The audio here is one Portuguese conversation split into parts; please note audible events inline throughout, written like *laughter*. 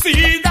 Se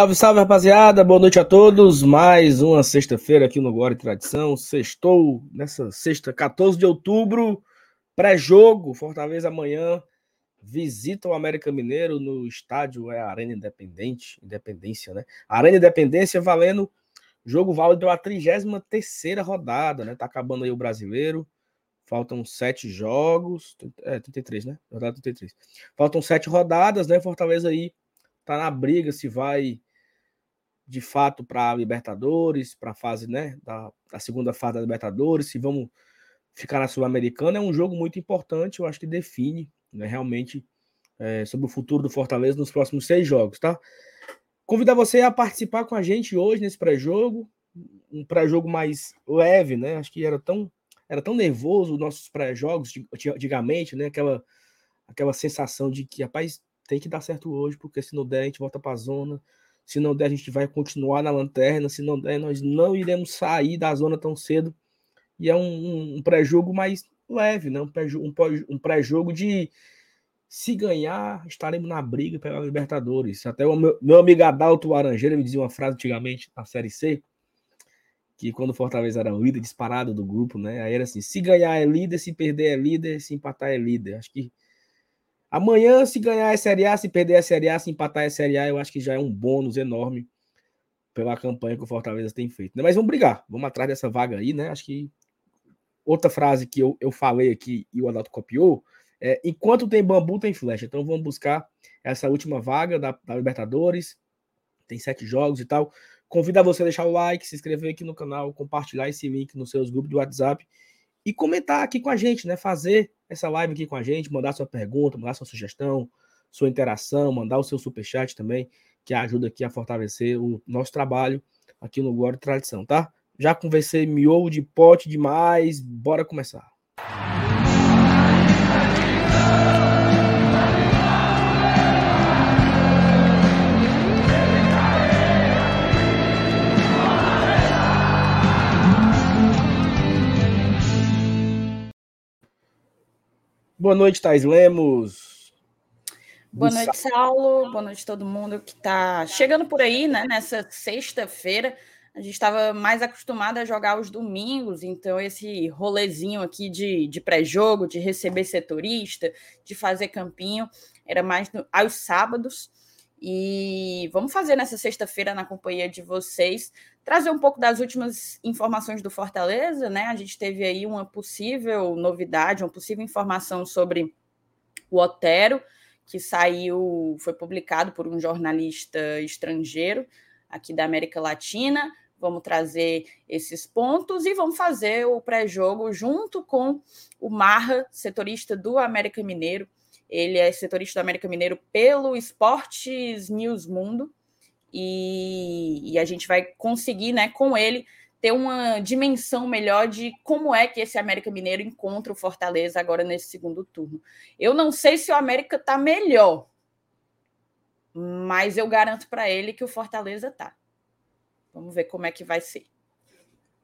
Salve, salve, rapaziada. Boa noite a todos. Mais uma sexta-feira aqui no Glória e Tradição. Sextou nessa sexta, 14 de outubro. Pré-jogo. Fortaleza amanhã visita o América Mineiro no estádio é a Arena Independente, Independência, né? Arena Independência valendo jogo válido a 33 rodada, né? Tá acabando aí o brasileiro. Faltam sete jogos. É, 33, né? Rodada 33. Faltam sete rodadas, né? Fortaleza aí tá na briga se vai de fato para a Libertadores, para a fase, né, da, da, segunda fase da Libertadores, se vamos ficar na Sul-Americana, é um jogo muito importante, eu acho que define, né, realmente é, sobre o futuro do Fortaleza nos próximos seis jogos, tá? Convidar você a participar com a gente hoje nesse pré-jogo, um pré-jogo mais leve, né? Acho que era tão era tão nervoso os nossos pré-jogos antigamente, né? Aquela aquela sensação de que, rapaz, tem que dar certo hoje, porque se não der, a gente volta para a zona. Se não der, a gente vai continuar na lanterna. Se não der, nós não iremos sair da zona tão cedo. E é um, um, um pré-jogo mais leve, né? um pré-jogo pré de se ganhar, estaremos na briga pela Libertadores. Até o meu, meu amigo Adalto Laranjeira me dizia uma frase antigamente na Série C, que quando o Fortaleza era o líder disparado do grupo, né? Aí era assim: se ganhar é líder, se perder é líder, se empatar é líder. Acho que Amanhã, se ganhar a Série A, se perder a Série A, se empatar a Série A, eu acho que já é um bônus enorme pela campanha que o Fortaleza tem feito. Né? Mas vamos brigar, vamos atrás dessa vaga aí, né? Acho que outra frase que eu, eu falei aqui e o Adalto copiou é: enquanto tem bambu, tem flecha. Então vamos buscar essa última vaga da, da Libertadores. Tem sete jogos e tal. Convido a você a deixar o like, se inscrever aqui no canal, compartilhar esse link nos seus grupos de WhatsApp e comentar aqui com a gente, né? Fazer essa live aqui com a gente, mandar sua pergunta, mandar sua sugestão, sua interação, mandar o seu superchat também, que ajuda aqui a fortalecer o nosso trabalho aqui no Glória e Tradição, tá? Já conversei miolo de pote demais, bora começar. Boa noite, Thais Lemos. Boa noite, Saulo. Boa noite, todo mundo que está chegando por aí, né? Nessa sexta-feira. A gente estava mais acostumado a jogar os domingos, então esse rolezinho aqui de, de pré-jogo, de receber setorista, de fazer campinho, era mais no, aos sábados. E vamos fazer nessa sexta-feira, na companhia de vocês, trazer um pouco das últimas informações do Fortaleza, né? A gente teve aí uma possível novidade, uma possível informação sobre o Otero, que saiu, foi publicado por um jornalista estrangeiro aqui da América Latina. Vamos trazer esses pontos e vamos fazer o pré-jogo junto com o Marra, setorista do América Mineiro. Ele é setorista do América Mineiro pelo Esportes News Mundo e, e a gente vai conseguir, né, com ele, ter uma dimensão melhor de como é que esse América Mineiro encontra o Fortaleza agora nesse segundo turno. Eu não sei se o América está melhor, mas eu garanto para ele que o Fortaleza tá. Vamos ver como é que vai ser.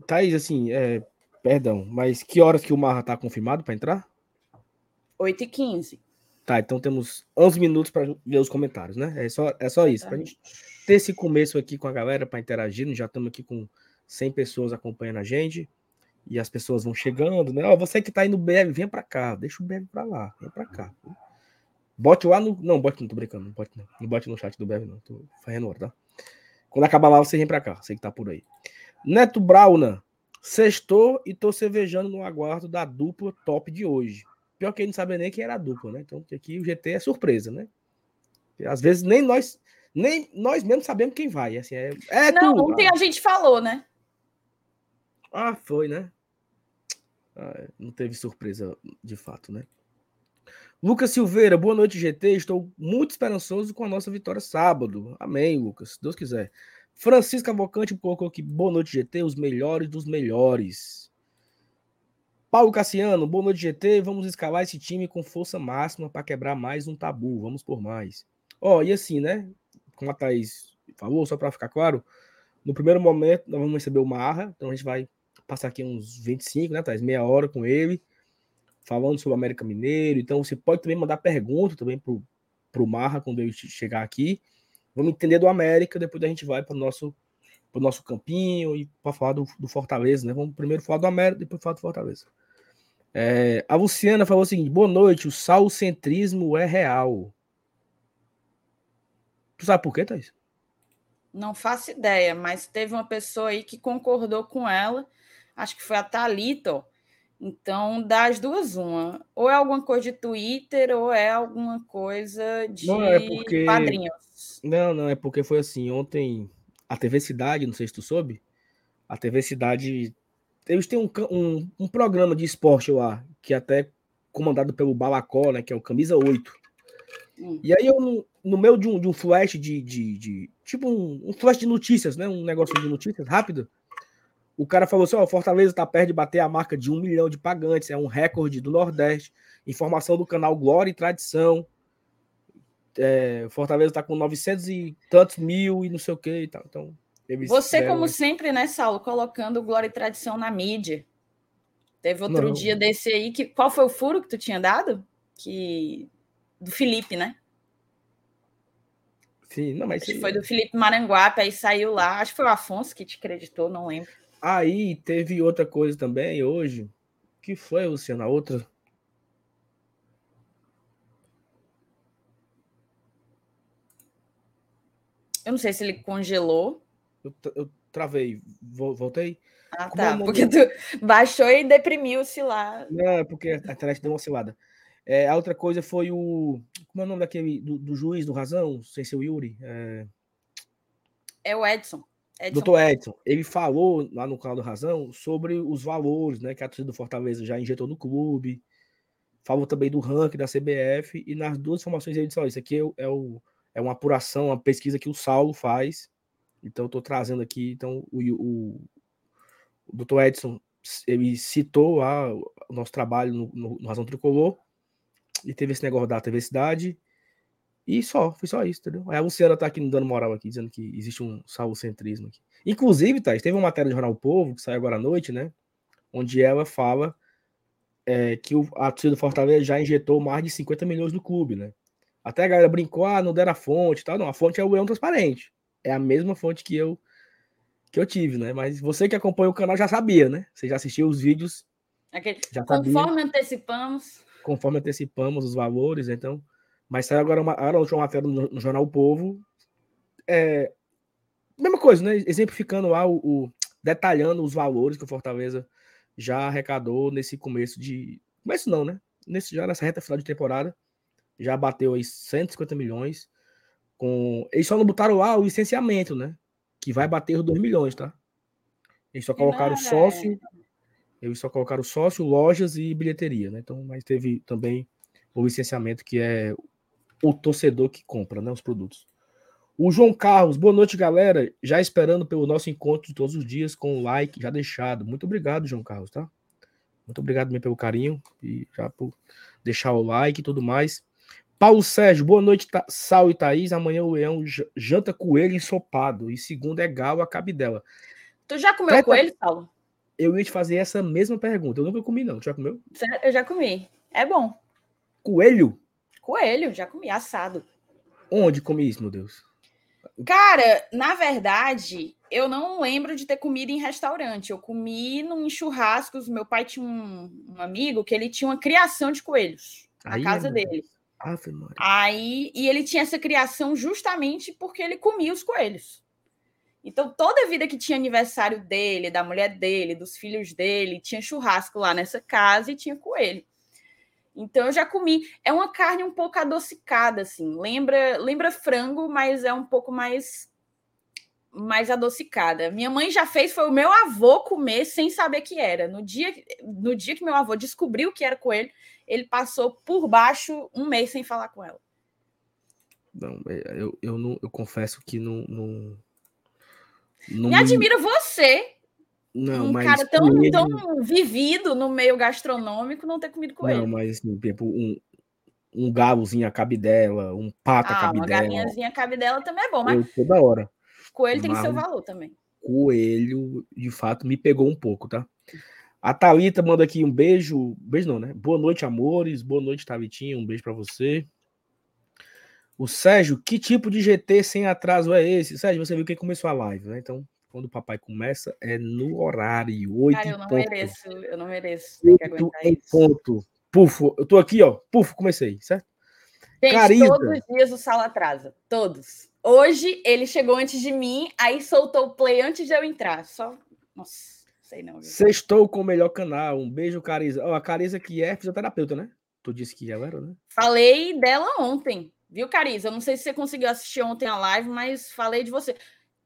Thaís, assim, é, perdão, mas que horas que o Marra está confirmado para entrar? 8 e 15 Tá, então temos 11 minutos para ver os comentários, né? É só, é só isso. Para a gente ter esse começo aqui com a galera, para interagir. Já estamos aqui com 100 pessoas acompanhando a gente. E as pessoas vão chegando, né? Ó, você que está aí no venha para cá. Deixa o BF para lá. Vem para cá. Bote lá no. Não, bote não, tô brincando. Não bote, não. não bote no chat do BF, não. Tô fazendo hora, tá? Quando acabar lá, você vem para cá. Você que tá por aí. Neto Brauna. Sextou e tô cervejando no aguardo da dupla top de hoje. Pior que ele não sabia nem quem era a dupla, né? Então aqui o GT é surpresa, né? Às vezes nem nós, nem nós mesmos sabemos quem vai. Assim, é, é não, tu, ontem ah. a gente falou, né? Ah, foi, né? Ah, não teve surpresa de fato, né? Lucas Silveira, boa noite, GT. Estou muito esperançoso com a nossa vitória sábado. Amém, Lucas, se Deus quiser. Francisco Avocante colocou aqui, boa noite, GT, os melhores dos melhores. Paulo Cassiano, boa noite, GT. Vamos escalar esse time com força máxima para quebrar mais um tabu. Vamos por mais. Ó, oh, e assim, né? Como a Thaís falou, só para ficar claro, no primeiro momento nós vamos receber o Marra, então a gente vai passar aqui uns 25, né, Thaís? Meia hora com ele falando sobre o América Mineiro. Então você pode também mandar pergunta também pro, pro Marra quando ele chegar aqui. Vamos entender do América, depois a gente vai para o nosso pro nosso campinho e para falar do, do, Fortaleza, né? Vamos primeiro falar do América, depois falar do Fortaleza. É, a Luciana falou o seguinte: boa noite, o salcentrismo é real. Tu sabe por quê, Thaís? Não faço ideia, mas teve uma pessoa aí que concordou com ela, acho que foi a Thalita, então, das duas, uma. Ou é alguma coisa de Twitter, ou é alguma coisa de não, é porque... padrinhos. Não, não, é porque foi assim. Ontem, a TV Cidade, não sei se tu soube, a TV Cidade. Eles têm um, um, um programa de esporte lá, que é até comandado pelo Balacó, né? Que é o Camisa 8. Hum. E aí eu, no, no meio de um, de um flash de, de, de tipo um, um, flash de notícias, né? Um negócio de notícias rápido. O cara falou assim: ó, Fortaleza está perto de bater a marca de um milhão de pagantes, é um recorde do Nordeste. Informação do canal Glória e Tradição. É, Fortaleza está com 900 e tantos mil e não sei o que e tal. Então, Você, como sempre, né, Saulo, colocando Glória e Tradição na mídia. Teve outro não. dia desse aí que. Qual foi o furo que tu tinha dado? Que. Do Felipe, né? Sim, não, mas. Acho que foi do Felipe Maranguape, aí saiu lá. Acho que foi o Afonso que te acreditou, não lembro. Aí teve outra coisa também hoje. que foi, Luciana? Outra. Eu não sei se ele congelou. Eu, eu travei. Voltei. Ah, Como tá. Porque tu baixou e deprimiu-se lá. Não, é porque a internet deu uma oscilada. É, a outra coisa foi o. Como é o nome daquele do, do juiz do Razão? Sem ser o Yuri? É... é o Edson. Edson. Doutor Edson, ele falou lá no canal do Razão sobre os valores né, que a torcida do Fortaleza já injetou no clube. Falou também do ranking da CBF. E nas duas informações ele disse: olha, isso aqui é, é, o, é uma apuração, uma pesquisa que o Saulo faz. Então, estou trazendo aqui. Então, o, o, o doutor Edson ele citou o nosso trabalho no, no, no Razão Tricolor. E teve esse negócio da TV Cidade. E só, foi só isso, entendeu? Aí a Luciana tá aqui dando moral aqui, dizendo que existe um salvocentrismo aqui. Inclusive, Thais, teve uma matéria do Jornal o Povo, que saiu agora à noite, né? Onde ela fala é, que o, a torcida do Fortaleza já injetou mais de 50 milhões no clube, né? Até a galera brincou, ah, não deram a fonte tal. Não, a fonte é o Leão Transparente. É a mesma fonte que eu que eu tive, né? Mas você que acompanha o canal já sabia, né? Você já assistiu os vídeos. Aquele, já conforme antecipamos. Conforme antecipamos os valores, então mas saiu agora uma, agora uma matéria no, no Jornal o Povo. É, mesma coisa, né? Exemplificando lá o, o, detalhando os valores que o Fortaleza já arrecadou nesse começo de. Começo não, né? Nesse, já nessa reta final de temporada. Já bateu aí 150 milhões. Com... Eles só não botaram lá o licenciamento, né? Que vai bater os 2 milhões, tá? Eles só colocaram o sócio. Eles só colocaram sócio, lojas e bilheteria, né? Então, mas teve também o licenciamento que é o torcedor que compra né, os produtos. O João Carlos, boa noite, galera. Já esperando pelo nosso encontro de todos os dias com o like já deixado. Muito obrigado, João Carlos, tá? Muito obrigado também pelo carinho e já por deixar o like e tudo mais. Paulo Sérgio, boa noite, Sal e Thaís. Amanhã o Leão janta coelho ensopado e segundo é galo a cabidela. Tu já comeu Preta... coelho, Paulo? Eu ia te fazer essa mesma pergunta. Eu nunca comi, não. Tu já comeu? Eu já comi. É bom. Coelho? Coelho, já comi assado. Onde comi isso, meu Deus? Cara, na verdade, eu não lembro de ter comido em restaurante. Eu comi num churrascos. Meu pai tinha um, um amigo que ele tinha uma criação de coelhos na Aí, casa é dele. Ave Aí, e ele tinha essa criação justamente porque ele comia os coelhos. Então, toda vida que tinha aniversário dele, da mulher dele, dos filhos dele, tinha churrasco lá nessa casa e tinha coelho. Então, eu já comi. É uma carne um pouco adocicada, assim. Lembra, lembra frango, mas é um pouco mais mais adocicada. Minha mãe já fez, foi o meu avô comer sem saber que era. No dia, no dia que meu avô descobriu que era coelho, ele passou por baixo um mês sem falar com ela. Não, é, eu, eu, não, eu confesso que não. não, não Me admira você, não, um mas cara tão, coelho... tão vivido no meio gastronômico, não ter comido coelho. Não, mas tipo, um, um galozinho a cabidela, um pato ah, a cabidela. Uma galinhazinha a cabidela também é bom, mas. Eu, toda hora. Coelho tem seu valor também. Coelho, de fato, me pegou um pouco, tá? A Thalita manda aqui um beijo. Beijo não, né? Boa noite, amores. Boa noite, Thalitinha. Um beijo para você. O Sérgio, que tipo de GT sem atraso é esse? Sérgio, você viu quem começou a live, né? Então, quando o papai começa, é no horário. 8 Cara, eu não ponto. mereço. Eu não mereço. 8 em ponto. Pufo, eu tô aqui, ó. Pufo, comecei, certo? Gente, Cariza. todos os dias o sala atrasa. Todos. Hoje ele chegou antes de mim, aí soltou o play antes de eu entrar. Só. Nossa, sei não. Sextou com o melhor canal. Um beijo, Cariza. Ó, a Cariza que é fisioterapeuta, né? Tu disse que ela era, né? Falei dela ontem, viu, Cariza? Eu não sei se você conseguiu assistir ontem a live, mas falei de você.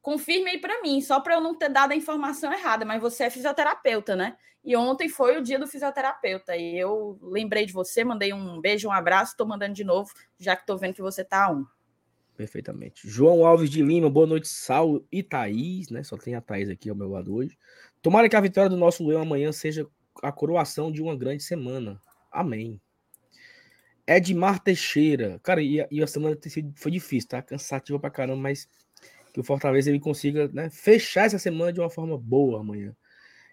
Confirme aí para mim, só para eu não ter dado a informação errada, mas você é fisioterapeuta, né? E ontem foi o dia do fisioterapeuta. E eu lembrei de você, mandei um beijo, um abraço, estou mandando de novo, já que estou vendo que você tá um. Perfeitamente. João Alves de Lima, boa noite, Sal e Thaís, né? Só tem a Thaís aqui ao meu lado hoje. Tomara que a vitória do nosso Leão amanhã seja a coroação de uma grande semana. Amém. Edmar Teixeira. Cara, e a, e a semana foi difícil, tá? Cansativa pra caramba, mas que o Fortaleza ele consiga né, fechar essa semana de uma forma boa amanhã.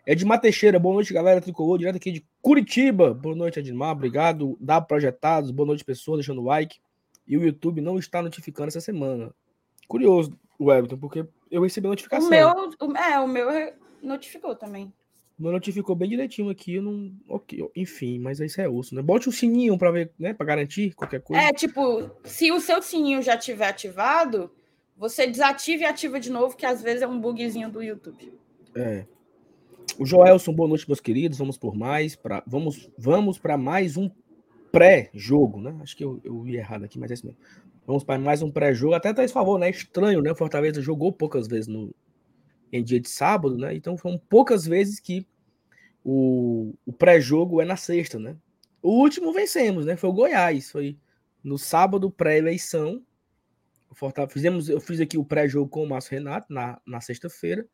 Edmar Teixeira, boa noite, galera. Tricolor, direto aqui de Curitiba. Boa noite, Edmar. Obrigado. Dá projetados. Boa noite, pessoas. Deixando o like e o YouTube não está notificando essa semana. Curioso, Everton, porque eu recebi notificação. O meu, é, o meu notificou também. Meu notificou bem direitinho aqui, não. Ok, enfim, mas isso é osso, né? Bote o sininho para ver, né? Para garantir qualquer coisa. É, tipo, se o seu sininho já tiver ativado, você desativa e ativa de novo, que às vezes é um bugzinho do YouTube. É. O Joelson, boa noite, meus queridos. Vamos por mais. Pra, vamos vamos para mais um pré-jogo, né? Acho que eu, eu ia errado aqui, mas é isso mesmo. Vamos para mais um pré-jogo. Até tá esse favor, né? Estranho, né? O Fortaleza jogou poucas vezes no, em dia de sábado, né? Então foram poucas vezes que o, o pré-jogo é na sexta, né? O último vencemos, né? Foi o Goiás. Foi no sábado, pré-eleição. Fizemos, eu fiz aqui o pré-jogo com o Márcio Renato na, na sexta-feira.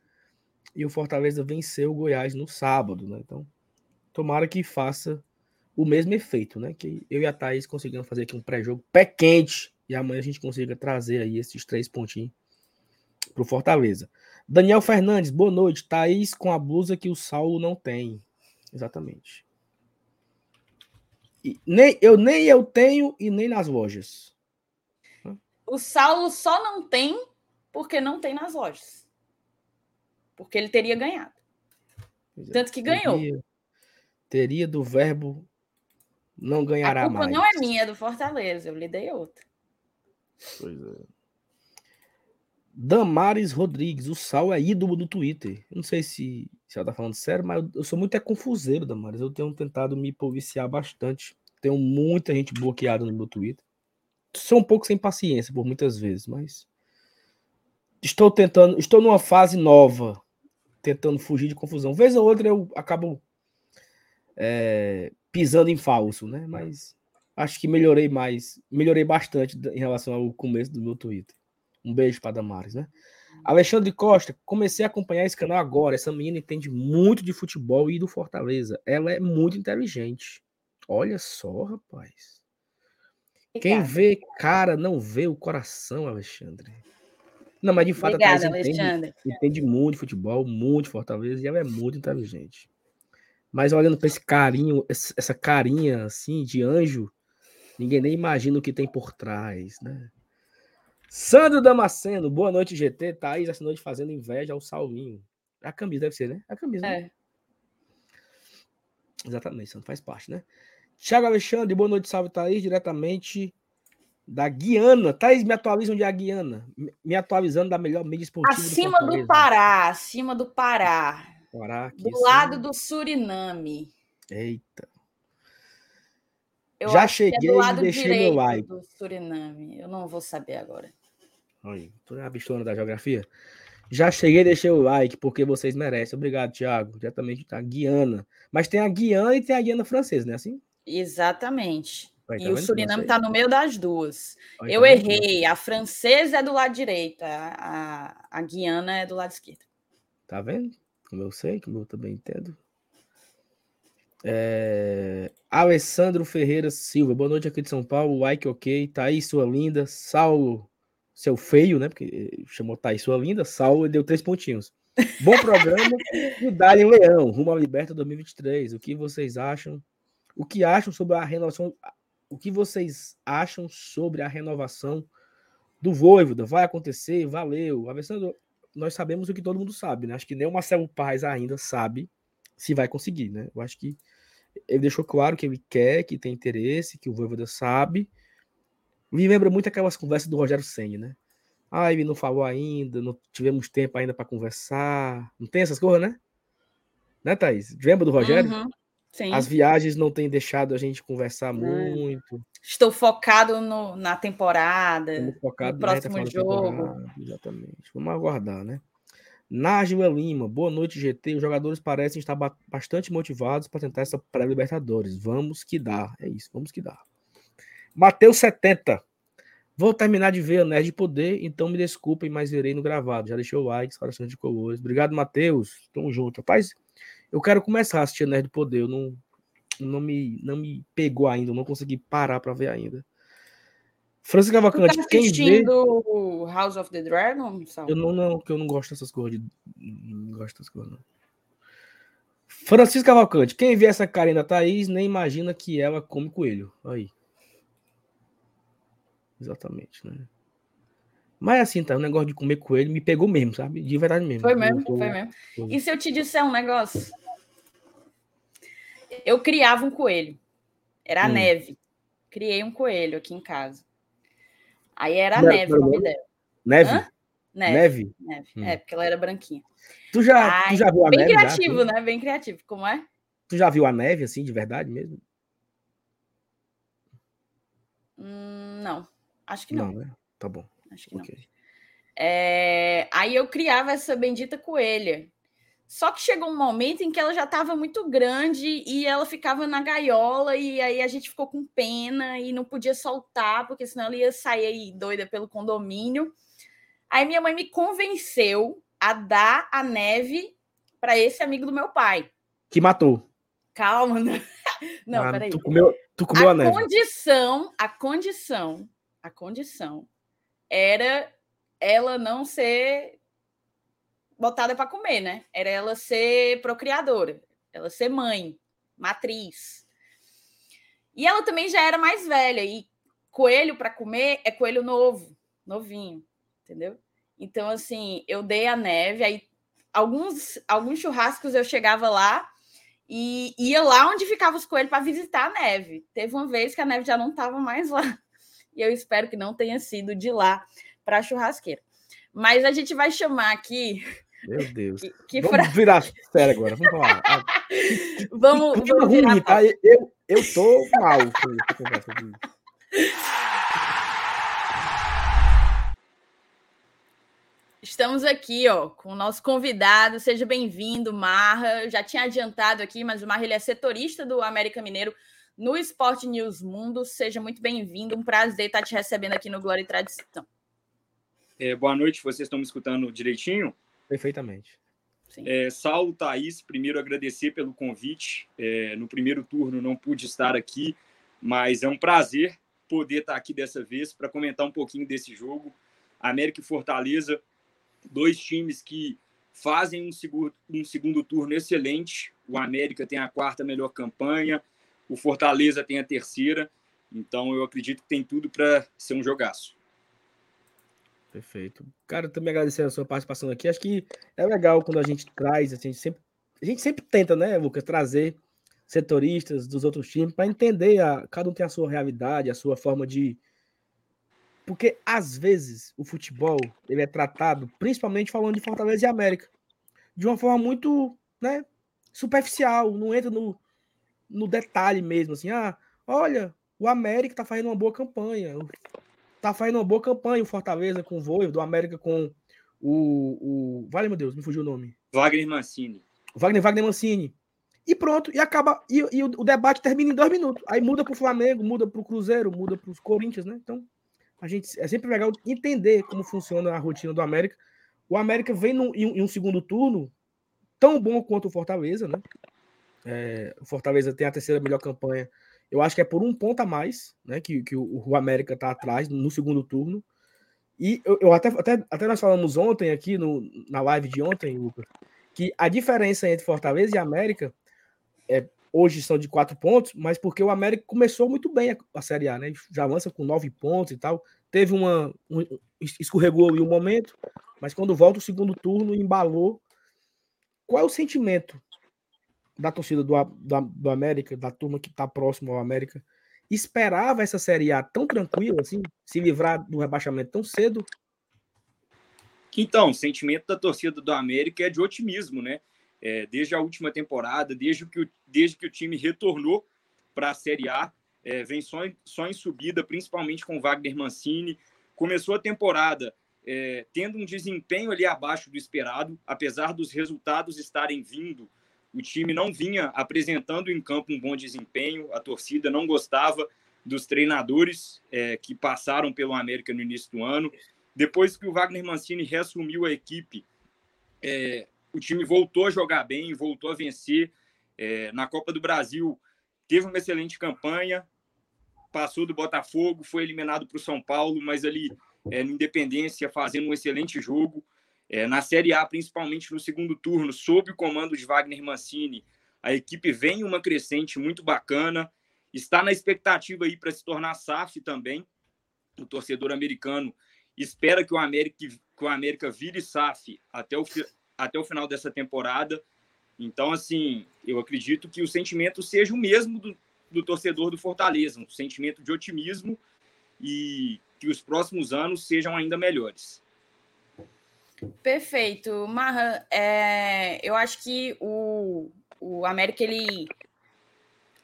E o Fortaleza venceu o Goiás no sábado, né? Então, tomara que faça o mesmo efeito, né? Que eu e a Thaís conseguimos fazer aqui um pré-jogo pé quente e amanhã a gente consiga trazer aí esses três pontinhos pro Fortaleza. Daniel Fernandes, boa noite. Thaís com a blusa que o Saulo não tem. Exatamente. E nem, eu nem eu tenho e nem nas lojas. O Saulo só não tem porque não tem nas lojas. Porque ele teria ganhado. É. Tanto que ganhou. Teria, teria do verbo não ganhará mais. A culpa mais. não é minha, é do Fortaleza. Eu lhe dei outra. Pois é. Damares Rodrigues, o Sal é ídolo do Twitter. Eu não sei se, se ela tá falando sério, mas eu, eu sou muito é confuseiro, Damares. Eu tenho tentado me policiar bastante. Tenho muita gente bloqueada no meu Twitter. Sou um pouco sem paciência por muitas vezes, mas estou tentando, estou numa fase nova, tentando fugir de confusão. Vez ou outra eu acabo é, pisando em falso, né? Mas acho que melhorei mais, melhorei bastante em relação ao começo do meu Twitter. Um beijo para Damares, né? Alexandre Costa, comecei a acompanhar esse canal agora. Essa menina entende muito de futebol e do Fortaleza. Ela é muito inteligente. Olha só, rapaz. Quem vê cara não vê o coração, Alexandre. Não, mas de fato Obrigada, a entende, entende muito de futebol, muito de Fortaleza e ela é muito inteligente. Mas olhando para esse carinho, essa carinha assim de anjo, ninguém nem imagina o que tem por trás, né? Sandro Damasceno, boa noite, GT. Thaís, essa noite fazendo inveja ao Salvinho. A camisa deve ser, né? A camisa. Né? É. Né? Exatamente, Sandro faz parte, né? Thiago Alexandre, boa noite, salve Thaís, diretamente da Guiana. Thaís, me atualizam de a Guiana. Me atualizando da melhor mídia esportiva. Acima do, do Pará, acima do Pará. Pará do lado do Suriname. Eita. Eu Já cheguei é e deixei meu like. do Suriname. Eu não vou saber agora. Olha, tu é a bistona da geografia? Já cheguei deixei o like, porque vocês merecem. Obrigado, Thiago. Diretamente da Guiana. Mas tem a Guiana e tem a Guiana francesa, né? Assim? Exatamente. Tá e o Suriname está no meio das duas. Vai, eu tá errei. A francesa é do lado direito, a, a Guiana é do lado esquerdo. Tá vendo? Como eu sei, como eu também entendo. É... Alessandro Ferreira Silva, boa noite aqui de São Paulo. Like ok. Thaís, sua linda. Saulo, seu feio, né? Porque chamou Thaís, sua linda. Saulo deu três pontinhos. Bom programa. e Dali Leão, rumo à Liberta 2023. O que vocês acham? O que acham sobre a renovação? O que vocês acham sobre a renovação do Voivoda? Vai acontecer? Valeu. Alessandro, nós sabemos o que todo mundo sabe, né? Acho que nem o Marcelo Paz ainda sabe se vai conseguir, né? Eu acho que ele deixou claro que ele quer, que tem interesse, que o Voivoda sabe. Me lembra muito aquelas conversas do Rogério Senna, né? Ah, ele não falou ainda, não tivemos tempo ainda para conversar. Não tem essas coisas, né? Né, Thaís? Lembra do Rogério? Uhum, As viagens não têm deixado a gente conversar muito. Estou focado no, na temporada, focado no próximo jogo. Exatamente. Vamos aguardar, né? Nájila Lima, boa noite, GT. Os jogadores parecem estar bastante motivados para tentar essa pré-Libertadores. Vamos que dá. É isso, vamos que dá. Mateus 70. Vou terminar de ver a Nerd de Poder, então me desculpem, mas verei no gravado. Já deixou o like, coração de colores. Obrigado, Matheus. Tamo junto. Rapaz, eu quero começar a assistir Nerd de Poder. Eu não, não, me, não me pegou ainda, não consegui parar para ver ainda. Francisco Cavalcante, tá quem vê... House of the Dragon? Eu não, não, que eu não gosto dessas coisas. De... Não gosto dessas coisas, não. Francisco Cavalcante, quem vê essa Karina Thaís nem imagina que ela come coelho. Aí. Exatamente, né? Mas assim, tá, o negócio de comer coelho me pegou mesmo, sabe? De verdade mesmo. Foi mesmo, foi mesmo. E se eu te disser um negócio? Eu criava um coelho. Era a hum. neve. Criei um coelho aqui em casa. Aí era a neve o nome dela. Neve? Neve? Neve. neve. Hum. É, porque ela era branquinha. Tu já, tu já viu a bem neve? Bem criativo, já, né? Bem criativo. Como é? Tu já viu a neve, assim, de verdade mesmo? Hum, não. Acho que não. Não, né? Tá bom. Acho que okay. não. É... Aí eu criava essa bendita coelha. Só que chegou um momento em que ela já estava muito grande e ela ficava na gaiola, e aí a gente ficou com pena e não podia soltar, porque senão ela ia sair doida pelo condomínio. Aí minha mãe me convenceu a dar a neve para esse amigo do meu pai. Que matou. Calma, não, *laughs* não ah, peraí. Tu comeu, tu comeu a, a neve. Condição, a condição, a condição era ela não ser botada para comer, né? Era ela ser procriadora, ela ser mãe, matriz. E ela também já era mais velha e coelho para comer é coelho novo, novinho, entendeu? Então assim, eu dei a neve, aí alguns alguns churrascos eu chegava lá e ia lá onde ficavam os coelhos para visitar a neve. Teve uma vez que a neve já não estava mais lá. E eu espero que não tenha sido de lá para a churrasqueira. Mas a gente vai chamar aqui meu Deus. Que, que vamos fra... virar sério agora. Vamos falar. Ah, vamos, que, vamos ruim, tá? Eu, eu tô mal Estamos aqui, ó, com o nosso convidado. Seja bem-vindo, Marra. Eu já tinha adiantado aqui, mas o Marra ele é setorista do América Mineiro no Esporte News Mundo. Seja muito bem-vindo. Um prazer estar te recebendo aqui no Glória e Tradição. É, boa noite, vocês estão me escutando direitinho? Perfeitamente. É, Saulo, Thaís, primeiro agradecer pelo convite. É, no primeiro turno não pude estar aqui, mas é um prazer poder estar aqui dessa vez para comentar um pouquinho desse jogo. América e Fortaleza, dois times que fazem um segundo, um segundo turno excelente. O América tem a quarta melhor campanha, o Fortaleza tem a terceira. Então eu acredito que tem tudo para ser um jogaço. Perfeito. Cara, também agradecer a sua participação aqui. Acho que é legal quando a gente traz, assim, a gente sempre, a gente sempre tenta, né, Lucas, trazer setoristas dos outros times para entender a cada um tem a sua realidade, a sua forma de, Porque às vezes o futebol ele é tratado, principalmente falando de Fortaleza e América, de uma forma muito, né, superficial, não entra no, no detalhe mesmo, assim, ah, olha, o América tá fazendo uma boa campanha, tá fazendo uma boa campanha o Fortaleza com o Voivo, do América com o, o, vale meu Deus, me fugiu o nome. Wagner Mancini. Wagner Wagner Mancini. E pronto, e acaba. E, e o, o, debate termina em dois minutos. Aí muda para o Flamengo, muda para o Cruzeiro, muda para os Corinthians, né? Então, a gente é sempre legal entender como funciona a rotina do América. O América vem num, em, em, um segundo turno tão bom quanto o Fortaleza, né? É, o Fortaleza tem a terceira melhor campanha. Eu acho que é por um ponto a mais, né? Que, que o, o América está atrás no segundo turno. E eu, eu, até, até, até nós falamos ontem aqui no, na live de ontem, Lucas, que a diferença entre Fortaleza e América é, hoje são de quatro pontos, mas porque o América começou muito bem a, a Série A, né? Já avança com nove pontos e tal. Teve uma. Um, escorregou ali um momento, mas quando volta o segundo turno, embalou. Qual é o sentimento da torcida do, do, do América, da turma que está próximo ao América? Esperava essa Série A tão tranquila, assim, se livrar do rebaixamento tão cedo? Então, o sentimento da torcida do América é de otimismo, né? é, desde a última temporada, desde que o, desde que o time retornou para a Série A, é, vem só em, só em subida, principalmente com Wagner Mancini. Começou a temporada é, tendo um desempenho ali abaixo do esperado, apesar dos resultados estarem vindo, o time não vinha apresentando em campo um bom desempenho, a torcida não gostava dos treinadores é, que passaram pelo América no início do ano. Depois que o Wagner Mancini reassumiu a equipe, é, o time voltou a jogar bem, voltou a vencer. É, na Copa do Brasil, teve uma excelente campanha, passou do Botafogo, foi eliminado para o São Paulo, mas ali é, no Independência fazendo um excelente jogo. É, na Série A, principalmente no segundo turno, sob o comando de Wagner Mancini, a equipe vem uma crescente muito bacana, está na expectativa aí para se tornar SAF também. O torcedor americano espera que o América, que o América vire SAF até o, até o final dessa temporada. Então, assim, eu acredito que o sentimento seja o mesmo do, do torcedor do Fortaleza, um sentimento de otimismo e que os próximos anos sejam ainda melhores. Perfeito. Marra, é, eu acho que o, o América ele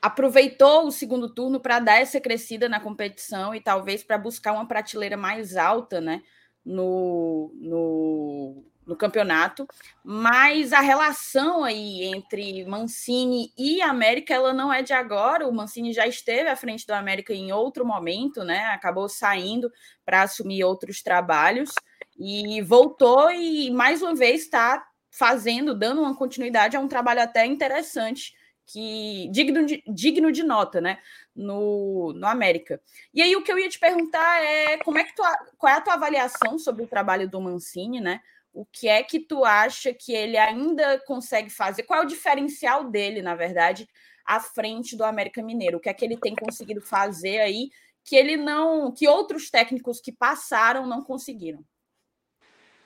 aproveitou o segundo turno para dar essa crescida na competição e talvez para buscar uma prateleira mais alta né, no, no, no campeonato, mas a relação aí entre Mancini e América ela não é de agora. O Mancini já esteve à frente do América em outro momento, né? Acabou saindo para assumir outros trabalhos e voltou e mais uma vez está fazendo, dando uma continuidade a um trabalho até interessante que digno de, digno de nota, né? No, no América. E aí o que eu ia te perguntar é como é que tu, qual é a tua avaliação sobre o trabalho do Mancini, né? o que é que tu acha que ele ainda consegue fazer? Qual é o diferencial dele, na verdade, à frente do América Mineiro? O que é que ele tem conseguido fazer aí que ele não, que outros técnicos que passaram não conseguiram?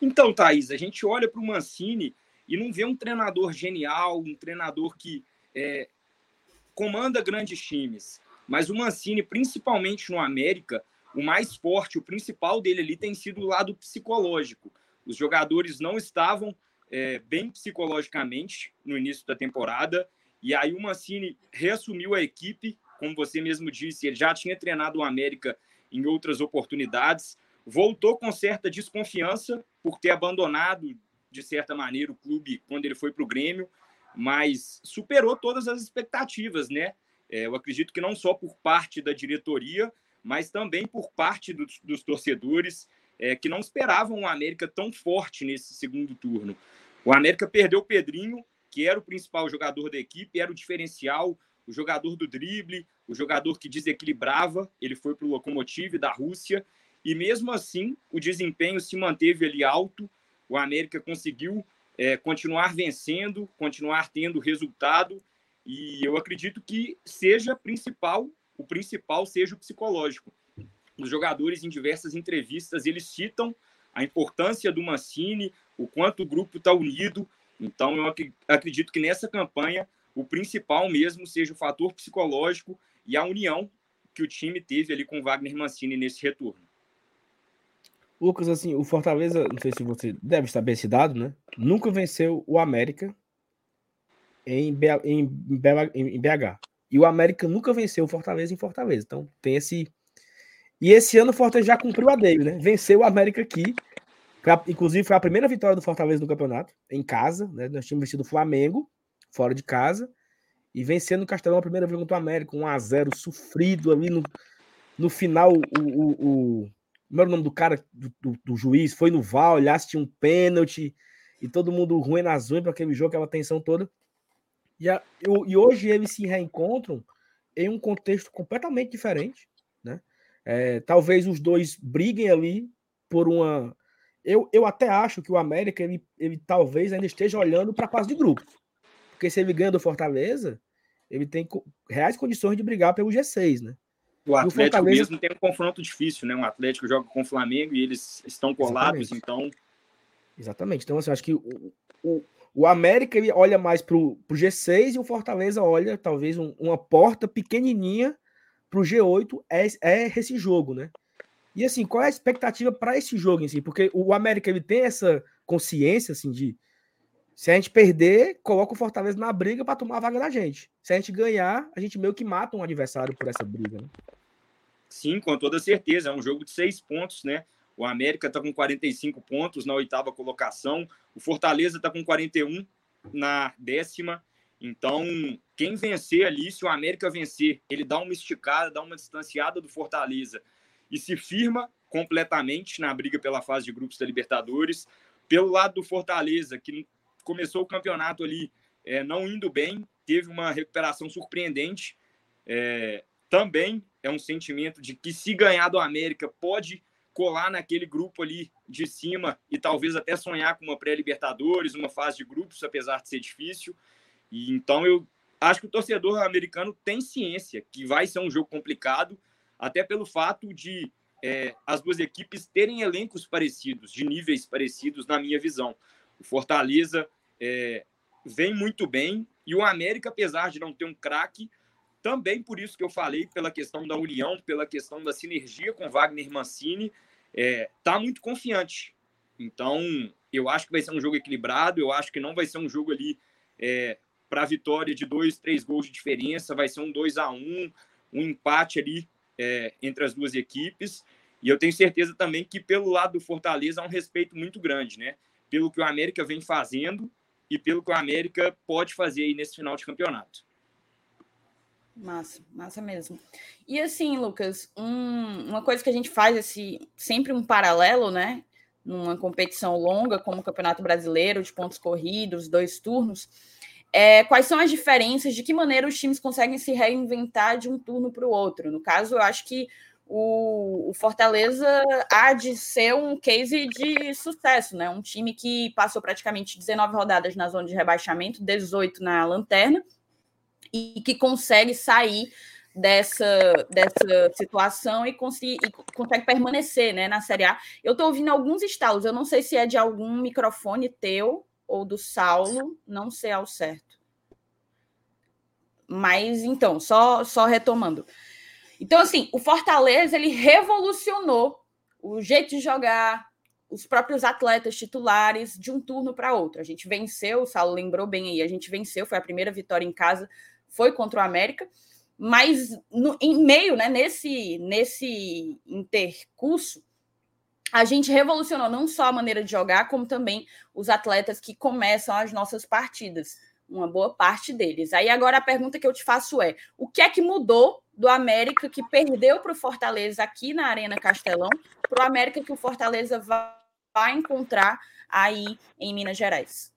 Então, Thaís, a gente olha para o Mancini e não vê um treinador genial, um treinador que é, comanda grandes times. Mas o Mancini, principalmente no América, o mais forte, o principal dele ali tem sido o lado psicológico os jogadores não estavam é, bem psicologicamente no início da temporada. E aí o Mancini reassumiu a equipe, como você mesmo disse, ele já tinha treinado o América em outras oportunidades, voltou com certa desconfiança por ter abandonado, de certa maneira, o clube quando ele foi para o Grêmio, mas superou todas as expectativas, né? É, eu acredito que não só por parte da diretoria, mas também por parte dos, dos torcedores é, que não esperavam o América tão forte nesse segundo turno. O América perdeu o Pedrinho, que era o principal jogador da equipe, era o diferencial, o jogador do drible, o jogador que desequilibrava. Ele foi para o Lokomotiv da Rússia e mesmo assim o desempenho se manteve ali alto. O América conseguiu é, continuar vencendo, continuar tendo resultado e eu acredito que seja principal, o principal seja o psicológico os jogadores em diversas entrevistas eles citam a importância do Mancini, o quanto o grupo está unido. Então, eu acredito que nessa campanha o principal mesmo seja o fator psicológico e a união que o time teve ali com o Wagner Mancini nesse retorno. Lucas, assim, o Fortaleza, não sei se você deve saber esse dado, né? Nunca venceu o América em, BH, em, em BH. E o América nunca venceu o Fortaleza em Fortaleza. Então tem esse. E esse ano o Fortaleza já cumpriu a dele, né? Venceu o América aqui. Foi a, inclusive foi a primeira vitória do Fortaleza no campeonato, em casa. Né? Nós tínhamos vencido o Flamengo, fora de casa. E vencendo o Castelão a primeira vez contra o América, 1x0, sofrido ali no, no final. O, o, o, como era o nome do cara, do, do, do juiz? Foi no VAR, olhasse, tinha um pênalti. E todo mundo ruim nas unhas para aquele jogo, aquela tensão toda. E, a, e hoje eles se reencontram em um contexto completamente diferente, né? É, talvez os dois briguem ali por uma. Eu, eu até acho que o América ele, ele talvez ainda esteja olhando para a fase de grupo, porque se ele ganha do Fortaleza, ele tem reais condições de brigar pelo G6, né? O Atlético o Fortaleza... mesmo tem um confronto difícil, né? Um Atlético joga com o Flamengo e eles estão colados, Exatamente. então. Exatamente. Então, assim, eu acho que o, o, o América ele olha mais para o G6 e o Fortaleza olha talvez um, uma porta pequenininha para o G8 é, é esse jogo, né? E assim, qual é a expectativa para esse jogo em si? Porque o América ele tem essa consciência assim de se a gente perder, coloca o Fortaleza na briga para tomar a vaga da gente. Se a gente ganhar, a gente meio que mata um adversário por essa briga, né? Sim, com toda certeza. É um jogo de seis pontos, né? O América está com 45 pontos na oitava colocação. O Fortaleza está com 41 na décima. Então, quem vencer ali, se o América vencer, ele dá uma esticada, dá uma distanciada do Fortaleza e se firma completamente na briga pela fase de grupos da Libertadores. Pelo lado do Fortaleza, que começou o campeonato ali é, não indo bem, teve uma recuperação surpreendente. É, também é um sentimento de que se ganhar do América pode colar naquele grupo ali de cima e talvez até sonhar com uma pré-Libertadores, uma fase de grupos, apesar de ser difícil. E então eu acho que o torcedor americano tem ciência que vai ser um jogo complicado, até pelo fato de é, as duas equipes terem elencos parecidos, de níveis parecidos, na minha visão. O Fortaleza é, vem muito bem e o América, apesar de não ter um craque, também por isso que eu falei, pela questão da união, pela questão da sinergia com Wagner Mancini, é, tá muito confiante. Então, eu acho que vai ser um jogo equilibrado, eu acho que não vai ser um jogo ali é, para vitória de dois, três gols de diferença, vai ser um 2 a 1 um, um empate ali é, entre as duas equipes. E eu tenho certeza também que pelo lado do Fortaleza há um respeito muito grande, né? Pelo que o América vem fazendo e pelo que o América pode fazer aí nesse final de campeonato. Massa, massa mesmo. E assim, Lucas, um, uma coisa que a gente faz esse sempre um paralelo, né? Numa competição longa, como o Campeonato Brasileiro, de pontos corridos, dois turnos, é, quais são as diferenças, de que maneira os times conseguem se reinventar de um turno para o outro? No caso, eu acho que o, o, Fortaleza há de ser um case de sucesso, né? Um time que passou praticamente 19 rodadas na zona de rebaixamento, 18 na lanterna, e que consegue sair dessa, dessa situação e, consegue, e consegue permanecer né, na Série A. Eu estou ouvindo alguns estalos, eu não sei se é de algum microfone teu ou do Saulo, não sei ao certo. Mas então, só, só retomando. Então, assim, o Fortaleza ele revolucionou o jeito de jogar, os próprios atletas titulares de um turno para outro. A gente venceu, o Saulo lembrou bem aí, a gente venceu, foi a primeira vitória em casa foi contra o América, mas no, em meio, né, nesse, nesse intercurso, a gente revolucionou não só a maneira de jogar, como também os atletas que começam as nossas partidas, uma boa parte deles. Aí agora a pergunta que eu te faço é: o que é que mudou do América que perdeu para o Fortaleza aqui na Arena Castelão, para o América que o Fortaleza vai encontrar aí em Minas Gerais?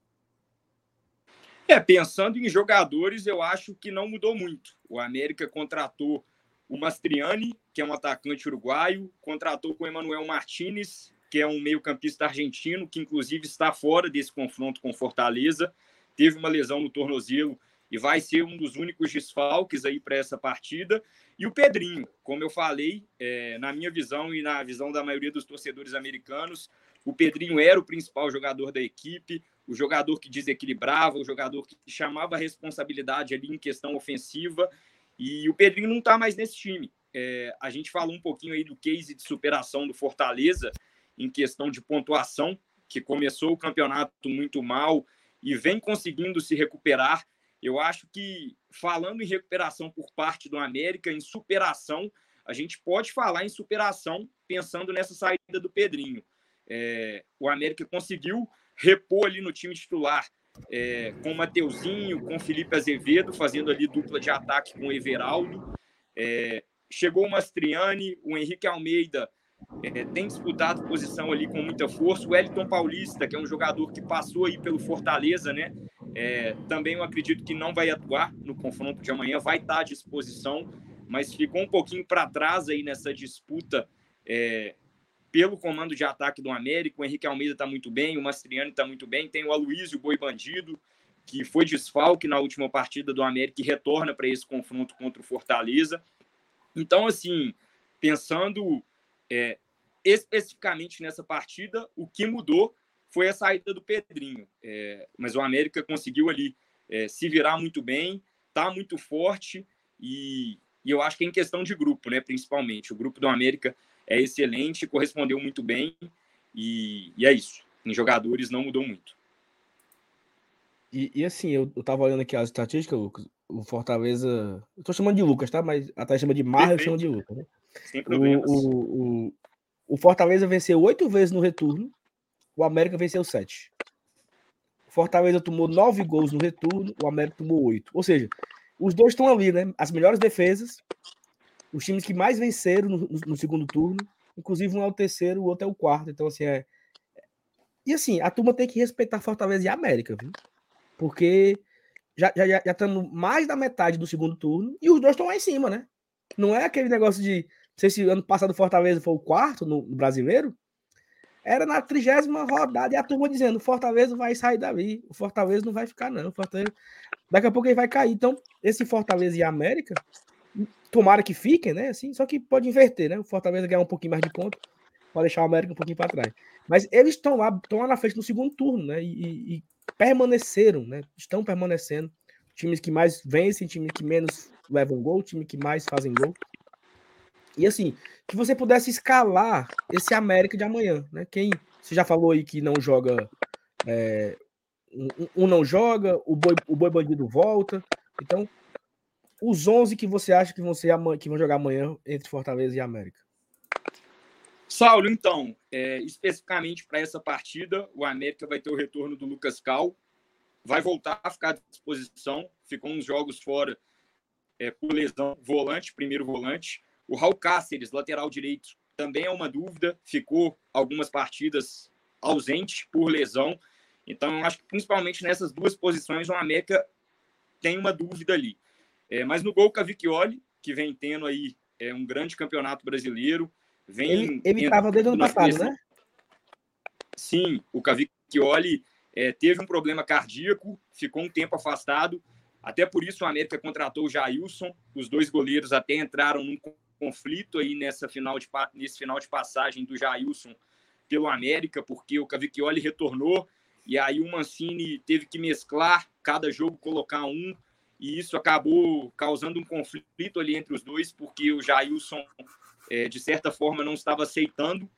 É, pensando em jogadores, eu acho que não mudou muito. O América contratou o Mastriani, que é um atacante uruguaio, contratou com o Emanuel Martinez, que é um meio-campista argentino, que inclusive está fora desse confronto com Fortaleza, teve uma lesão no tornozelo e vai ser um dos únicos desfalques aí para essa partida. E o Pedrinho, como eu falei, é, na minha visão e na visão da maioria dos torcedores americanos, o Pedrinho era o principal jogador da equipe, o jogador que desequilibrava, o jogador que chamava a responsabilidade ali em questão ofensiva. E o Pedrinho não está mais nesse time. É, a gente falou um pouquinho aí do case de superação do Fortaleza. em questão de pontuação, que começou o campeonato muito mal e vem conseguindo se recuperar. Eu acho que, falando em recuperação por parte do América, em superação, a gente pode falar em superação pensando nessa saída do Pedrinho. É, o América conseguiu repor ali no time titular é, com o Mateuzinho, com Felipe Azevedo, fazendo ali dupla de ataque com Everaldo. É, chegou o Mastriani, o Henrique Almeida é, tem disputado posição ali com muita força. O Wellington Paulista, que é um jogador que passou aí pelo Fortaleza, né? É, também eu acredito que não vai atuar no confronto de amanhã, vai estar à disposição, mas ficou um pouquinho para trás aí nessa disputa é, pelo comando de ataque do América. O Henrique Almeida está muito bem, o Mastriani está muito bem, tem o Aloysio Boi Bandido, que foi desfalque na última partida do América e retorna para esse confronto contra o Fortaleza. Então, assim, pensando é, especificamente nessa partida, o que mudou foi a saída do Pedrinho. É, mas o América conseguiu ali é, se virar muito bem, tá muito forte e, e, eu acho que é em questão de grupo, né? Principalmente. O grupo do América é excelente, correspondeu muito bem e, e é isso. Em jogadores não mudou muito. E, e assim, eu, eu tava olhando aqui as estatísticas, Lucas. O Fortaleza. Eu tô chamando de Lucas, tá? Mas até chama de Marra, eu chamo de Lucas, né? Sem problemas. O, o, o Fortaleza venceu oito vezes no retorno, o América venceu sete. O Fortaleza tomou nove gols no retorno, o América tomou oito. Ou seja, os dois estão ali, né? As melhores defesas, os times que mais venceram no, no, no, segundo turno, inclusive um é o terceiro, o outro é o quarto. Então, assim, é. E assim, a turma tem que respeitar Fortaleza e América, viu? Porque já, já, já estamos mais da metade do segundo turno e os dois estão lá em cima, né? Não é aquele negócio de sei se ano passado o Fortaleza foi o quarto no, no brasileiro. Era na trigésima rodada e a turma dizendo: o Fortaleza vai sair dali, o Fortaleza não vai ficar, não. Fortaleza... Daqui a pouco ele vai cair. Então, esse Fortaleza e América, tomara que fiquem, né? Assim, só que pode inverter, né? O Fortaleza ganhar um pouquinho mais de ponto, pode deixar o América um pouquinho para trás. Mas eles estão lá, estão lá na frente no segundo turno, né? E, e, e permaneceram, né? Estão permanecendo. Times que mais vencem, times que menos levam gol, time que mais fazem gol. E assim, que você pudesse escalar esse América de amanhã, né? Quem você já falou aí que não joga, é, um, um, não joga, o boi, o boi bandido volta. Então, os 11 que você acha que vão ser que vão jogar amanhã entre Fortaleza e América. Saulo, então, é, especificamente para essa partida, o América vai ter o retorno do Lucas Cal, vai voltar a ficar à disposição, ficou uns jogos fora é, por lesão, volante, primeiro volante. O Raul Cáceres, lateral direito, também é uma dúvida, ficou algumas partidas ausente por lesão. Então, acho que principalmente nessas duas posições, o América tem uma dúvida ali. É, mas no gol, Cavicchioli, que vem tendo aí é, um grande campeonato brasileiro, vem. Ele estava desde o ano passado, né? Sim, o Cavicchioli é, teve um problema cardíaco, ficou um tempo afastado. Até por isso o América contratou o Jailson. Os dois goleiros até entraram num conflito aí nessa final de, nesse final de passagem do Jailson pelo América, porque o Cavicchioli retornou e aí o Mancini teve que mesclar cada jogo, colocar um, e isso acabou causando um conflito ali entre os dois, porque o Jailson, é, de certa forma, não estava aceitando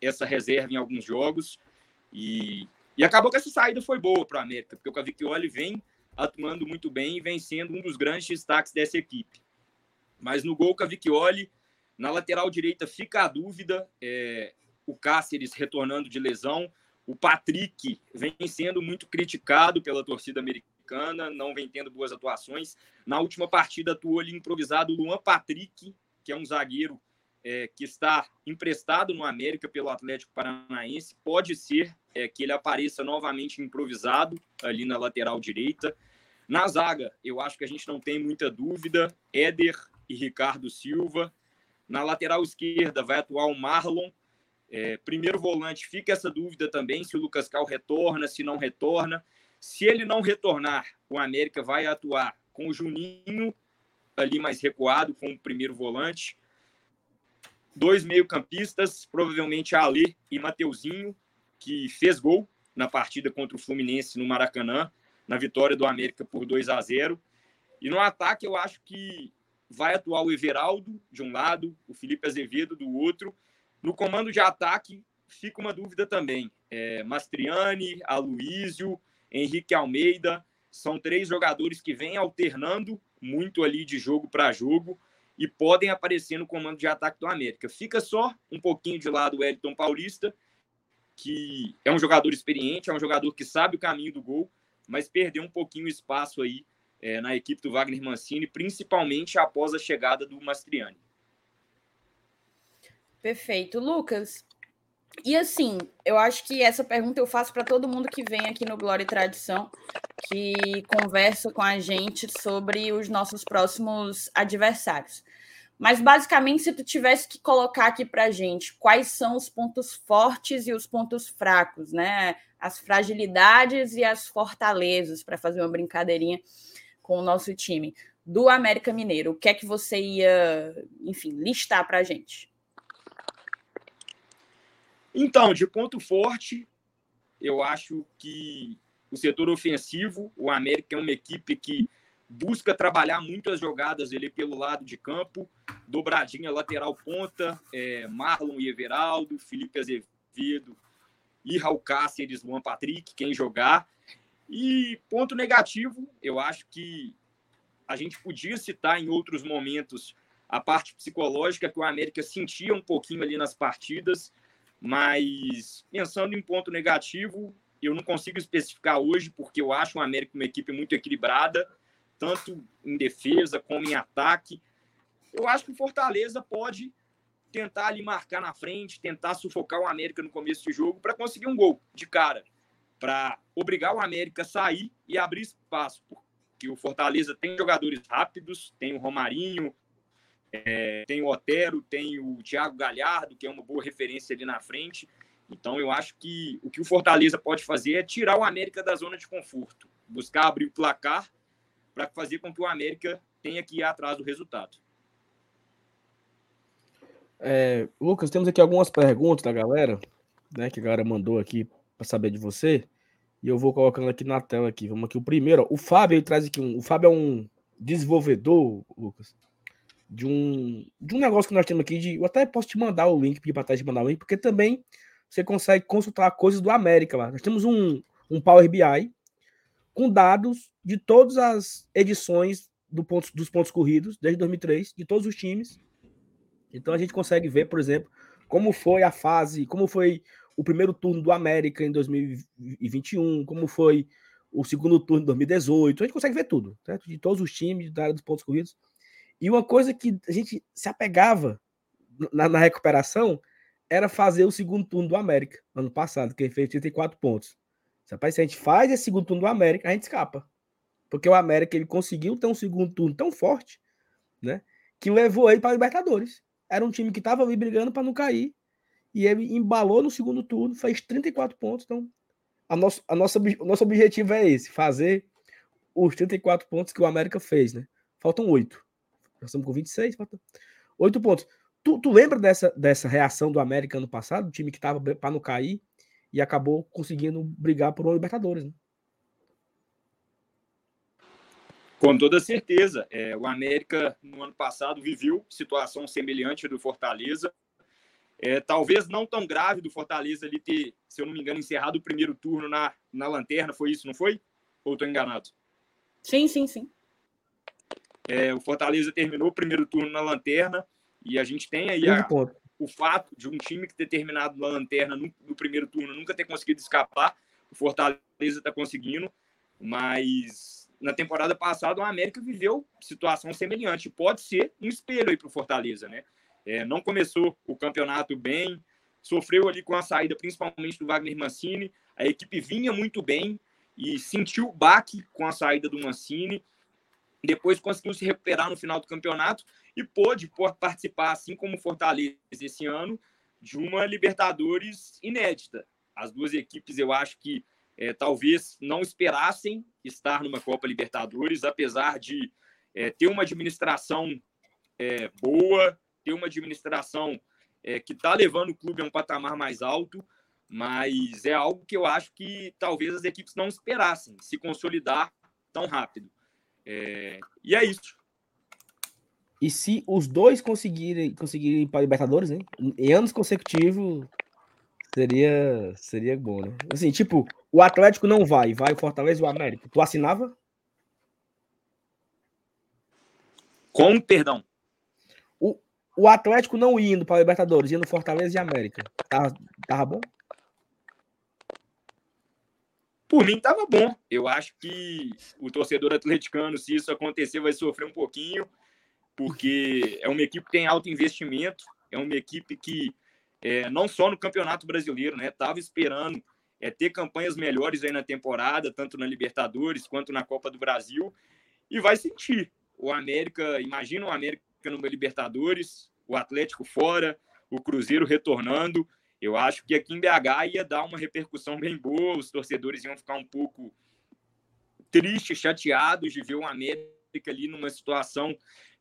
essa reserva em alguns jogos, e, e acabou que essa saída foi boa para o América, porque o Cavicchioli vem atuando muito bem e vem sendo um dos grandes destaques dessa equipe. Mas no gol, Cavicchioli, na lateral direita fica a dúvida, é, o Cáceres retornando de lesão, o Patrick vem sendo muito criticado pela torcida americana, não vem tendo boas atuações. Na última partida atuou ali improvisado o Luan Patrick, que é um zagueiro é, que está emprestado no América pelo Atlético Paranaense. Pode ser é, que ele apareça novamente improvisado ali na lateral direita. Na zaga, eu acho que a gente não tem muita dúvida. Éder e Ricardo Silva. Na lateral esquerda vai atuar o Marlon. É, primeiro volante, fica essa dúvida também se o Lucas Cal retorna, se não retorna. Se ele não retornar, o América vai atuar com o Juninho ali mais recuado, com o primeiro volante. Dois meio-campistas, provavelmente Ali e Mateuzinho, que fez gol na partida contra o Fluminense no Maracanã, na vitória do América por 2 a 0. E no ataque, eu acho que vai atuar o Everaldo de um lado, o Felipe Azevedo do outro. No comando de ataque, fica uma dúvida também. É, Mastriani, Aloísio, Henrique Almeida, são três jogadores que vêm alternando muito ali de jogo para jogo e podem aparecer no comando de ataque do América. Fica só um pouquinho de lado o Elton Paulista, que é um jogador experiente, é um jogador que sabe o caminho do gol, mas perdeu um pouquinho o espaço aí é, na equipe do Wagner Mancini, principalmente após a chegada do Mastriani. Perfeito. Lucas, e assim, eu acho que essa pergunta eu faço para todo mundo que vem aqui no Glória e Tradição, que conversa com a gente sobre os nossos próximos adversários. Mas basicamente, se tu tivesse que colocar aqui para gente quais são os pontos fortes e os pontos fracos, né? As fragilidades e as fortalezas, para fazer uma brincadeirinha com o nosso time do América Mineiro, o que é que você ia, enfim, listar para a gente? Então, de ponto forte, eu acho que o setor ofensivo, o América é uma equipe que busca trabalhar muito as jogadas ali pelo lado de campo, dobradinha lateral ponta, é, Marlon e Everaldo, Felipe Azevedo e Raul Cáceres, Luan Patrick, quem jogar. E ponto negativo, eu acho que a gente podia citar em outros momentos a parte psicológica que o América sentia um pouquinho ali nas partidas, mas pensando em ponto negativo, eu não consigo especificar hoje, porque eu acho o América uma equipe muito equilibrada, tanto em defesa como em ataque. Eu acho que o Fortaleza pode tentar ali marcar na frente, tentar sufocar o América no começo de jogo para conseguir um gol de cara, para obrigar o América a sair e abrir espaço, porque o Fortaleza tem jogadores rápidos, tem o Romarinho, é, tem o Otero, tem o Thiago Galhardo, que é uma boa referência ali na frente. Então, eu acho que o que o Fortaleza pode fazer é tirar o América da zona de conforto, buscar abrir o placar para fazer com que o América tenha que ir atrás do resultado. É, Lucas, temos aqui algumas perguntas da galera, né, que a galera mandou aqui para saber de você, e eu vou colocando aqui na tela aqui. Vamos aqui o primeiro, ó, o Fábio ele traz aqui um, o Fábio é um desenvolvedor, Lucas, de um, de um negócio que nós temos aqui. De, eu até posso te mandar o link, pedir para trás de mandar o link, porque também você consegue consultar coisas do América lá. Nós temos um, um Power BI com dados de todas as edições do pontos, dos pontos corridos, desde 2003, de todos os times. Então a gente consegue ver, por exemplo, como foi a fase, como foi o primeiro turno do América em 2021, como foi o segundo turno em 2018. A gente consegue ver tudo, certo? de todos os times, da área dos pontos corridos. E uma coisa que a gente se apegava na, na recuperação era fazer o segundo turno do América, ano passado, que fez 34 pontos. Se a gente faz esse segundo turno do América, a gente escapa. Porque o América ele conseguiu ter um segundo turno tão forte, né? Que levou ele para a Libertadores. Era um time que estava ali brigando para não cair. E ele embalou no segundo turno, fez 34 pontos. Então, a nosso, a nossa, o nosso objetivo é esse: fazer os 34 pontos que o América fez, né? Faltam oito. Nós estamos com 26, falta 8 pontos. Tu, tu lembra dessa, dessa reação do América ano passado? O time que estava para não cair e acabou conseguindo brigar por uma Libertadores, né? Com toda certeza. É, o América, no ano passado, viveu situação semelhante do Fortaleza. É, talvez não tão grave do Fortaleza ali ter, se eu não me engano, encerrado o primeiro turno na, na lanterna. Foi isso, não foi? Ou estou enganado? Sim, sim, sim. É, o Fortaleza terminou o primeiro turno na lanterna e a gente tem aí a, o fato de um time que ter terminado na lanterna no, no primeiro turno nunca ter conseguido escapar. O Fortaleza está conseguindo, mas na temporada passada o América viveu situação semelhante. Pode ser um espelho aí para o Fortaleza, né? É, não começou o campeonato bem, sofreu ali com a saída principalmente do Wagner Mancini. A equipe vinha muito bem e sentiu o baque com a saída do Mancini depois conseguiu se recuperar no final do campeonato e pôde participar, assim como Fortaleza esse ano, de uma Libertadores inédita. As duas equipes, eu acho que é, talvez não esperassem estar numa Copa Libertadores, apesar de é, ter uma administração é, boa, ter uma administração que está levando o clube a um patamar mais alto, mas é algo que eu acho que talvez as equipes não esperassem se consolidar tão rápido. É, e é isso. E se os dois conseguirem, conseguirem para Libertadores, hein? em anos consecutivos, Seria, seria bom, né? Assim, tipo, o Atlético não vai, vai o Fortaleza e o América. Tu assinava? Com perdão. O, Atlético não indo para Libertadores, indo Fortaleza e América. Tava, tava bom? Por mim, tava bom. Eu acho que o torcedor atleticano, se isso acontecer, vai sofrer um pouquinho, porque é uma equipe que tem alto investimento, é uma equipe que é, não só no Campeonato Brasileiro, né? Tava esperando é, ter campanhas melhores aí na temporada, tanto na Libertadores quanto na Copa do Brasil, e vai sentir. O América, imagina o América no Libertadores, o Atlético fora, o Cruzeiro retornando. Eu acho que aqui em BH ia dar uma repercussão bem boa, os torcedores iam ficar um pouco tristes, chateados de ver o América ali numa situação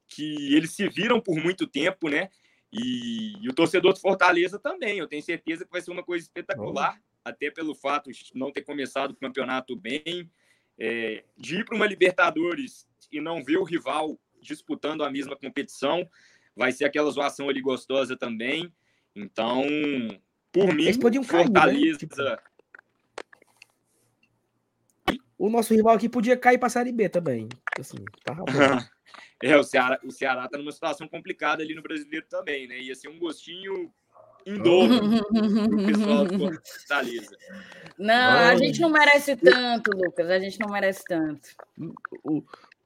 que eles se viram por muito tempo, né? E, e, o torcedor do Fortaleza também. Eu tenho certeza que vai ser uma coisa espetacular, até pelo fato de não ter começado o campeonato bem, é, de ir para uma Libertadores e não ver o rival disputando a mesma competição. Vai ser aquela zoação ali gostosa também. Então, por mim, Fortaleza. Cair, né? tipo... O nosso rival aqui podia cair para a Série B também. Assim, tá *laughs* É, o Ceará, o Ceará tá numa situação complicada ali no brasileiro também, né? Ia ser um gostinho em dobro pro pessoal do Fortaleza. Não, a gente não merece tanto, Lucas. A gente não merece tanto. O,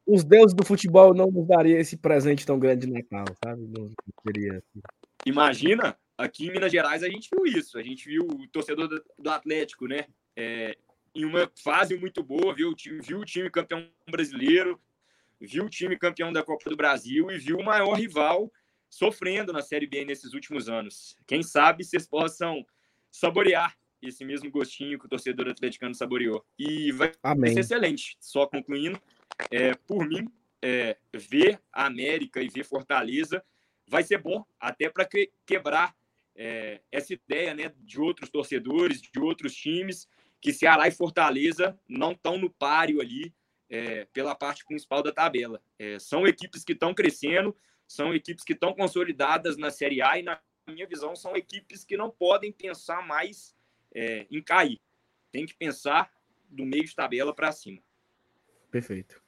os deuses do futebol não nos dariam esse presente tão grande de Natal, sabe? Não seria assim. Imagina, aqui em Minas Gerais a gente viu isso. A gente viu o torcedor do Atlético, né? É, em uma fase muito boa, viu, viu o time campeão brasileiro, viu o time campeão da Copa do Brasil e viu o maior rival sofrendo na Série B nesses últimos anos. Quem sabe vocês possam saborear esse mesmo gostinho que o torcedor atleticano saboreou. E vai Amém. ser excelente. Só concluindo, é, por mim, é, ver a América e ver Fortaleza vai ser bom, até para que, quebrar é, essa ideia né, de outros torcedores, de outros times, que Ceará e Fortaleza não estão no páreo ali é, pela parte principal da tabela. É, são equipes que estão crescendo, são equipes que estão consolidadas na Série A e, na minha visão, são equipes que não podem pensar mais é, em cair. Tem que pensar do meio de tabela para cima. Perfeito.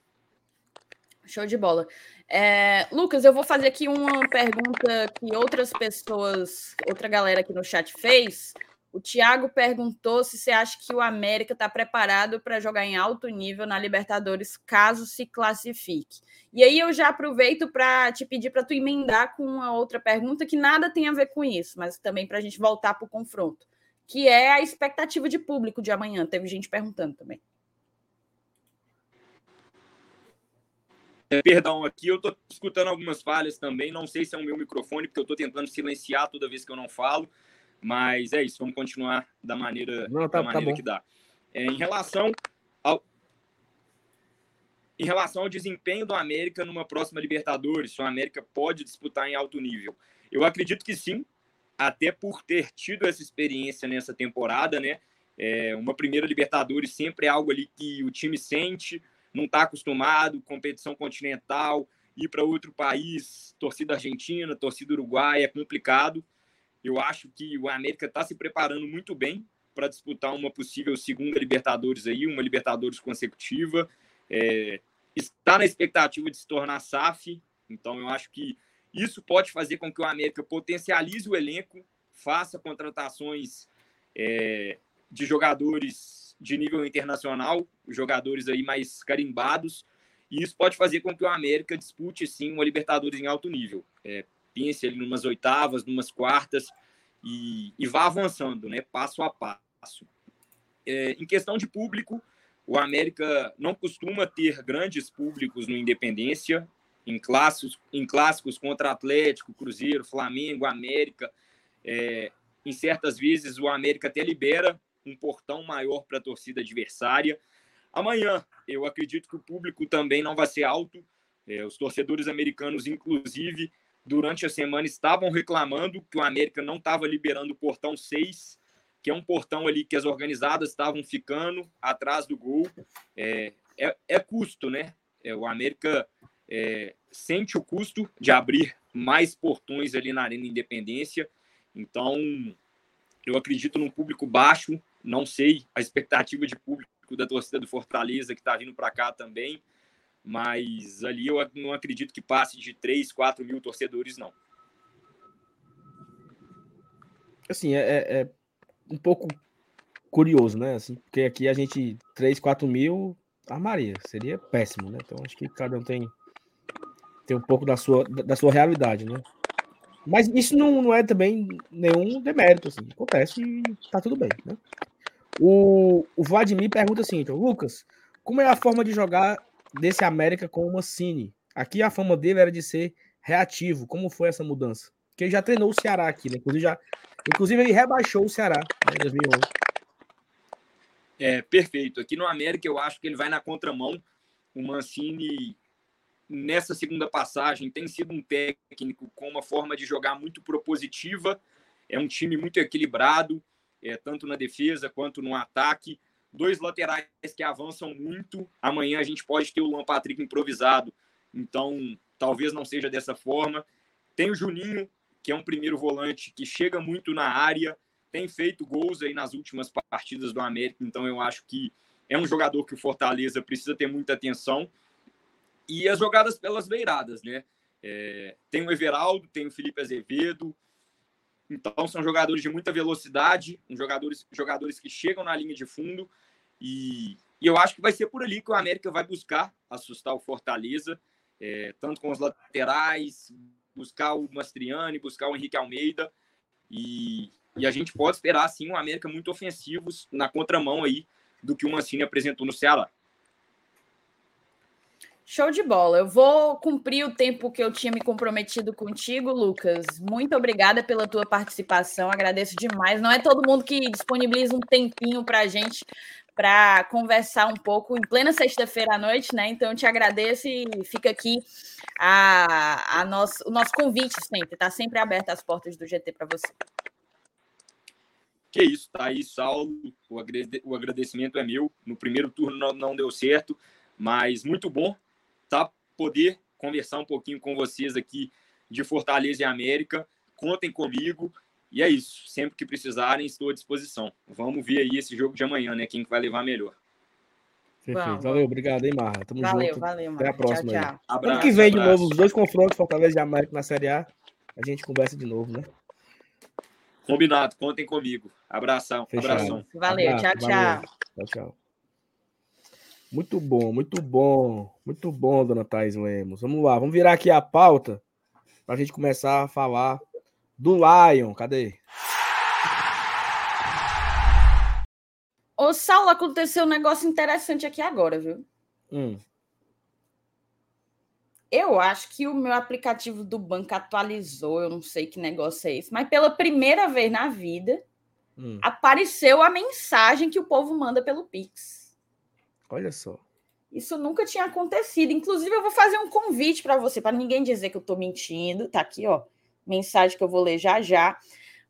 Show de bola. É, Lucas, eu vou fazer aqui uma pergunta que outras pessoas, outra galera aqui no chat fez. O Thiago perguntou se você acha que o América está preparado para jogar em alto nível na Libertadores caso se classifique. E aí eu já aproveito para te pedir para tu emendar com uma outra pergunta que nada tem a ver com isso, mas também para a gente voltar para o confronto, que é a expectativa de público de amanhã. Teve gente perguntando também. Perdão, aqui eu estou escutando algumas falhas também. Não sei se é o meu microfone, porque eu estou tentando silenciar toda vez que eu não falo. Mas é isso, vamos continuar da maneira, Não, tá, da tá maneira tá que dá. É, em relação ao em relação ao desempenho do América numa próxima Libertadores, se o América pode disputar em alto nível. Eu acredito que sim, até por ter tido essa experiência nessa temporada, né? É, uma primeira Libertadores sempre é algo ali que o time sente, não está acostumado, competição continental, ir para outro país, torcida argentina, torcida uruguaia, é complicado. Eu acho que o América está se preparando muito bem para disputar uma possível segunda Libertadores aí, uma Libertadores consecutiva. É, está na expectativa de se tornar SAF, então eu acho que isso pode fazer com que o América potencialize o elenco, faça contratações é, de jogadores de nível internacional, jogadores aí mais carimbados, e isso pode fazer com que o América dispute sim uma Libertadores em alto nível. É, pense ali numas oitavas, numas quartas e, e vá avançando, né, passo a passo. É, em questão de público, o América não costuma ter grandes públicos no Independência, em clássicos, em clássicos contra Atlético, Cruzeiro, Flamengo, América. É, em certas vezes o América até libera um portão maior para a torcida adversária. Amanhã, eu acredito que o público também não vai ser alto. É, os torcedores americanos, inclusive, durante a semana estavam reclamando que o América não estava liberando o portão 6, que é um portão ali que as organizadas estavam ficando atrás do gol. É, é, é custo, né? É, o América é, sente o custo de abrir mais portões ali na Arena Independência. Então, Eu acredito num público baixo, não sei a expectativa de público da torcida do Fortaleza que está vindo para cá também, mas ali eu não acredito que passe de 3, 4 mil torcedores, não. Assim, é, é, é um pouco curioso, né? Assim, porque aqui a gente, 3, 4 mil, armaria, seria péssimo, né? Então acho que cada um tem, tem um pouco da sua, da sua realidade, né? Mas isso não, não é também nenhum demérito, assim. Acontece e tá tudo bem, né? O, o Vladimir pergunta assim, então, Lucas, como é a forma de jogar desse América com o Mancini? Aqui a fama dele era de ser reativo. Como foi essa mudança? Porque ele já treinou o Ceará aqui, né? Inclusive, já, inclusive ele rebaixou o Ceará né, em 2011. É, perfeito. Aqui no América eu acho que ele vai na contramão. O Mancini, nessa segunda passagem, tem sido um técnico com uma forma de jogar muito propositiva. É um time muito equilibrado, é, tanto na defesa quanto no ataque. Dois laterais que avançam muito. Amanhã a gente pode ter o Luan Patrick improvisado. Então, talvez não seja dessa forma. Tem o Juninho, que é um primeiro volante que chega muito na área, tem feito gols aí nas últimas partidas do América, então eu acho que é um jogador que o Fortaleza precisa ter muita atenção. E as jogadas pelas beiradas, né? É, tem o Everaldo, tem o Felipe Azevedo. Então são jogadores de muita velocidade, jogadores, jogadores que chegam na linha de fundo. E, e eu acho que vai ser por ali que o América vai buscar assustar o Fortaleza, é, tanto com os laterais, buscar o Mastriani, buscar o Henrique Almeida. E, e a gente pode esperar, sim, um América muito ofensivos na contramão aí do que o Mancini apresentou no Ceará. Show de bola. Eu vou cumprir o tempo que eu tinha me comprometido contigo, Lucas. Muito obrigada pela tua participação. Agradeço demais. Não é todo mundo que disponibiliza um tempinho para a gente para conversar um pouco em plena sexta-feira à noite, né? Então, eu te agradeço e fica aqui a, a nosso, o nosso convite sempre. Está sempre aberto as portas do GT para você. Que isso, aí, Saulo. O agradecimento é meu. No primeiro turno não deu certo, mas muito bom tá poder conversar um pouquinho com vocês aqui de Fortaleza e América. Contem comigo. E é isso. Sempre que precisarem, estou à disposição. Vamos ver aí esse jogo de amanhã, né? Quem que vai levar melhor. Perfeito. Valeu, obrigado, hein, Marra. Tamo valeu, junto. Valeu, Até a próxima. Tchau, tchau. Abraço, ano que vem, abraço. de novo, os dois confrontos, Fortaleza e América na Série A. A gente conversa de novo, né? Combinado, contem comigo. Abração. Fechado. Abração. Valeu, Abraço, tchau, tchau. Tchau, tchau. Muito bom, muito bom, muito bom, dona Thais Lemos. Vamos lá, vamos virar aqui a pauta para a gente começar a falar do Lion. Cadê? Ô, Saulo, aconteceu um negócio interessante aqui agora, viu? Hum. Eu acho que o meu aplicativo do banco atualizou, eu não sei que negócio é esse, mas pela primeira vez na vida hum. apareceu a mensagem que o povo manda pelo Pix. Olha só. Isso nunca tinha acontecido. Inclusive, eu vou fazer um convite para você, para ninguém dizer que eu estou mentindo. Tá aqui, ó, mensagem que eu vou ler já já.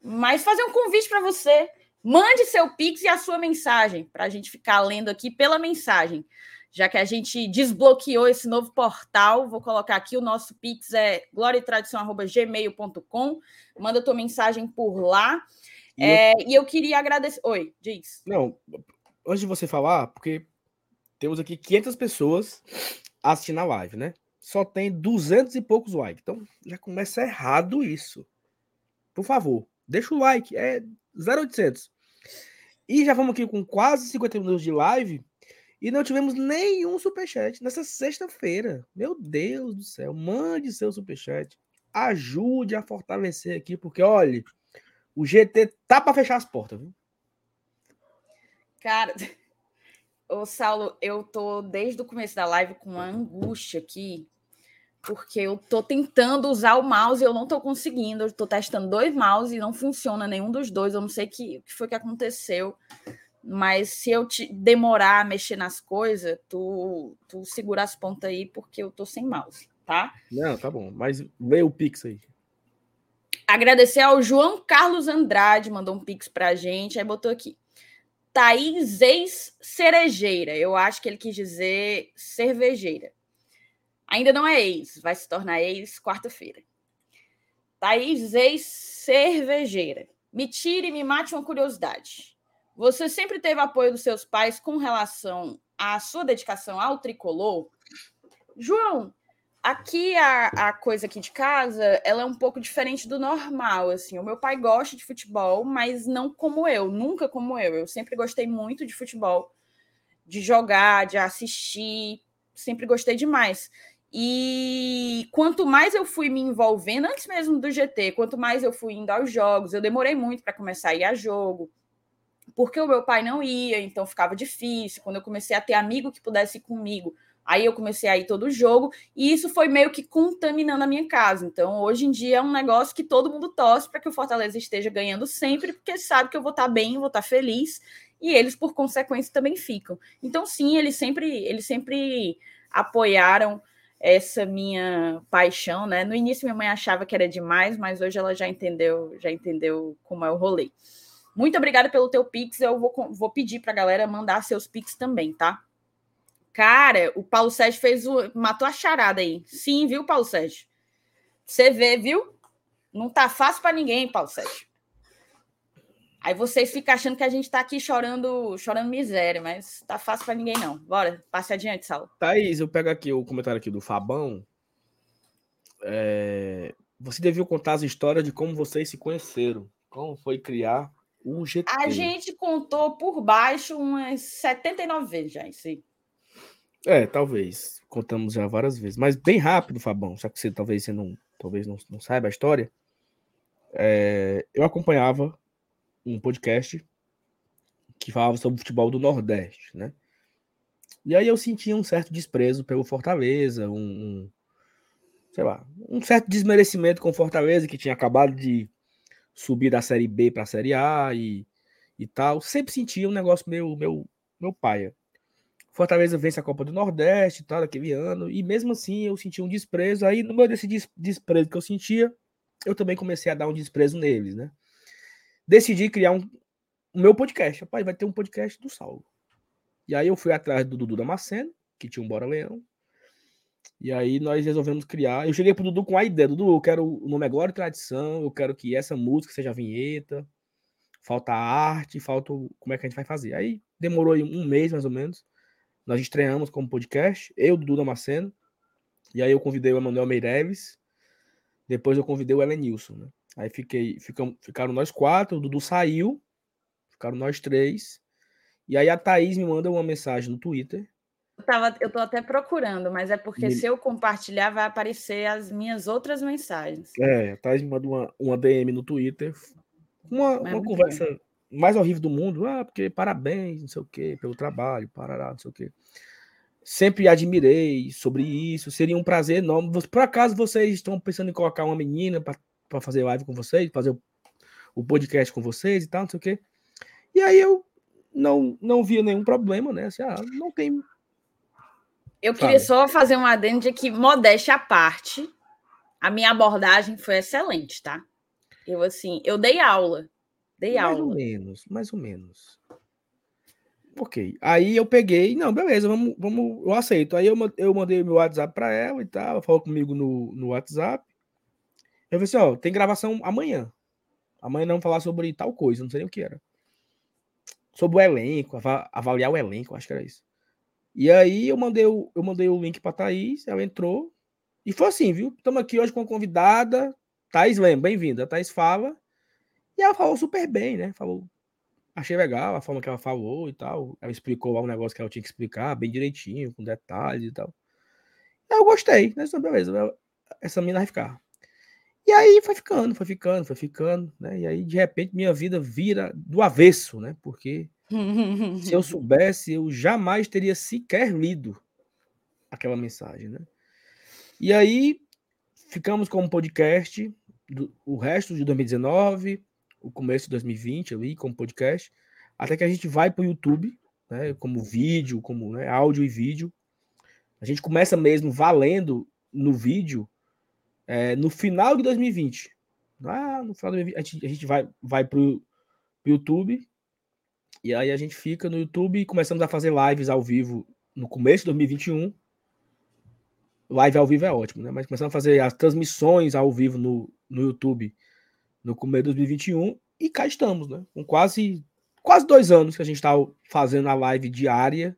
Mas fazer um convite para você. Mande seu Pix e a sua mensagem, para a gente ficar lendo aqui pela mensagem já que a gente desbloqueou esse novo portal, vou colocar aqui o nosso Pix é gloriatradição.gmail.com. Manda tua mensagem por lá. E, é, eu... e eu queria agradecer. Oi, diz. Não, antes de você falar, porque temos aqui 500 pessoas assistindo a live, né? Só tem 200 e poucos likes. Então já começa errado isso. Por favor, deixa o like. É 0800. E já vamos aqui com quase 50 minutos de live. E não tivemos nenhum superchat nessa sexta-feira. Meu Deus do céu, mande seu superchat. Ajude a fortalecer aqui, porque olha, o GT tá para fechar as portas, viu? Cara, ô Saulo, eu tô desde o começo da live com uma angústia aqui, porque eu tô tentando usar o mouse e eu não tô conseguindo. Eu tô testando dois mouse e não funciona nenhum dos dois. Eu não sei o que, que foi que aconteceu. Mas se eu te demorar a mexer nas coisas, tu, tu segura as pontas aí, porque eu tô sem mouse, tá? Não, tá bom. Mas veio o Pix aí. Agradecer ao João Carlos Andrade, mandou um Pix pra gente, aí botou aqui. Thaís ex cerejeira. Eu acho que ele quis dizer cervejeira. Ainda não é ex, vai se tornar ex quarta-feira. Thaís ex cervejeira. Me tire e me mate uma curiosidade. Você sempre teve apoio dos seus pais com relação à sua dedicação ao tricolor? João, aqui a, a coisa aqui de casa, ela é um pouco diferente do normal, assim. O meu pai gosta de futebol, mas não como eu, nunca como eu. Eu sempre gostei muito de futebol, de jogar, de assistir, sempre gostei demais. E quanto mais eu fui me envolvendo, antes mesmo do GT, quanto mais eu fui indo aos jogos, eu demorei muito para começar a ir a jogo, porque o meu pai não ia, então ficava difícil. Quando eu comecei a ter amigo que pudesse ir comigo, aí eu comecei a ir todo jogo, e isso foi meio que contaminando a minha casa. Então, hoje em dia é um negócio que todo mundo torce para que o Fortaleza esteja ganhando sempre, porque sabe que eu vou estar tá bem, vou estar tá feliz, e eles, por consequência, também ficam. Então, sim, eles sempre, eles sempre apoiaram essa minha paixão, né? No início minha mãe achava que era demais, mas hoje ela já entendeu, já entendeu como é o rolê. Muito obrigada pelo teu pix, eu vou, vou pedir para a galera mandar seus pix também, tá? Cara, o Paulo Sérgio fez o matou a charada aí. Sim, viu, Paulo Sérgio? Você vê, viu? Não tá fácil para ninguém, Paulo Sérgio. Aí vocês ficam achando que a gente está aqui chorando, chorando miséria, mas tá fácil para ninguém não. Bora, passe adiante, Saulo. Thaís, eu pego aqui o comentário aqui do Fabão. É... Você devia contar as histórias de como vocês se conheceram. Como foi criar o GT. A gente contou por baixo umas 79 vezes já, isso aí. É, talvez. Contamos já várias vezes. Mas bem rápido, Fabão. Só que você talvez você não, talvez não, não saiba a história. É... Eu acompanhava um podcast que falava sobre o futebol do Nordeste, né? E aí eu sentia um certo desprezo pelo Fortaleza, um, um sei lá, um certo desmerecimento com o Fortaleza que tinha acabado de subir da série B para a série A e, e tal. Sempre sentia um negócio meu meu meu paia. Fortaleza vence a Copa do Nordeste e tal aquele ano e mesmo assim eu sentia um desprezo. Aí no meio desse desprezo que eu sentia, eu também comecei a dar um desprezo neles, né? decidi criar um, o meu podcast. Rapaz, vai ter um podcast do Saulo. E aí eu fui atrás do Dudu Damasceno, que tinha um Bora Leão. E aí nós resolvemos criar. Eu cheguei pro Dudu com a ideia: Dudu, eu quero o nome é e Tradição, eu quero que essa música seja vinheta. Falta arte, falta. Como é que a gente vai fazer? Aí demorou um mês mais ou menos. Nós estreamos como podcast, eu, Dudu Damasceno. E aí eu convidei o Emanuel Meireles. Depois eu convidei o Elenilson, né? Aí fiquei, ficam, ficaram nós quatro, o Dudu saiu, ficaram nós três. E aí a Thaís me manda uma mensagem no Twitter. Eu, tava, eu tô até procurando, mas é porque me... se eu compartilhar, vai aparecer as minhas outras mensagens. É, a Thaís me manda uma, uma DM no Twitter. Uma, uma conversa bem. Mais horrível do mundo. Ah, porque parabéns, não sei o quê, pelo trabalho, parará, não sei o quê. Sempre admirei sobre isso. Seria um prazer enorme. Por acaso vocês estão pensando em colocar uma menina para fazer live com vocês, fazer o, o, podcast com vocês e tal, não sei o quê. E aí eu não, não via nenhum problema, né? Assim, ah, não tem. Eu queria só fazer um adendo de que, modéstia à parte, a minha abordagem foi excelente, tá? Eu, assim, eu dei aula. Dei mais aula. Mais ou menos, mais ou menos. Ok. Aí eu peguei, não, beleza, vamos, vamos, eu aceito. Aí eu, eu mandei meu WhatsApp para ela e tal, ela falou comigo no, no WhatsApp. Eu falei assim, ó, tem gravação amanhã. Amanhã não vamos falar sobre tal coisa, não sei nem o que era. Sobre o elenco, avaliar o elenco, acho que era isso. E aí eu mandei o, eu mandei o link pra Thaís, ela entrou. E foi assim, viu? Estamos aqui hoje com a convidada, Thaís Lem, bem-vinda. Thaís fala. E ela falou super bem, né? Falou. Achei legal a forma que ela falou e tal. Ela explicou lá um negócio que ela tinha que explicar, bem direitinho, com detalhes e tal. Eu gostei, né? Então, beleza, essa menina vai ficar. E aí foi ficando, foi ficando, foi ficando, né? E aí, de repente, minha vida vira do avesso, né? Porque se eu *laughs* soubesse, eu jamais teria sequer lido aquela mensagem, né? E aí ficamos com um podcast do, o resto de 2019, o começo de 2020 ali como podcast, até que a gente vai para o YouTube, né? Como vídeo, como né, áudio e vídeo. A gente começa mesmo valendo no vídeo é, no final de 2020. Lá no final de 2020, a gente, a gente vai, vai pro, pro YouTube. E aí a gente fica no YouTube e começamos a fazer lives ao vivo no começo de 2021. Live ao vivo é ótimo, né? Mas começamos a fazer as transmissões ao vivo no, no YouTube no começo de 2021. E cá estamos, né? Com quase, quase dois anos que a gente está fazendo a live diária,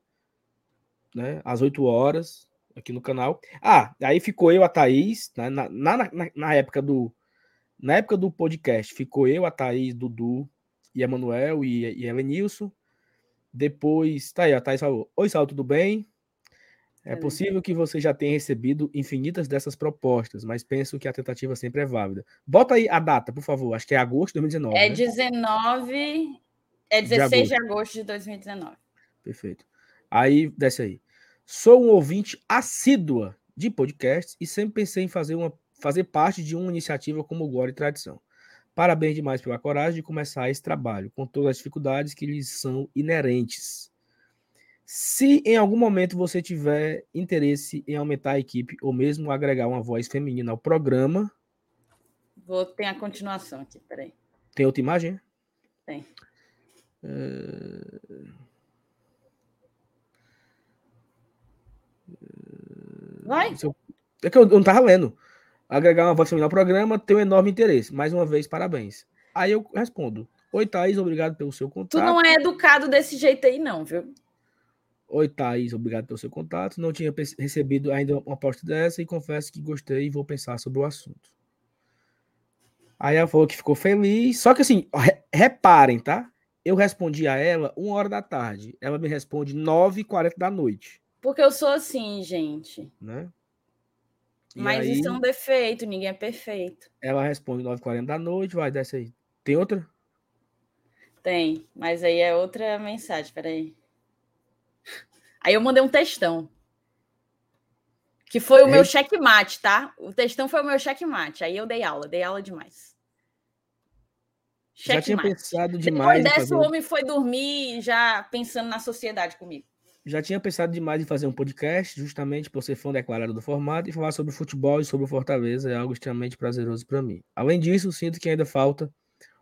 né? Às 8 horas, aqui no canal. Ah, aí ficou eu, a Thaís, né? na, na, na, na época do. Na época do podcast, ficou eu, a Thaís, Dudu e Emanuel e, e Elenilson. Depois, tá aí, a Thaís falou: Oi, Sal, tudo bem? É possível que você já tenha recebido infinitas dessas propostas, mas penso que a tentativa sempre é válida. Bota aí a data, por favor. Acho que é agosto de 2019. É né? 19. É 16 de agosto. de agosto de 2019. Perfeito. Aí, desce aí. Sou um ouvinte assídua de podcasts e sempre pensei em fazer, uma, fazer parte de uma iniciativa como o Glória e Tradição. Parabéns demais pela coragem de começar esse trabalho, com todas as dificuldades que lhes são inerentes. Se em algum momento você tiver interesse em aumentar a equipe ou mesmo agregar uma voz feminina ao programa. Vou ter a continuação aqui, peraí. Tem outra imagem? Tem. É... Vai. É que eu não estava lendo agregar uma voz feminina ao programa, tenho um enorme interesse. Mais uma vez, parabéns. Aí eu respondo: Oi, Thaís, obrigado pelo seu contato. Tu não é educado desse jeito aí, não, viu? Oi, Thaís, obrigado pelo seu contato. Não tinha recebido ainda uma aposta dessa e confesso que gostei e vou pensar sobre o assunto. Aí ela falou que ficou feliz. Só que assim, reparem, tá? Eu respondi a ela uma hora da tarde. Ela me responde 9h40 da noite. Porque eu sou assim, gente. Né? E Mas aí, isso é um defeito, ninguém é perfeito. Ela responde 9h40 da noite, vai, desce aí. Tem outra? Tem, mas aí é outra mensagem, peraí. Aí eu mandei um textão. Que foi o é. meu checkmate, tá? O textão foi o meu checkmate. Aí eu dei aula, dei aula demais. Checkmate. Já tinha pensado demais. Depois dessa, o homem foi dormir já pensando na sociedade comigo já tinha pensado demais em fazer um podcast, justamente por ser fã declarado do formato, e falar sobre futebol e sobre o Fortaleza é algo extremamente prazeroso para mim. Além disso, sinto que ainda falta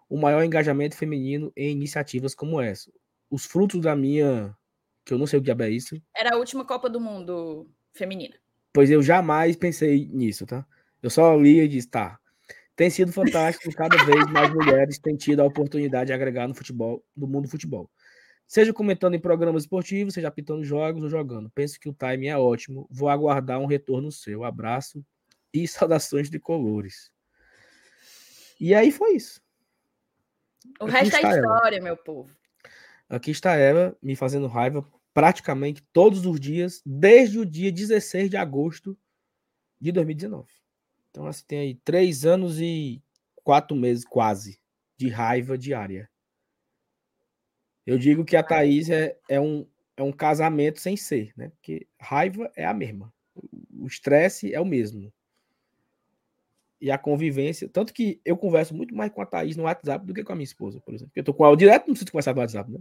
o maior engajamento feminino em iniciativas como essa. Os frutos da minha. Que eu não sei o que é isso. Era a última Copa do Mundo feminina. Pois eu jamais pensei nisso, tá? Eu só li e disse, tá. Tem sido fantástico, cada vez mais mulheres têm tido a oportunidade de agregar no futebol, no mundo do futebol. Seja comentando em programas esportivos, seja apitando jogos ou jogando. Penso que o time é ótimo. Vou aguardar um retorno seu. Abraço e *laughs* saudações de colores. E aí foi isso. O Aqui resto é história, ela. meu povo. Aqui está ela me fazendo raiva praticamente todos os dias, desde o dia 16 de agosto de 2019. Então, assim, tem aí três anos e quatro meses quase de raiva diária. Eu digo que a Thaís é, é, um, é um casamento sem ser, né? Porque raiva é a mesma. O estresse é o mesmo. E a convivência. Tanto que eu converso muito mais com a Thaís no WhatsApp do que com a minha esposa, por exemplo. Porque eu tô com ela direto, não preciso conversar no WhatsApp, né?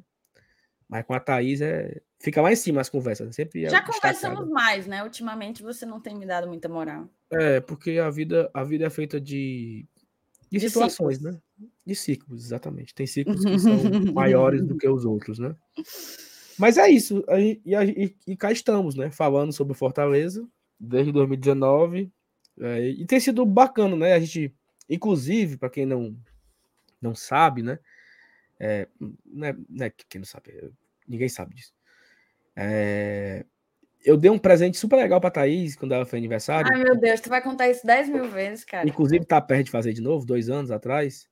Mas com a Thaís é. Fica lá em cima as conversas. Sempre é Já conversamos mais, né? Ultimamente você não tem me dado muita moral. É, porque a vida, a vida é feita de de, de situações, ciclos. né? De ciclos, exatamente. Tem ciclos que são *laughs* maiores do que os outros, né? Mas é isso. E, e, e, cá estamos, né? Falando sobre Fortaleza desde 2019. É, e tem sido bacana, né? A gente, inclusive, para quem não, não sabe, né? É, né, né? Quem não sabe, ninguém sabe disso. É, eu dei um presente super legal pra Thaís quando ela foi aniversário. Ai, meu Deus, tu vai contar isso 10 mil vezes, cara. Inclusive, tá perto de fazer de novo, dois anos atrás.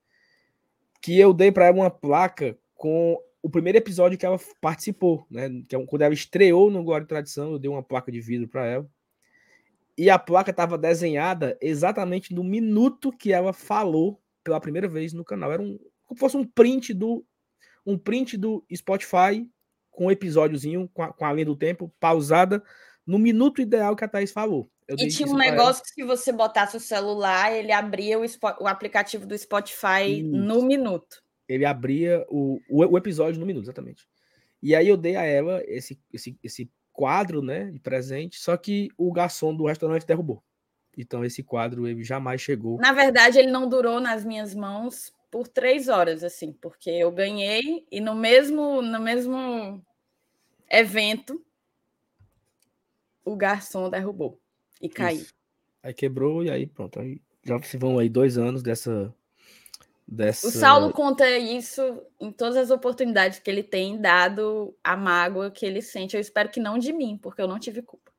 Que eu dei para ela uma placa com o primeiro episódio que ela participou, né? Que é quando ela estreou no Glória e Tradição, eu dei uma placa de vidro para ela. E a placa estava desenhada exatamente no minuto que ela falou pela primeira vez no canal. Era um, como fosse um print do um print do Spotify com um episódiozinho, com a, com a linha do tempo, pausada, no minuto ideal que a Thaís falou. Eu e tinha um negócio que se você botasse o celular, ele abria o, o aplicativo do Spotify Isso. no minuto. Ele abria o, o, o, episódio no minuto, exatamente. E aí eu dei a ela esse, esse, esse quadro, né, de presente, só que o garçom do restaurante derrubou. Então esse quadro ele jamais chegou. Na verdade, ele não durou nas minhas mãos por três horas, assim, porque eu ganhei e no mesmo, no mesmo evento o garçom derrubou e caiu. Isso. Aí quebrou e aí pronto. Aí já se vão aí dois anos dessa Dessa... O Saulo conta isso em todas as oportunidades que ele tem dado a mágoa que ele sente. Eu espero que não de mim, porque eu não tive culpa.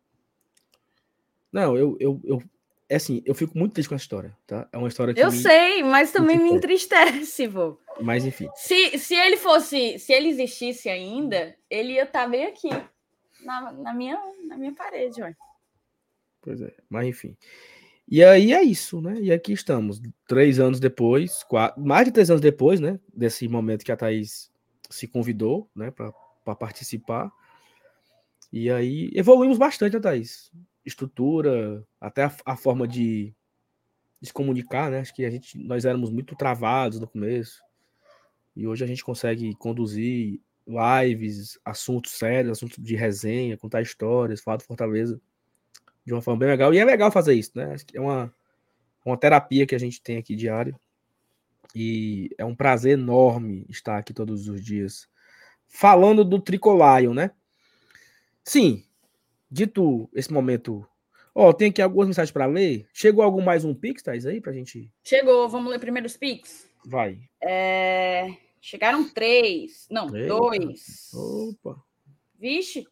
Não, eu, eu, eu é assim, eu fico muito triste com essa história, tá? É uma história que Eu me... sei, mas também me entristece, vô. Mas enfim. Se, se ele fosse, se ele existisse ainda, ele ia estar tá bem aqui na, na minha na minha parede, ó. Pois é, mas enfim. E aí é isso, né? E aqui estamos, três anos depois, quatro, mais de três anos depois, né? Desse momento que a Thaís se convidou, né, para participar. E aí evoluímos bastante, né, Thaís? Estrutura, até a, a forma de, se comunicar, né? Acho que a gente, nós éramos muito travados no começo. E hoje a gente consegue conduzir lives, assuntos sérios, assuntos de resenha, contar histórias, falar do Fortaleza de uma forma bem legal. E é legal fazer isso, né? É uma, uma terapia que a gente tem aqui diário. E é um prazer enorme estar aqui todos os dias falando do Tricolion, né? Sim, dito esse momento. Ó, oh, tem aqui algumas mensagens para ler. Chegou algum mais um Pix, Thais, aí, pra gente? Chegou, vamos ler primeiro os Pix? Vai. É... Chegaram três. Não, Eita. dois. Opa. Vixe,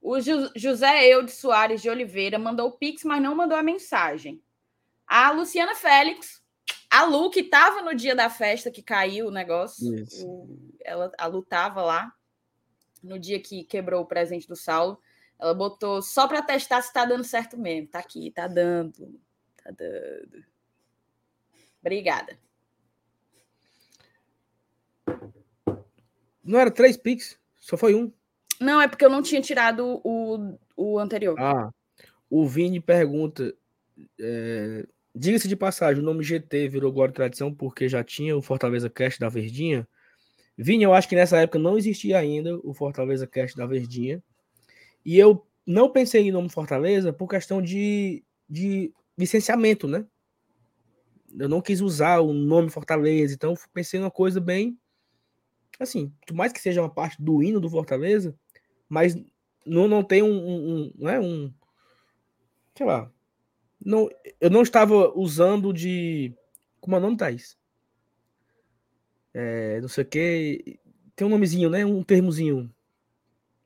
o José Eudes Soares de Oliveira mandou o Pix, mas não mandou a mensagem. A Luciana Félix, a Lu, que estava no dia da festa que caiu o negócio, o, ela, a Lu estava lá no dia que quebrou o presente do Saulo. Ela botou só para testar se está dando certo mesmo. Tá aqui, tá dando. Tá dando. Obrigada. Não era três Pix? Só foi um. Não, é porque eu não tinha tirado o, o anterior. Ah, o Vini pergunta. É, Diga-se de passagem, o nome GT virou Glória e Tradição porque já tinha o Fortaleza Cast da Verdinha. Vini, eu acho que nessa época não existia ainda o Fortaleza Cast da Verdinha. E eu não pensei em nome Fortaleza por questão de, de licenciamento, né? Eu não quis usar o nome Fortaleza, então pensei numa coisa bem assim, por mais que seja uma parte do hino do Fortaleza, mas não, não tem um, um, um é um, sei lá, não, eu não estava usando de, como é o nome, Thaís? É, não sei o que, tem um nomezinho, né, um termozinho,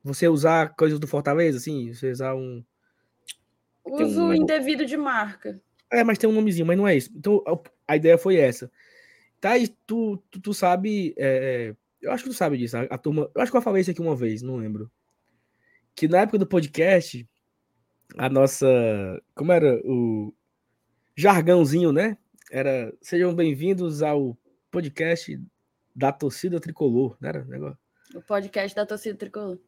você usar coisas do Fortaleza, assim, você usar um... Uso um, indevido de marca. É, mas tem um nomezinho, mas não é isso. Então, a ideia foi essa. Thaís, tu, tu, tu sabe, é, eu acho que tu sabe disso, a, a turma, eu acho que eu falei isso aqui uma vez, não lembro que na época do podcast, a nossa. Como era o jargãozinho, né? Era. Sejam bem-vindos ao podcast da torcida tricolor, né? Era o negócio? O podcast da torcida tricolor.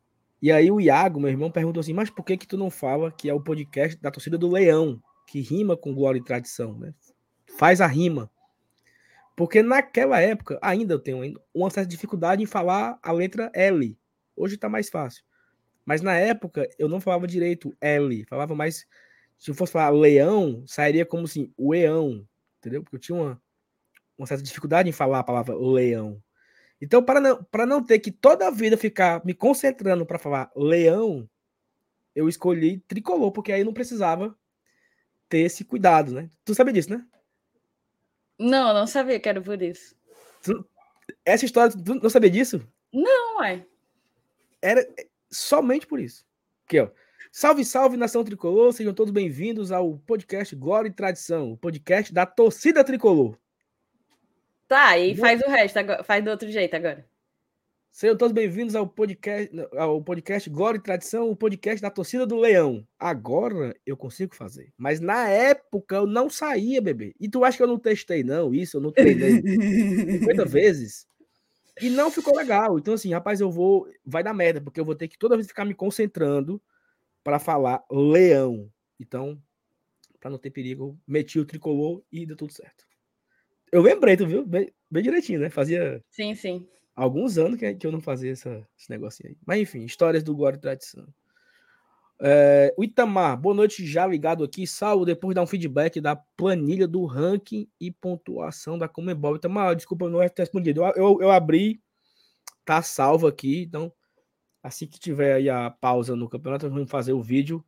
E aí o Iago, meu irmão, perguntou assim: mas por que que tu não fala que é o podcast da torcida do Leão, que rima com glória e tradição, né? Faz a rima. Porque naquela época, ainda eu tenho uma certa dificuldade em falar a letra L. Hoje tá mais fácil. Mas na época eu não falava direito L, falava mais. Se eu fosse falar leão, sairia como assim, o leão, entendeu? Porque eu tinha uma, uma certa dificuldade em falar a palavra leão. Então, para não, para não ter que toda a vida ficar me concentrando para falar leão, eu escolhi tricolor, porque aí não precisava ter esse cuidado, né? Tu sabia disso, né? Não, não sabia que era por isso. Tu, essa história, tu não sabia disso? Não, é. Era, somente por isso. Aqui, ó. Salve, salve, nação tricolor, sejam todos bem-vindos ao podcast Glória e Tradição, o podcast da torcida tricolor. Tá, e faz o resto, faz do outro jeito agora. Sejam todos bem-vindos ao podcast, ao podcast Glória e Tradição, o podcast da torcida do Leão. Agora eu consigo fazer. Mas na época eu não saía, bebê. E tu acha que eu não testei, não? Isso, eu não treinei 50 *laughs* vezes. E não ficou legal. Então, assim, rapaz, eu vou. Vai dar merda, porque eu vou ter que toda vez ficar me concentrando para falar leão. Então, para não ter perigo, meti o tricolor e deu tudo certo. Eu lembrei, tu viu? Bem, bem direitinho, né? Fazia. Sim, sim. Alguns anos que, que eu não fazia essa, esse negocinho aí. Mas enfim, histórias do e Tradição. É, o Itamar, boa noite, já ligado aqui. Salvo, depois de dar um feedback da planilha do ranking e pontuação da Comebol. Itamar, desculpa, não respondido. Eu, eu, eu, abri, tá salvo aqui. Então, assim que tiver aí a pausa no campeonato, vamos fazer o vídeo.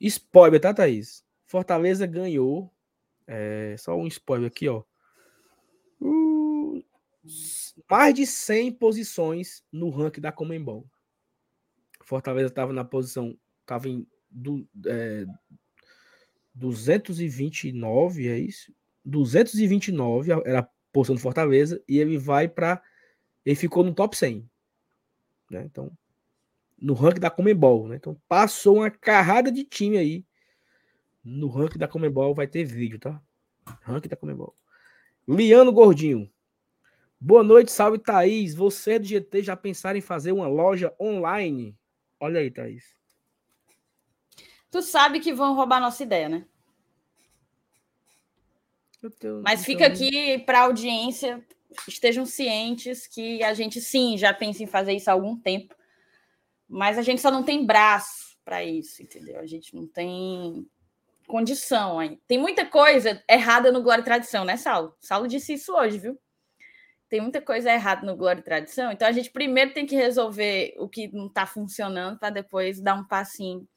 Spoiler, tá, Thaís? Fortaleza ganhou. É, só um spoiler aqui, ó. Uh, mais de 100 posições no ranking da Comembol. Fortaleza estava na posição, estava em do, é, 229, é isso? 229 era a posição do Fortaleza e ele vai para ele ficou no top 100, né? Então, no ranking da Comembol, né? Então, passou uma carrada de time aí no ranking da Comembol, vai ter vídeo, tá? Ranking da Comembol. Liano Gordinho. Boa noite, salve Thaís. Você do GT já pensaram em fazer uma loja online? Olha aí, Thaís. Tu sabe que vão roubar nossa ideia, né? Mas fica aqui para a audiência, estejam cientes que a gente sim já pensa em fazer isso há algum tempo, mas a gente só não tem braço para isso, entendeu? A gente não tem condição aí. Tem muita coisa errada no Glória e Tradição, né, Saulo? Saulo disse isso hoje, viu? Tem muita coisa errada no Glória e Tradição, então a gente primeiro tem que resolver o que não está funcionando para depois dar um passinho,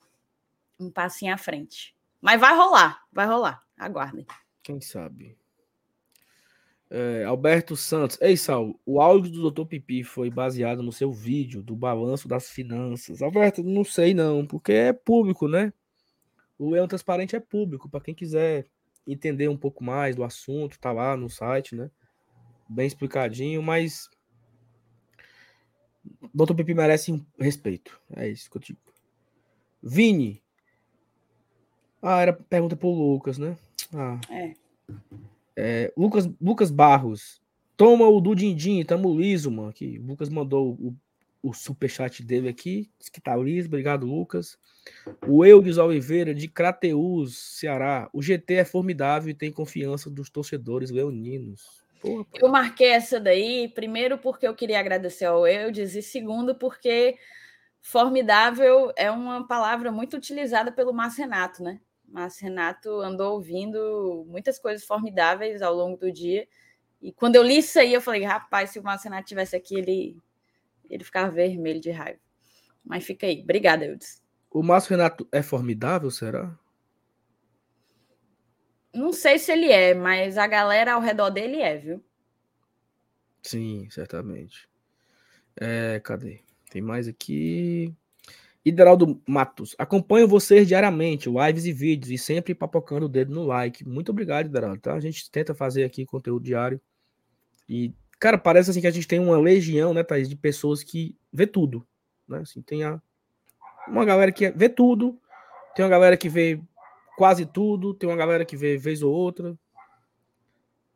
um passinho à frente. Mas vai rolar, vai rolar. Aguardem. Quem sabe? É, Alberto Santos. Ei, Sal, o áudio do Dr. Pipi foi baseado no seu vídeo do balanço das finanças. Alberto, não sei não, porque é público, né? O Leão Transparente é público, para quem quiser entender um pouco mais do assunto, tá lá no site, né? Bem explicadinho, mas Dr. Pipi merece um respeito. É isso que eu digo. Vini. Ah, era pergunta pro Lucas, né? Ah. É. é. Lucas, Lucas Barros. Toma o do Dindim, tamo liso, mano. O Lucas mandou o, o superchat dele aqui. Que tá liso. Obrigado, Lucas. O Eudes Oliveira, de Crateus, Ceará. O GT é formidável e tem confiança dos torcedores leoninos. Porra, eu marquei essa daí, primeiro porque eu queria agradecer ao Eudes, e segundo porque formidável é uma palavra muito utilizada pelo Márcio Renato, né? Mas Renato andou ouvindo muitas coisas formidáveis ao longo do dia. E quando eu li isso aí, eu falei, rapaz, se o Márcio Renato tivesse aqui, ele, ele ficava vermelho de raiva. Mas fica aí. Obrigada, Eudes. O Márcio Renato é formidável, será? Não sei se ele é, mas a galera ao redor dele é, viu? Sim, certamente. É, cadê? Tem mais aqui. Hidraldo Matos, acompanho vocês diariamente, lives e vídeos, e sempre papocando o dedo no like. Muito obrigado, Hidraldo. Tá? A gente tenta fazer aqui conteúdo diário. E, cara, parece assim que a gente tem uma legião, né, Thaís, de pessoas que vê tudo. Né? Assim, tem a, uma galera que vê tudo, tem uma galera que vê quase tudo, tem uma galera que vê vez ou outra.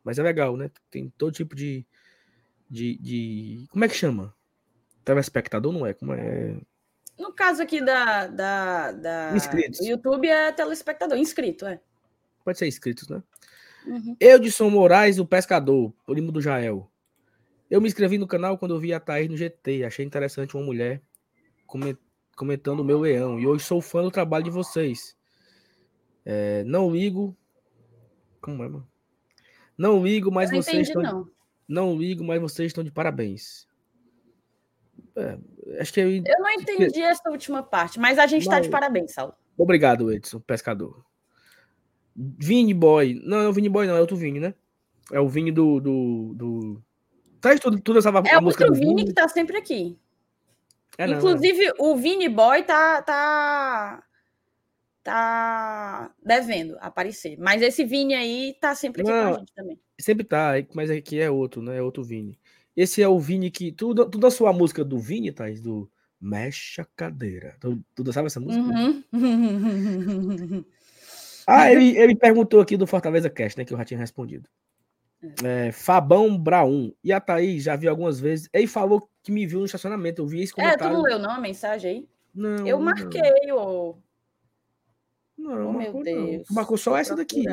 Mas é legal, né? Tem todo tipo de. de, de... Como é que chama? Telespectador não é? Como é? No caso aqui da, da, da do YouTube é telespectador, inscrito, é. Pode ser inscritos, né? Uhum. Eudson Moraes, o pescador, primo do Jael. Eu me inscrevi no canal quando eu vi a Thaís no GT. Achei interessante uma mulher comentando o meu leão. E hoje sou fã do trabalho de vocês. É, não ligo. Como é, mano? Não ligo, mas não vocês entendi, estão. Não. não ligo, mas vocês estão de parabéns. É, acho que eu... eu não entendi essa última parte, mas a gente está de parabéns, Saulo. Obrigado, Edson, pescador. Vini Boy. Não, é o Vini Boy, não, é outro Vini, né? É o Vini do. do, do... Tá tudo, tudo essa é a música outro Vini, Vini que tá sempre aqui. É, não, Inclusive, é. o Vini Boy tá, tá. tá devendo aparecer. Mas esse Vini aí tá sempre aqui não, com a gente também. Sempre tá, mas aqui é outro, né? É outro Vini. Esse é o Vini que. Tudo, tudo a sua música do Vini, Thais, do Mexe a Cadeira. Tu, tu sabe essa música? Uhum. *laughs* ah, ele, ele perguntou aqui do Fortaleza Cast, né? Que eu já tinha respondido. É. é, Fabão Braun. E a Thaís já vi algumas vezes. Ele falou que me viu no estacionamento. Eu vi esse comentário. É, tu não leu não a mensagem aí? Não. Eu marquei o. Não, oh, meu Deus. Não. Marcou só essa daqui.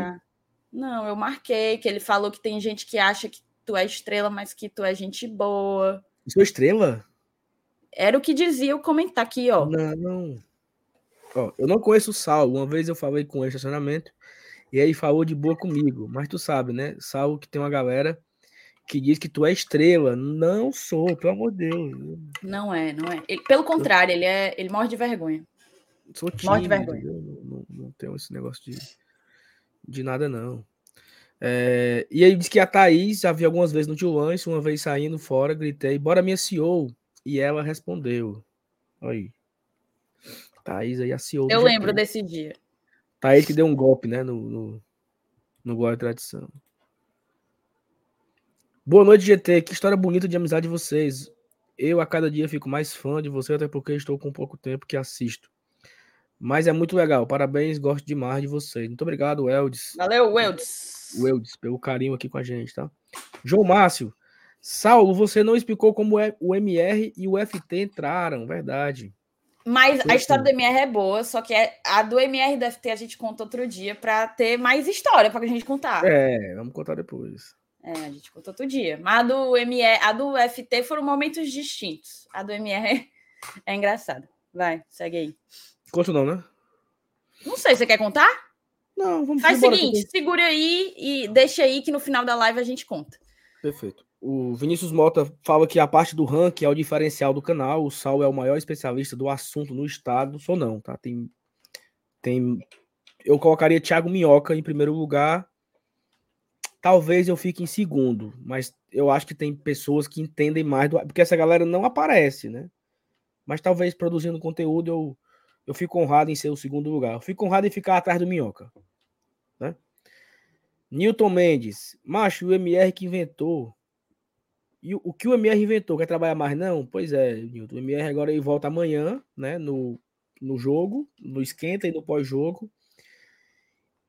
Não, eu marquei que ele falou que tem gente que acha que tu é estrela, mas que tu é gente boa. Sou estrela? Era o que dizia o comentário aqui, ó. Não, não. Ó, eu não conheço o Sal. Uma vez eu falei com ele estacionamento e aí falou de boa comigo. Mas tu sabe, né? Sal que tem uma galera que diz que tu é estrela. Não sou, pelo amor de Deus. Não é, não é. Ele, pelo contrário, ele é, ele morre de vergonha. Sou tímido, morre de vergonha. Não, não, não tenho esse negócio de, de nada, não. É, e aí disse que a Thaís já vi algumas vezes no Tio Lance, uma vez saindo fora, gritei, bora minha CEO. E ela respondeu. Aí. Thaís aí a CEO. Eu lembro desse dia. Thaís que deu um golpe, né, no, no, no Glória Tradição. Boa noite, GT. Que história bonita de amizade de vocês. Eu a cada dia fico mais fã de você, até porque estou com pouco tempo que assisto. Mas é muito legal. Parabéns, gosto demais de vocês. Muito obrigado, Eldes. Valeu, Eldes. O Eldes, pelo carinho aqui com a gente, tá? João Márcio. Saulo, você não explicou como é o MR e o FT entraram, verdade. Mas a história do MR é boa, só que é, a do MR do FT a gente conta outro dia para ter mais história para a gente contar. É, vamos contar depois. É, a gente contou outro dia. Mas a do MR, a do FT foram momentos distintos. A do MR é engraçada. Vai, segue aí. Conto não, né? Não sei, você quer contar? Não, vamos Faz o seguinte, segura aí e deixa aí que no final da live a gente conta. Perfeito. O Vinícius Mota fala que a parte do ranking é o diferencial do canal. O Sal é o maior especialista do assunto no estado. Sou não, tá? Tem, tem. Eu colocaria Thiago Minhoca em primeiro lugar Talvez eu fique em segundo, mas eu acho que tem pessoas que entendem mais do. Porque essa galera não aparece, né? Mas talvez produzindo conteúdo eu, eu fico honrado em ser o segundo lugar. Eu fico honrado em ficar atrás do Minhoca. Né? Newton Mendes, macho, o MR que inventou. E o, que o MR inventou? Quer trabalhar mais? Não? Pois é. O MR agora ele volta amanhã, né? No, no jogo, no esquenta e no pós-jogo.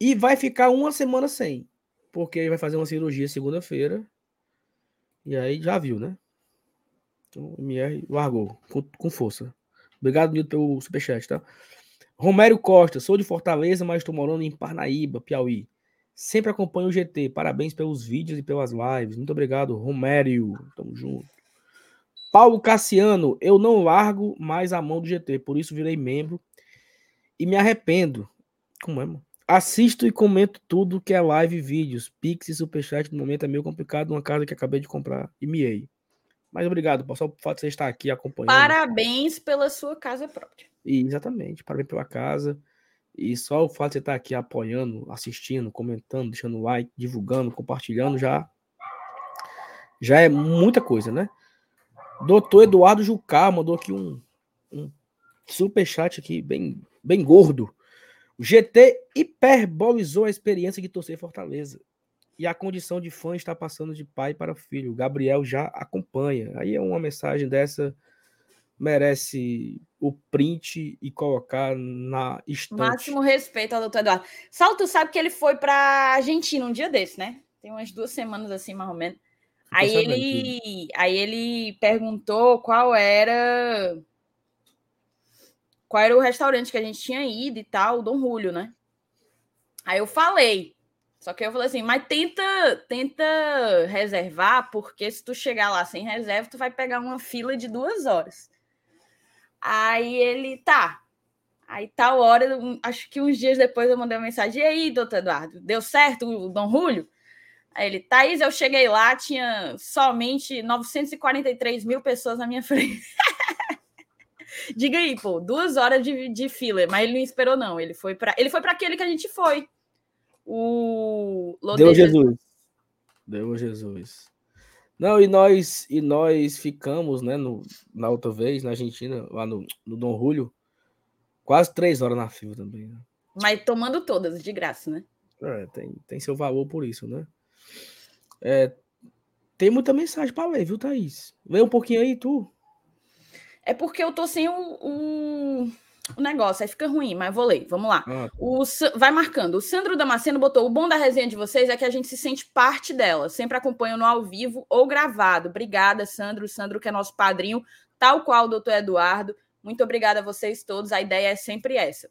E vai ficar uma semana sem porque ele vai fazer uma cirurgia segunda-feira. E aí já viu, né? Então o MR largou com, com força. Obrigado, Nilton, pelo superchat, tá? Romério Costa, sou de Fortaleza, mas estou morando em Parnaíba, Piauí. Sempre acompanho o GT. Parabéns pelos vídeos e pelas lives. Muito obrigado, Romério. Tamo junto. Paulo Cassiano, eu não largo mais a mão do GT, por isso virei membro e me arrependo. Como é, mano? Assisto e comento tudo que é live, vídeos, pix e superchat. No momento é meio complicado, uma casa que acabei de comprar e miei. Mas obrigado, só por fato de você estar aqui acompanhando. Parabéns pela sua casa própria. E, exatamente, parabéns pela casa. E só o fato de você estar aqui apoiando, assistindo, comentando, deixando like, divulgando, compartilhando, já, já é muita coisa, né? Doutor Eduardo Jucá mandou aqui um, um superchat aqui, bem, bem gordo. O GT hiperbolizou a experiência de torcer Fortaleza. E a condição de fã está passando de pai para filho. O Gabriel já acompanha. Aí é uma mensagem dessa merece o print e colocar na estante. Máximo respeito ao doutor Eduardo. Salto sabe que ele foi para Argentina um dia desse, né? Tem umas duas semanas assim, mais ou menos. Aí ele, aí ele perguntou qual era qual era o restaurante que a gente tinha ido e tal, o Dom Julio, né? Aí eu falei. Só que eu falei assim, mas tenta, tenta reservar, porque se tu chegar lá sem reserva, tu vai pegar uma fila de duas horas. Aí ele, tá. Aí tal hora, acho que uns dias depois eu mandei uma mensagem, e aí, doutor Eduardo, deu certo o Dom Julio? Aí ele, Thaís, eu cheguei lá, tinha somente 943 mil pessoas na minha *laughs* frente. Diga aí, pô, duas horas de, de fila, mas ele não esperou, não. Ele foi para ele foi para aquele que a gente foi. O Lode Deu Jesus. Deu Jesus. Não, e nós e nós ficamos, né, no, na outra vez, na Argentina, lá no, no Dom Julio, quase três horas na fila também. Né? Mas tomando todas, de graça, né? É, tem, tem seu valor por isso, né? É, tem muita mensagem para ler, viu, Thaís? Lê um pouquinho aí, tu. É porque eu tô sem o, o, o negócio, aí fica ruim, mas vou ler. Vamos lá. Ah. Tá. O, vai marcando. O Sandro Damasceno botou: o bom da resenha de vocês é que a gente se sente parte dela. Sempre acompanho no ao vivo ou gravado. Obrigada, Sandro. O Sandro, que é nosso padrinho, tal qual o doutor Eduardo. Muito obrigada a vocês todos. A ideia é sempre essa.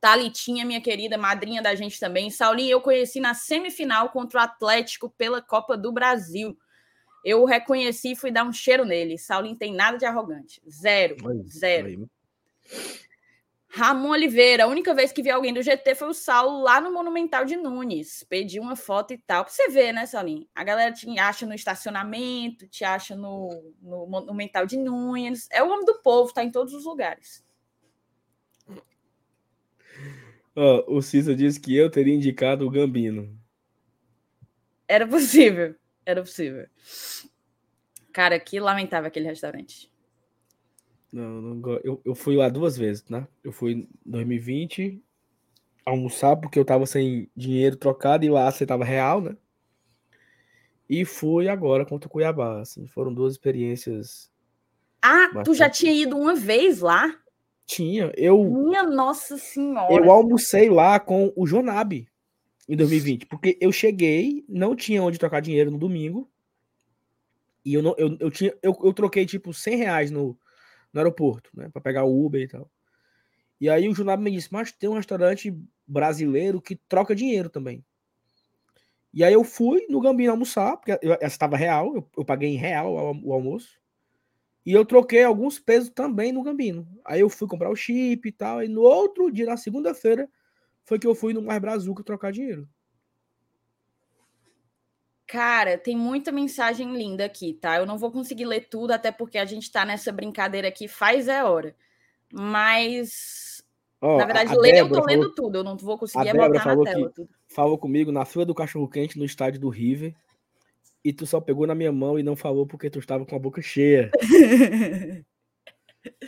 Talitinha, minha querida, madrinha da gente também. Saulinho, eu conheci na semifinal contra o Atlético pela Copa do Brasil. Eu o reconheci e fui dar um cheiro nele. Saulinho tem nada de arrogante. Zero. zero. Ramon Oliveira, a única vez que vi alguém do GT foi o Saulo lá no Monumental de Nunes. Pedi uma foto e tal. Pra você ver, né, Saulinho? A galera te acha no estacionamento, te acha no, no Monumental de Nunes. É o homem do povo, tá em todos os lugares. Oh, o Cícero disse que eu teria indicado o Gambino. Era possível. Era possível. Cara, que lamentável aquele restaurante. Não, não eu, eu fui lá duas vezes, né? Eu fui em 2020 almoçar porque eu tava sem dinheiro trocado e lá você tava real, né? E fui agora contra o Cuiabá, assim, foram duas experiências. Ah, bastante... tu já tinha ido uma vez lá? Tinha, eu. Minha Nossa Senhora. Eu almocei lá com o Jonabi em 2020, porque eu cheguei, não tinha onde trocar dinheiro no domingo. E eu não, eu, eu tinha, eu, eu troquei tipo 100 reais no, no aeroporto, né, para pegar o Uber e tal. E aí o Jonabi me disse, mas tem um restaurante brasileiro que troca dinheiro também. E aí eu fui no Gambino almoçar, porque essa estava real, eu, eu, paguei em real o, almoço. E eu troquei alguns pesos também no Gambino. Aí eu fui comprar o chip e tal. E no outro dia, na segunda-feira, foi que eu fui no Mais Brazuca trocar dinheiro. Cara, tem muita mensagem linda aqui, tá? Eu não vou conseguir ler tudo, até porque a gente tá nessa brincadeira aqui faz é hora. Mas. Oh, na verdade, ler eu tô lendo falou... tudo, eu não vou conseguir botar na tela tudo falou comigo na fila do cachorro quente no estádio do River e tu só pegou na minha mão e não falou porque tu estava com a boca cheia. *laughs*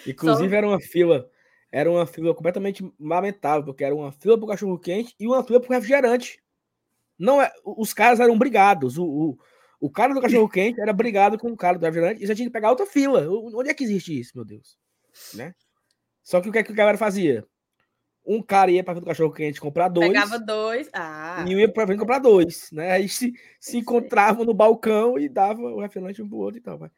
Inclusive só... era uma fila, era uma fila completamente lamentável, porque era uma fila pro cachorro quente e uma fila pro refrigerante. Não é, os caras eram brigados. O, o, o cara do cachorro quente era brigado com o cara do refrigerante e você tinha que pegar outra fila. Onde é que existe isso, meu Deus? Né? Só que o que, é que o cara fazia? um cara ia para frente do cachorro quente comprar dois. Pegava dois. Ah. E um ia para frente comprar dois, né? Aí se, se encontravam no balcão e dava o refrigerante um pro outro e tal. Mas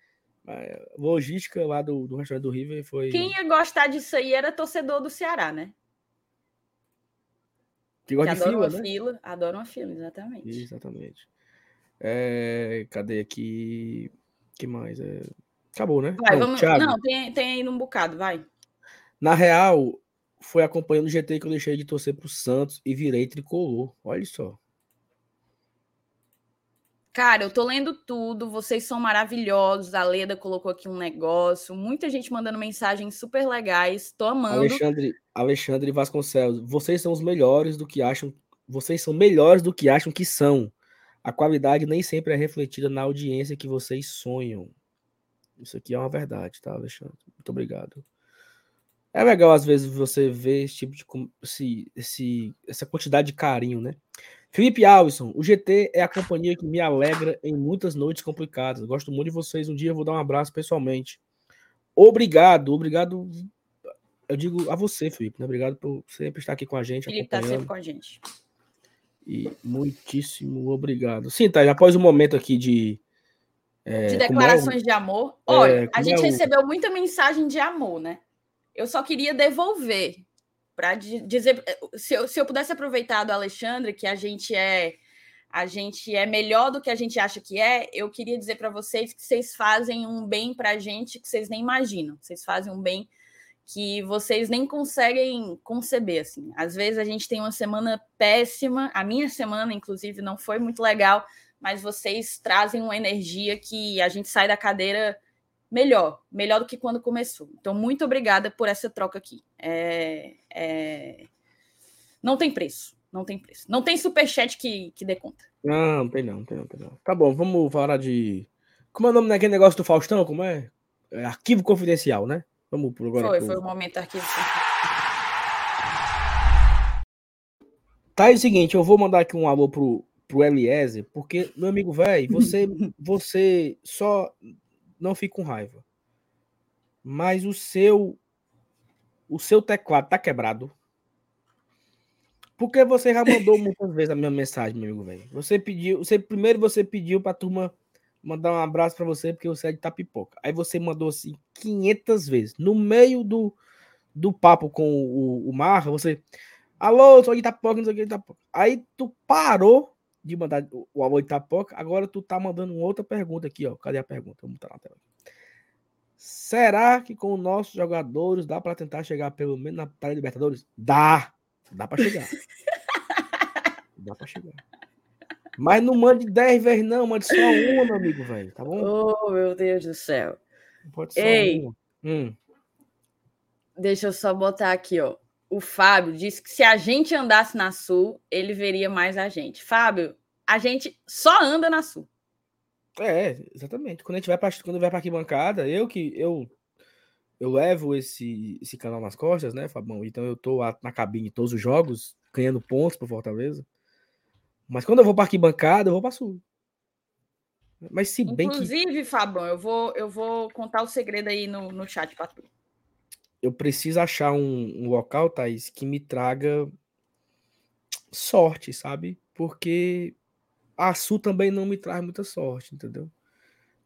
logística lá do, do restaurante do River foi. Quem ia gostar disso aí era torcedor do Ceará, né? Que gosta que de fila, uma né? fila, adora uma fila, exatamente. Exatamente. É, cadê aqui? que mais? É... Acabou, né? Vai, não, vamos... não tem, tem aí um bocado, vai. Na real, foi acompanhando o GT que eu deixei de torcer pro Santos e virei tricolor. Olha só. Cara, eu tô lendo tudo, vocês são maravilhosos. A Leda colocou aqui um negócio, muita gente mandando mensagens super legais. Tô amando. Alexandre, Alexandre Vasconcelos, vocês são os melhores do que acham, vocês são melhores do que acham que são. A qualidade nem sempre é refletida na audiência que vocês sonham. Isso aqui é uma verdade, tá, Alexandre? Muito obrigado. É legal, às vezes, você ver esse tipo de. Esse, esse, essa quantidade de carinho, né? Felipe Alves, o GT é a companhia que me alegra em muitas noites complicadas. Gosto muito de vocês. Um dia eu vou dar um abraço pessoalmente. Obrigado, obrigado. Eu digo a você, Felipe, né? Obrigado por sempre estar aqui com a gente. Felipe está sempre com a gente. E muitíssimo obrigado. Sim, tá. Após o um momento aqui de. É, de declarações é, de amor. Olha, é, a gente é recebeu muita mensagem de amor, né? Eu só queria devolver para dizer se eu, se eu pudesse aproveitar do Alexandre que a gente é a gente é melhor do que a gente acha que é, eu queria dizer para vocês que vocês fazem um bem para a gente que vocês nem imaginam. Vocês fazem um bem que vocês nem conseguem conceber assim. Às vezes a gente tem uma semana péssima, a minha semana inclusive não foi muito legal, mas vocês trazem uma energia que a gente sai da cadeira melhor, melhor do que quando começou. Então, muito obrigada por essa troca aqui. É, é... Não tem preço, não tem preço. Não tem superchat que, que dê conta. Não, não tem não, tem não, tem não. Tá bom, vamos falar de. Como é o nome daquele negócio do Faustão? Como é? é arquivo confidencial, né? Vamos por agora. Foi, pro... foi o momento arquivo Tá aí o seguinte, eu vou mandar aqui um alô pro, pro Eliezer, porque, meu amigo velho, você, *laughs* você só não fique com raiva. Mas o seu o seu teclado tá quebrado. Porque você já mandou *laughs* muitas vezes a minha mensagem, meu amigo, velho. Você pediu, você primeiro você pediu para turma mandar um abraço para você porque você é de Tapipoca. Aí você mandou assim 500 vezes. No meio do, do papo com o, o Marra, você Alô, sou de Itapoca, não sei o que, Itapoca. Aí tu parou de mandar o de Itapoca, agora tu tá mandando uma outra pergunta aqui, ó. Cadê a pergunta? Vamos botar na tela. Será que com os nossos jogadores dá para tentar chegar pelo menos na pré-libertadores? Dá! Dá para chegar. *laughs* dá para chegar. Mas não mande 10 vezes, não, mande só uma, meu amigo, velho. Tá bom? Oh, meu Deus do céu. pode só Ei, uma. Hum. Deixa eu só botar aqui, ó o Fábio disse que se a gente andasse na Sul, ele veria mais a gente. Fábio, a gente só anda na Sul. É, exatamente. Quando a gente vai para quando vai para arquibancada, eu que eu eu levo esse esse canal nas costas, né, Fabão? Então eu tô na cabine todos os jogos, ganhando pontos para Fortaleza. Mas quando eu vou para arquibancada, eu vou para Sul. Mas se bem Inclusive, que... Fabão, eu vou, eu vou contar o segredo aí no, no chat para tu. Eu preciso achar um, um local, Thaís, que me traga sorte, sabe? Porque a Sul também não me traz muita sorte, entendeu?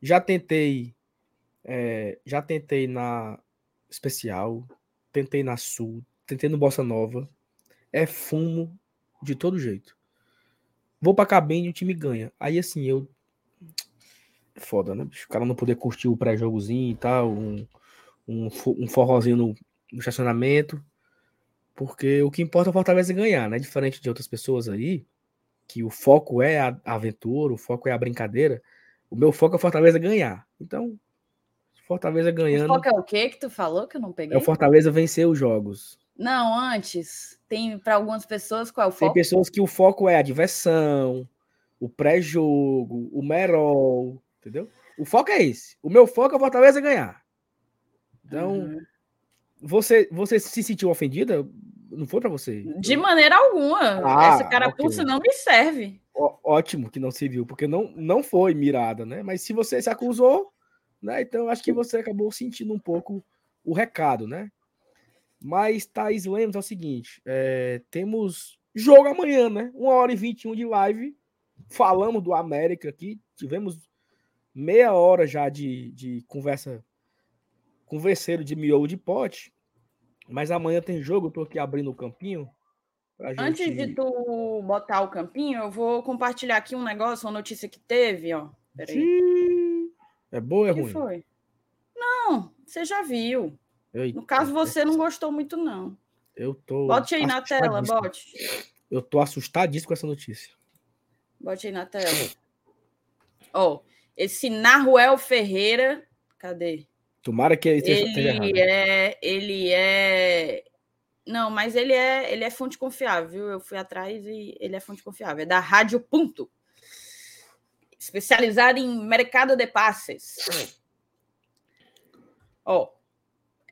Já tentei, é, já tentei na especial, tentei na Sul, tentei no Bossa Nova, é fumo de todo jeito. Vou pra cabine e o time ganha. Aí assim, eu. É foda, né? O cara não poder curtir o pré-jogozinho e tal, um, um, um forrozinho no, no estacionamento. Porque o que importa é o Fortaleza ganhar, né? Diferente de outras pessoas aí, que o foco é a aventura, o foco é a brincadeira. O meu foco é o Fortaleza ganhar. Então, Fortaleza ganhando. O foco é o quê que tu falou que eu não peguei? É o Fortaleza vencer os jogos. Não, antes. Tem para algumas pessoas qual é o foco? Tem pessoas que o foco é a diversão, o pré-jogo, o merol, entendeu? O foco é esse. O meu foco é o Fortaleza ganhar. Então, uhum. você, você se sentiu ofendida? Não foi para você? De maneira alguma. Ah, Essa carapuça okay. não me serve. Ó, ótimo que não se viu, porque não, não foi mirada, né? Mas se você se acusou, né? Então acho que você acabou sentindo um pouco o recado, né? Mas, Thaís Lemos, é o seguinte: é, temos jogo amanhã, né? 1 hora e 21 de live. Falamos do América aqui. Tivemos meia hora já de, de conversa, converseiro de miolo de pote. Mas amanhã tem jogo, eu tô aqui abrindo o campinho. Gente... Antes de tu botar o campinho, eu vou compartilhar aqui um negócio, uma notícia que teve, ó. Peraí. É boa ou é ruim? foi? Não, você já viu. Eita, no caso, você não gostou muito, não. Eu tô. Bote aí na tela, bote. Eu tô assustadíssimo com essa notícia. Bote aí na tela. Ó, oh, esse Naruel Ferreira. Cadê? Tomara que ele ele é, ele é. Não, mas ele é, ele é fonte confiável, viu? Eu fui atrás e ele é fonte confiável. É da Rádio Ponto. Especializado em mercado de passes. Ó,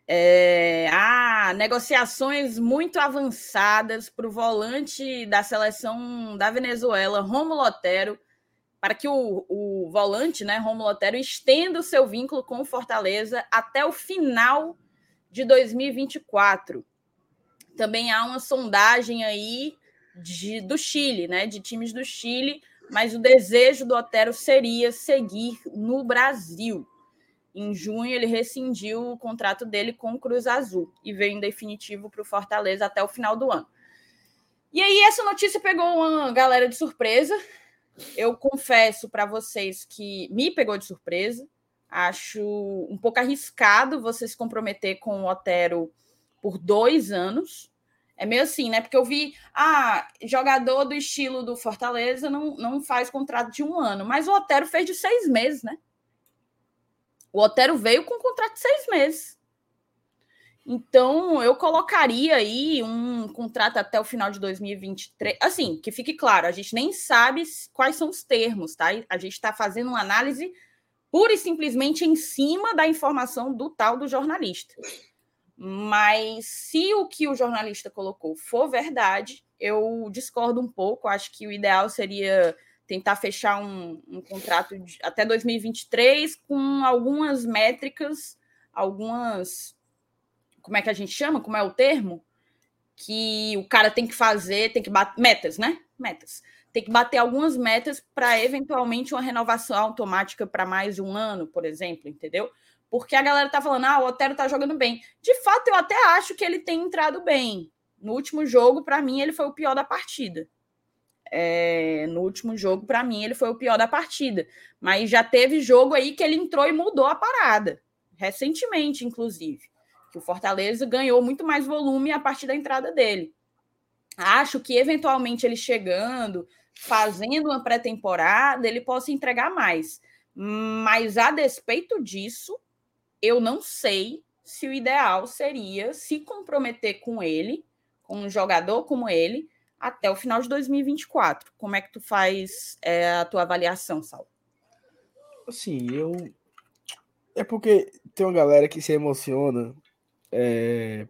é, ah, negociações muito avançadas para o volante da seleção da Venezuela, Romulo Otero, para que o, o volante, né, Romulo Otero, estenda o seu vínculo com o Fortaleza até o final de 2024. Também há uma sondagem aí de, do Chile, né, de times do Chile, mas o desejo do Otero seria seguir no Brasil. Em junho, ele rescindiu o contrato dele com o Cruz Azul e veio em definitivo para o Fortaleza até o final do ano. E aí, essa notícia pegou uma galera de surpresa, eu confesso para vocês que me pegou de surpresa. Acho um pouco arriscado você se comprometer com o Otero por dois anos. É meio assim, né? Porque eu vi, ah, jogador do estilo do Fortaleza não, não faz contrato de um ano, mas o Otero fez de seis meses, né? O Otero veio com um contrato de seis meses. Então, eu colocaria aí um contrato até o final de 2023. Assim, que fique claro, a gente nem sabe quais são os termos, tá? A gente está fazendo uma análise pura e simplesmente em cima da informação do tal do jornalista. Mas se o que o jornalista colocou for verdade, eu discordo um pouco. Acho que o ideal seria tentar fechar um, um contrato de, até 2023 com algumas métricas, algumas como é que a gente chama? Como é o termo? Que o cara tem que fazer, tem que bater metas, né? Metas. Tem que bater algumas metas para eventualmente uma renovação automática para mais um ano, por exemplo, entendeu? Porque a galera tá falando, ah, o Otero tá jogando bem. De fato, eu até acho que ele tem entrado bem. No último jogo, para mim, ele foi o pior da partida. É, no último jogo, para mim, ele foi o pior da partida. Mas já teve jogo aí que ele entrou e mudou a parada. Recentemente, inclusive que o Fortaleza ganhou muito mais volume a partir da entrada dele. Acho que eventualmente ele chegando, fazendo uma pré-temporada, ele possa entregar mais. Mas a despeito disso, eu não sei se o ideal seria se comprometer com ele, com um jogador como ele, até o final de 2024. Como é que tu faz é, a tua avaliação, Sal? Assim, eu. É porque tem uma galera que se emociona é,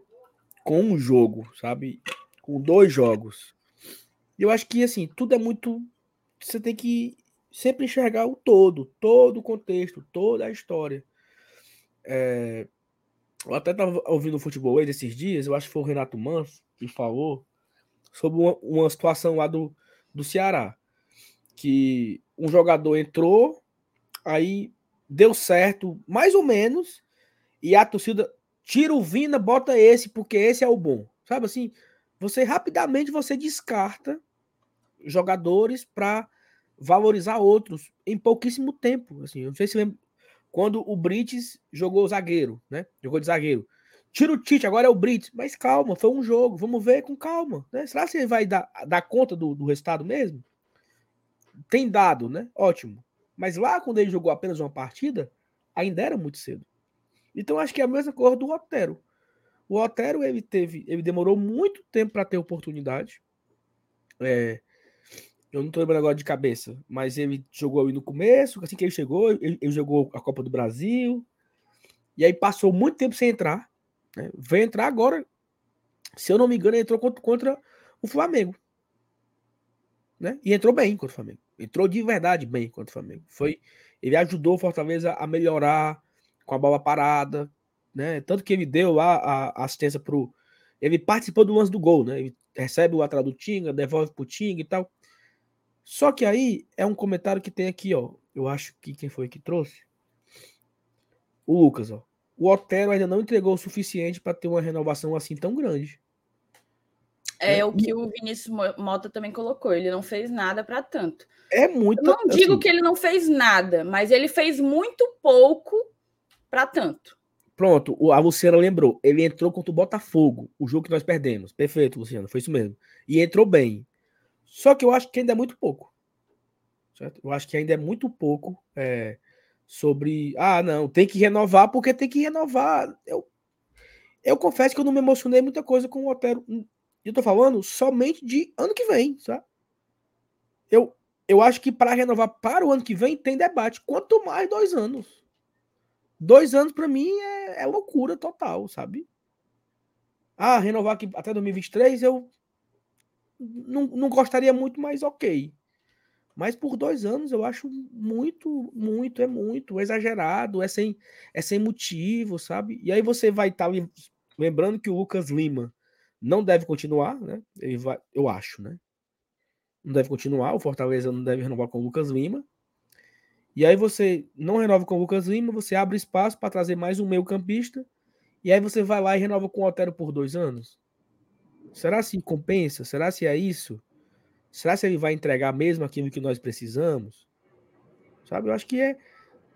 com um jogo, sabe? Com dois jogos. Eu acho que, assim, tudo é muito. Você tem que sempre enxergar o todo, todo o contexto, toda a história. É, eu até estava ouvindo o futebol aí desses dias, eu acho que foi o Renato Manso que falou sobre uma, uma situação lá do, do Ceará. Que um jogador entrou, aí deu certo, mais ou menos, e a torcida tira o Vina, bota esse, porque esse é o bom. Sabe assim? Você rapidamente você descarta jogadores para valorizar outros em pouquíssimo tempo. Assim, não sei se lembra quando o Brites jogou zagueiro, né? Jogou de zagueiro. Tira o Tite, agora é o Brites. Mas calma, foi um jogo, vamos ver com calma. Né? Será que ele vai dar, dar conta do, do resultado mesmo? Tem dado, né? Ótimo. Mas lá, quando ele jogou apenas uma partida, ainda era muito cedo. Então, acho que é a mesma coisa do Otero. O Otero, ele teve, ele demorou muito tempo para ter oportunidade. É, eu não tô lembrando agora de cabeça, mas ele jogou aí no começo, assim que ele chegou, ele, ele jogou a Copa do Brasil, e aí passou muito tempo sem entrar. Né? Veio entrar agora, se eu não me engano, ele entrou contra, contra o Flamengo. Né? E entrou bem contra o Flamengo. Entrou de verdade bem contra o Flamengo. Foi, ele ajudou o Fortaleza a melhorar com a bola parada, né? Tanto que ele deu lá a, a assistência pro. Ele participou do lance do gol, né? Ele recebe o atrás do Tinga, devolve pro Tinga e tal. Só que aí é um comentário que tem aqui, ó. Eu acho que quem foi que trouxe? O Lucas, ó. O Otero ainda não entregou o suficiente para ter uma renovação assim tão grande. É, é o que o Vinícius Mota também colocou. Ele não fez nada para tanto. É muito. Eu não digo assim, que ele não fez nada, mas ele fez muito pouco para tanto. Pronto, a Luciana lembrou. Ele entrou contra o Botafogo, o jogo que nós perdemos. Perfeito, Luciana, foi isso mesmo. E entrou bem. Só que eu acho que ainda é muito pouco. Certo? Eu acho que ainda é muito pouco é, sobre. Ah, não, tem que renovar porque tem que renovar. Eu, eu confesso que eu não me emocionei muita coisa com o Otero. Eu tô falando somente de ano que vem, sabe? Eu, eu acho que para renovar para o ano que vem tem debate. Quanto mais dois anos. Dois anos para mim é, é loucura total, sabe? Ah, renovar aqui até 2023 eu não, não gostaria muito, mas ok. Mas por dois anos eu acho muito, muito, é muito exagerado, é sem, é sem motivo, sabe? E aí você vai estar tá lembrando que o Lucas Lima não deve continuar, né? Ele vai, eu acho, né? Não deve continuar, o Fortaleza não deve renovar com o Lucas Lima. E aí você não renova com o Lucas Lima, você abre espaço para trazer mais um meio campista, e aí você vai lá e renova com o Otero por dois anos. Será se compensa? Será se é isso? Será se ele vai entregar mesmo aquilo que nós precisamos? Sabe? Eu acho que é.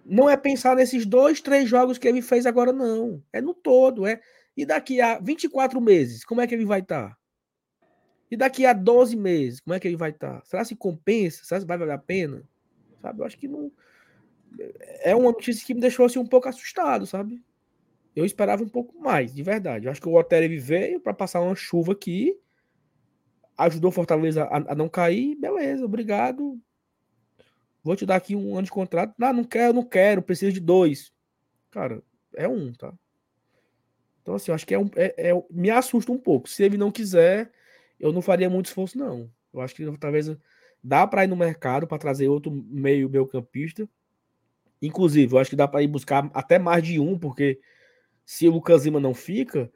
Não é pensar nesses dois, três jogos que ele fez agora, não. É no todo. é E daqui a 24 meses, como é que ele vai estar? Tá? E daqui a 12 meses, como é que ele vai estar? Tá? Será se compensa? Será se vai valer a pena? Sabe? Eu acho que não. É uma notícia que me deixou assim um pouco assustado, sabe? Eu esperava um pouco mais, de verdade. Eu acho que o Otero veio para passar uma chuva aqui, ajudou Fortaleza a, a, não cair, beleza, obrigado. Vou te dar aqui um ano de contrato. Não, não quero, não quero, preciso de dois. Cara, é um, tá? Então, assim, eu acho que é um. É, é, me assusta um pouco. Se ele não quiser, eu não faria muito esforço, não. Eu acho que talvez dá para ir no mercado para trazer outro meio meio campista. Inclusive, eu acho que dá para ir buscar até mais de um, porque se o Lucas Lima não fica,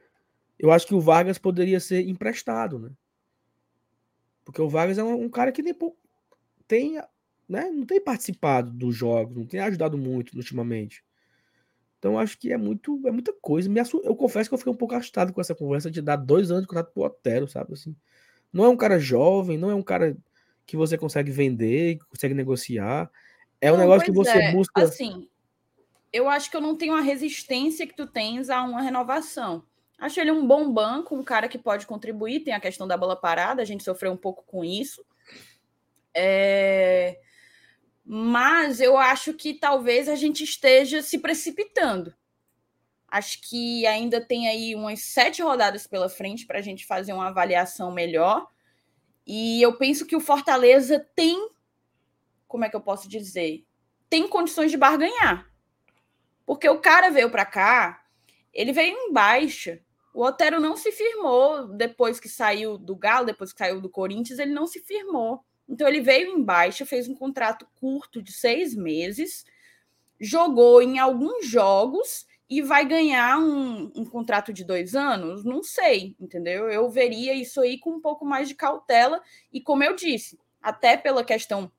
eu acho que o Vargas poderia ser emprestado, né? Porque o Vargas é um, cara que nem tem, né, não tem participado dos jogos, não tem ajudado muito ultimamente. Então acho que é muito, é muita coisa. Eu confesso que eu fiquei um pouco assustado com essa conversa de dar dois anos de contrato pro Otero, sabe? Assim, não é um cara jovem, não é um cara que você consegue vender, consegue negociar. É um não, negócio que você é. busca. Assim, eu acho que eu não tenho a resistência que tu tens a uma renovação. Acho ele um bom banco, um cara que pode contribuir. Tem a questão da bola parada, a gente sofreu um pouco com isso. É... Mas eu acho que talvez a gente esteja se precipitando. Acho que ainda tem aí umas sete rodadas pela frente para a gente fazer uma avaliação melhor. E eu penso que o Fortaleza tem, como é que eu posso dizer? Tem condições de barganhar. Porque o cara veio para cá, ele veio em baixa. O Otero não se firmou depois que saiu do Galo, depois que saiu do Corinthians, ele não se firmou. Então ele veio em baixa, fez um contrato curto de seis meses, jogou em alguns jogos e vai ganhar um, um, contrato de dois anos? Não sei, entendeu? Eu veria isso aí com um pouco mais de cautela. E como eu disse, até pela questão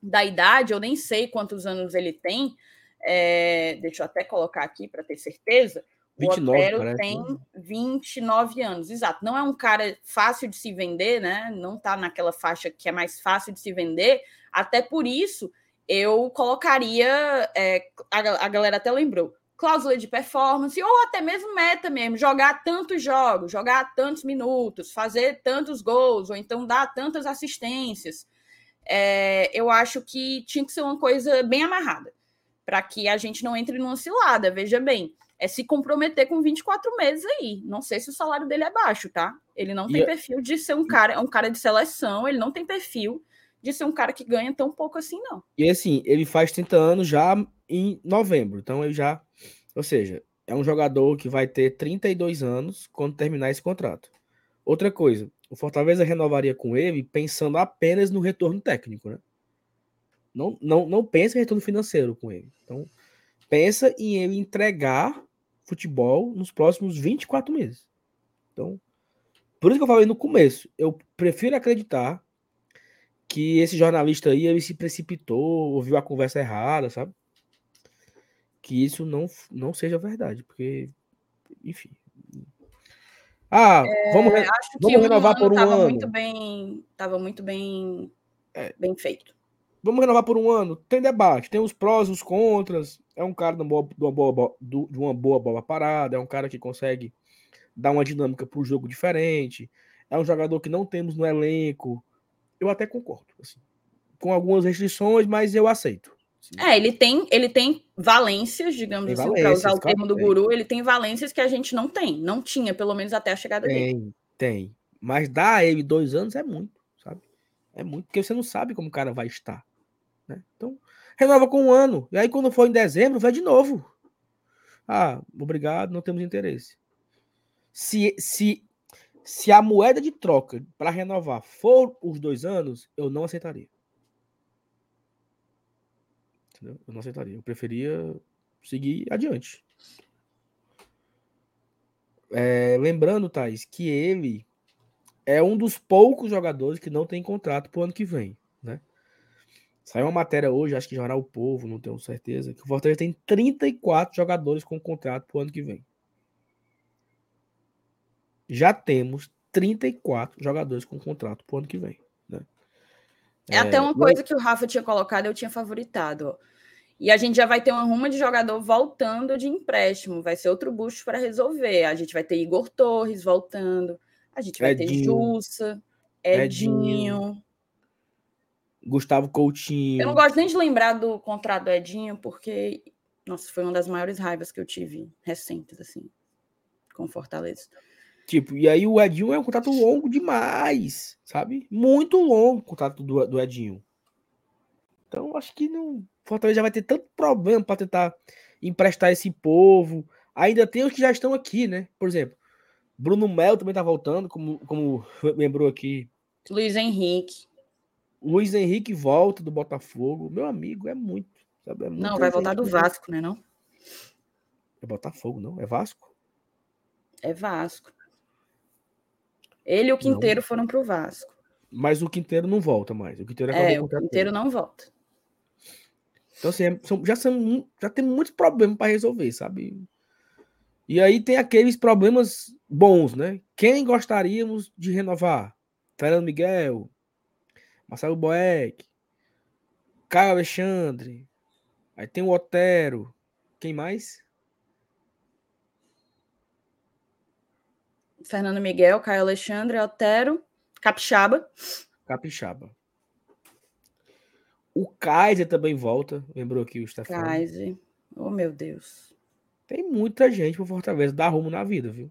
da idade, eu nem sei quantos anos ele tem. É, deixa eu até colocar aqui para ter certeza. 29, o Otero parece, tem né? 29 anos, exato. Não é um cara fácil de se vender, né? Não está naquela faixa que é mais fácil de se vender. Até por isso, eu colocaria. É, a, a galera até lembrou cláusula de performance, ou até mesmo meta mesmo, jogar tantos jogos, jogar tantos minutos, fazer tantos gols, ou então dar tantas assistências. É, eu acho que tinha que ser uma coisa bem amarrada, para que a gente não entre numa cilada, veja bem. É se comprometer com 24 meses aí. Não sei se o salário dele é baixo, tá? Ele não tem e perfil de ser um cara, é um cara de seleção, ele não tem perfil de ser um cara que ganha tão pouco assim, não. E assim, ele faz 30 anos já em novembro, então ele já ou seja, é um jogador que vai ter 32 anos quando terminar esse contrato. Outra coisa, o Fortaleza renovaria com ele pensando apenas no retorno técnico, né? Não, não, não pensa em retorno financeiro com ele. Então, pensa em ele entregar futebol nos próximos 24 meses. Então, por isso que eu falei no começo, eu prefiro acreditar que esse jornalista aí ele se precipitou, ouviu a conversa errada, sabe? que isso não, não seja verdade, porque, enfim. Ah, é, vamos, re vamos renovar um por um tava ano. Muito bem, estava muito bem, é. bem feito. Vamos renovar por um ano. Tem debate, tem os prós e os contras. É um cara de uma boa, de uma boa, de uma boa bola parada, é um cara que consegue dar uma dinâmica para o jogo diferente. É um jogador que não temos no elenco. Eu até concordo, assim, com algumas restrições, mas eu aceito. É, ele tem, ele tem valências, digamos tem assim, para usar o termo do guru, ele tem valências que a gente não tem, não tinha, pelo menos até a chegada tem, dele. Tem, tem. Mas dar a ele dois anos é muito, sabe? É muito, porque você não sabe como o cara vai estar. Né? Então, renova com um ano. E aí, quando for em dezembro, vai de novo. Ah, obrigado, não temos interesse. Se, se, se a moeda de troca para renovar for os dois anos, eu não aceitaria. Entendeu? Eu não aceitaria. Eu preferia seguir adiante. É, lembrando, Thais, que ele é um dos poucos jogadores que não tem contrato pro ano que vem, né? Saiu uma matéria hoje, acho que Jornal O Povo, não tenho certeza, que o Fortaleza tem 34 jogadores com contrato pro ano que vem. Já temos 34 jogadores com contrato pro ano que vem. Né? É, é até uma coisa que o Rafa tinha colocado, eu tinha favoritado. Ó. E a gente já vai ter uma ruma de jogador voltando de empréstimo. Vai ser outro busto para resolver. A gente vai ter Igor Torres voltando. A gente vai Edinho. ter Jussa, Edinho. Edinho. Gustavo Coutinho. Eu não gosto nem de lembrar do contrato do Edinho, porque, nossa, foi uma das maiores raivas que eu tive recentes, assim, com Fortaleza. Tipo, e aí o Edinho é um contrato longo demais, sabe? Muito longo o contrato do, do Edinho. Então, acho que não. Fortaleza já vai ter tanto problema para tentar emprestar esse povo. Ainda tem os que já estão aqui, né? Por exemplo, Bruno Melo também tá voltando, como, como lembrou aqui. Luiz Henrique. Luiz Henrique volta do Botafogo. Meu amigo, é muito. Sabe? É não, vai voltar do Vasco, né? Não? É Botafogo, não? É Vasco? É Vasco. Ele e o Quinteiro não. foram pro Vasco. Mas o Quinteiro não volta mais. O Quinteiro é, o Quinteiro não volta. Então, assim, é, são, já, são, já tem muitos problemas para resolver, sabe? E aí tem aqueles problemas bons, né? Quem gostaríamos de renovar? Fernando Miguel, Marcelo Boeck, Caio Alexandre, aí tem o Otero, quem mais? Fernando Miguel, Caio Alexandre, Otero, Capixaba. Capixaba. O Kaiser também volta, lembrou aqui o Stefano. Kaiser, oh meu Deus. Tem muita gente pro Fortaleza dar rumo na vida, viu?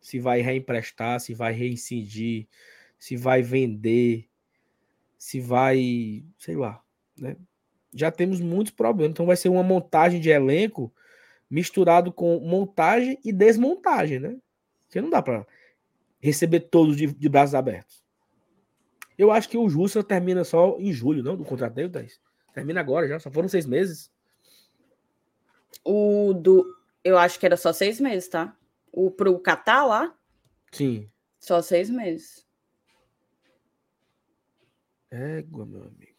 Se vai reemprestar, se vai reincidir, se vai vender, se vai, sei lá, né? Já temos muitos problemas. Então vai ser uma montagem de elenco misturado com montagem e desmontagem, né? Porque não dá para receber todos de, de, braços abertos. Eu acho que o Jussa termina só em julho, não? Do contrato dele, Thais? Termina agora já, só foram seis meses. O do. Eu acho que era só seis meses, tá? O pro Catar lá? Sim. Só seis meses. Égua, meu amigo.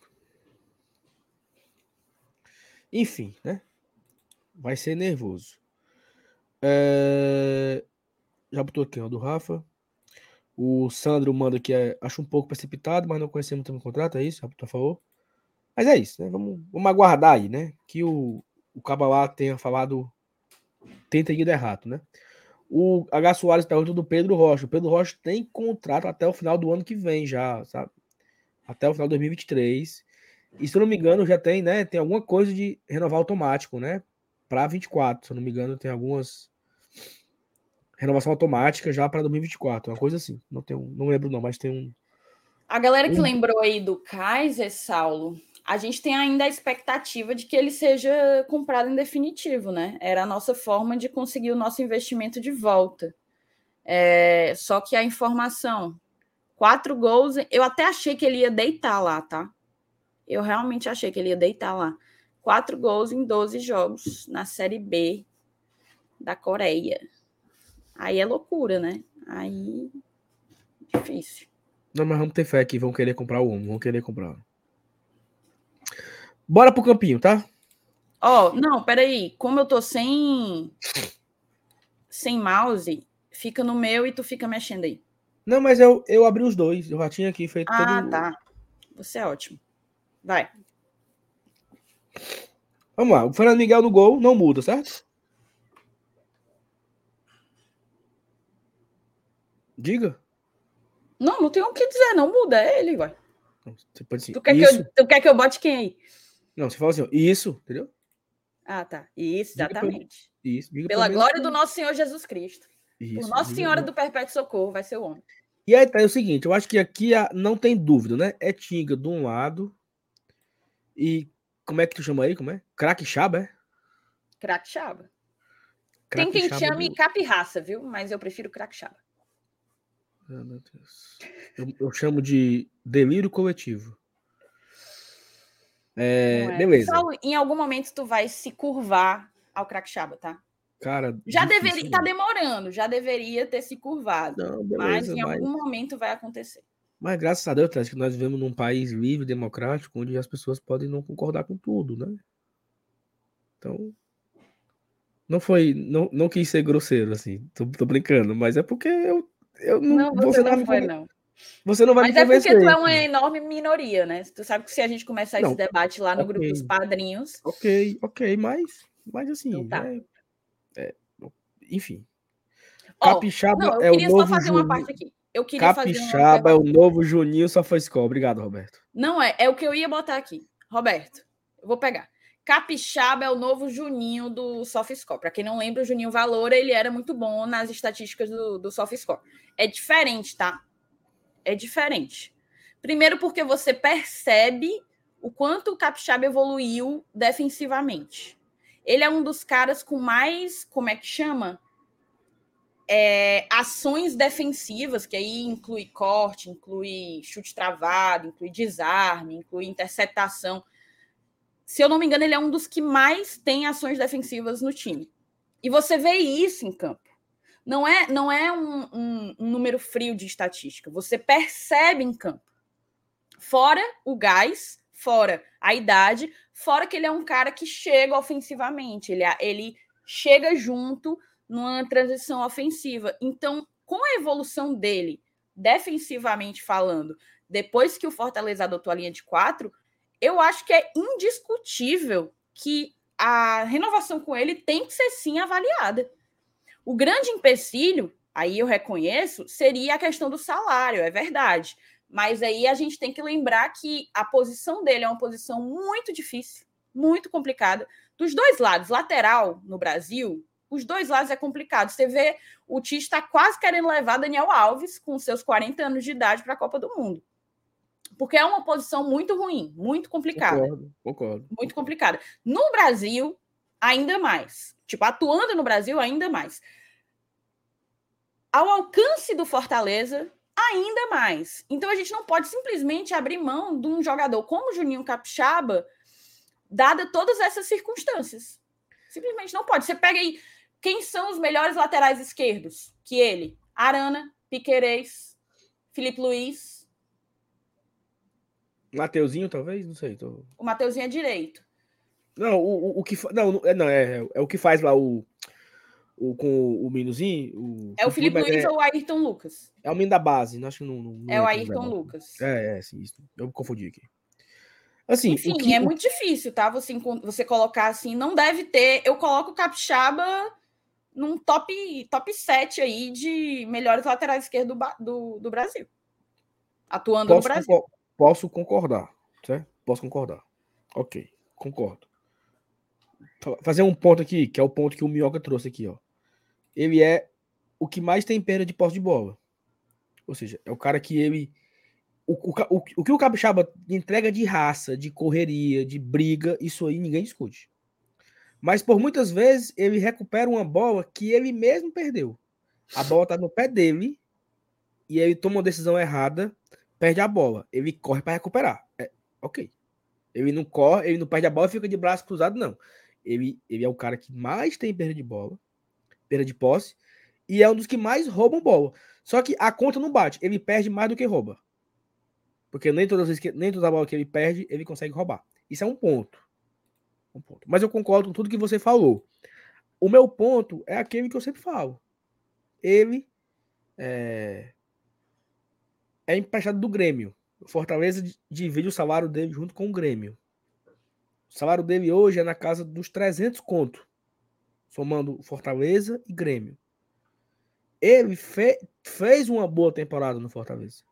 Enfim, né? Vai ser nervoso. É... Já botou aqui, ó, do Rafa. O Sandro manda que é, acho um pouco precipitado, mas não conhecemos o contrato, é isso? Já botou? Mas é isso, né? Vamos, vamos aguardar aí, né? Que o, o Cabalá tenha falado, tenta ir errado, né? O H. Soares pergunta do Pedro Rocha. O Pedro Rocha tem contrato até o final do ano que vem já, sabe? Até o final de 2023. E se eu não me engano, já tem, né? Tem alguma coisa de renovar automático, né? Para 24. Se eu não me engano, tem algumas renovação automática já para 2024, uma coisa assim. Não tem um, não lembro não, mas tem um. A galera que um... lembrou aí do Kaiser, Saulo, a gente tem ainda a expectativa de que ele seja comprado em definitivo, né? Era a nossa forma de conseguir o nosso investimento de volta. É, só que a informação, quatro gols, eu até achei que ele ia deitar lá, tá? Eu realmente achei que ele ia deitar lá. Quatro gols em 12 jogos na Série B da Coreia. Aí é loucura, né? Aí. Difícil. Não, mas vamos ter fé que vão querer comprar o homem, vão querer comprar. Bora pro campinho, tá? Ó, oh, não, peraí. Como eu tô sem. sem mouse, fica no meu e tu fica mexendo aí. Não, mas eu, eu abri os dois. Eu já tinha aqui feito ah, todo... tá. Você é ótimo. Vai. Vamos lá. O Fernando Miguel no gol não muda, certo? Diga. Não, não tem o que dizer, não muda, é ele, ué. Você pode assim, tu, quer isso... que eu, tu quer que eu bote quem aí? Não, você fala assim, isso, entendeu? Ah, tá. Isso, exatamente. Diga isso, Pela glória do nosso Senhor Jesus Cristo. Isso, Por Nossa Senhora do Perpétuo Socorro, vai ser o homem. E aí tá é o seguinte, eu acho que aqui não tem dúvida, né? É Tinga de um lado e como é que tu chama aí? Como é? Crack Chaba, é? Crack Chaba. Tem quem chame do... Capirraça, viu? Mas eu prefiro Crack Chaba. Ah, meu Deus. Eu, eu, chamo de delírio coletivo. É, é. Beleza. Saulo, em algum momento tu vai se curvar ao Crackchaba, tá? Cara, já deveria, tá demorando, já deveria ter se curvado. Não, beleza, mas em mas... algum momento vai acontecer. Mas graças a Deus, que nós vivemos num país livre, democrático, onde as pessoas podem não concordar com tudo, né? Então, não foi, não, não quis ser grosseiro assim, tô, tô brincando, mas é porque eu eu não, não você, você não foi, não. Você não vai Mas me é porque tu é uma enorme minoria, né? Tu sabe que se a gente começar não, esse debate lá no okay. grupo dos padrinhos. Ok, ok, mas, mas assim. Então tá. é, é, enfim. Oh, Capixaba não, é o novo. Só fazer uma parte aqui. Eu queria Capixaba fazer é o novo Juninho só foi escola. Obrigado, Roberto. Não é, é o que eu ia botar aqui. Roberto, eu vou pegar. Capixaba é o novo Juninho do SoftScore. Para quem não lembra, o Juninho Valor ele era muito bom nas estatísticas do, do SoftScore. É diferente, tá? É diferente. Primeiro, porque você percebe o quanto o Capixaba evoluiu defensivamente. Ele é um dos caras com mais, como é que chama? É, ações defensivas, que aí inclui corte, inclui chute travado, inclui desarme, inclui interceptação se eu não me engano, ele é um dos que mais tem ações defensivas no time. E você vê isso em campo. Não é, não é um, um, um número frio de estatística. Você percebe em campo. Fora o gás, fora a idade, fora que ele é um cara que chega ofensivamente. Ele, ele chega junto numa transição ofensiva. Então, com a evolução dele, defensivamente falando, depois que o Fortaleza adotou a linha de quatro, eu acho que é indiscutível que a renovação com ele tem que ser sim avaliada. O grande empecilho, aí eu reconheço, seria a questão do salário, é verdade. Mas aí a gente tem que lembrar que a posição dele é uma posição muito difícil, muito complicada. Dos dois lados, lateral no Brasil, os dois lados é complicado. Você vê o Tite está quase querendo levar Daniel Alves, com seus 40 anos de idade, para a Copa do Mundo. Porque é uma posição muito ruim, muito complicada. Concordo, concordo. Muito complicada. No Brasil, ainda mais. Tipo, atuando no Brasil, ainda mais. Ao alcance do Fortaleza, ainda mais. Então a gente não pode simplesmente abrir mão de um jogador como o Juninho Capixaba, dada todas essas circunstâncias. Simplesmente não pode. Você pega aí quem são os melhores laterais esquerdos que ele? Arana, Piquerez, Felipe Luiz. Mateuzinho, talvez? Não sei. Tô... O Mateuzinho é direito. Não, o, o, o que. Não, é, não é, é o que faz lá o. O, com o Minuzinho. O, é o Felipe Luiz é, ou o Ayrton Lucas? É o menino da base, acho que não. não é o Ayrton Lucas. É, é, sim, isso. Eu me confundi aqui. Assim, Enfim, que... é muito difícil, tá? Você, você colocar assim, não deve ter. Eu coloco o Capixaba num top, top 7 aí de melhores laterais esquerdos do, do, do Brasil. Atuando posso no Brasil. Posso concordar, certo? Posso concordar. Ok, concordo. Fazer um ponto aqui, que é o ponto que o Minhoca trouxe aqui, ó. Ele é o que mais tem perda de posse de bola. Ou seja, é o cara que ele o, o, o, que o Capixaba entrega de raça, de correria, de briga, isso aí ninguém discute. Mas por muitas vezes ele recupera uma bola que ele mesmo perdeu. A bola tá no pé dele e ele toma uma decisão errada, perde a bola. Ele corre para recuperar. É, ok. Ele não corre, ele não perde a bola e fica de braço cruzado, não. Ele, ele é o cara que mais tem perda de bola, perda de posse, e é um dos que mais roubam bola. Só que a conta não bate. Ele perde mais do que rouba. Porque nem todas as vezes que, nem toda bola que ele perde, ele consegue roubar. Isso é um ponto. Um ponto. Mas eu concordo com tudo que você falou. O meu ponto é aquele que eu sempre falo. Ele é, é emprestado do Grêmio. O Fortaleza divide o salário dele junto com o Grêmio. O salário dele hoje é na casa dos 300 conto, somando Fortaleza e Grêmio. Ele fe fez uma boa temporada no Fortaleza.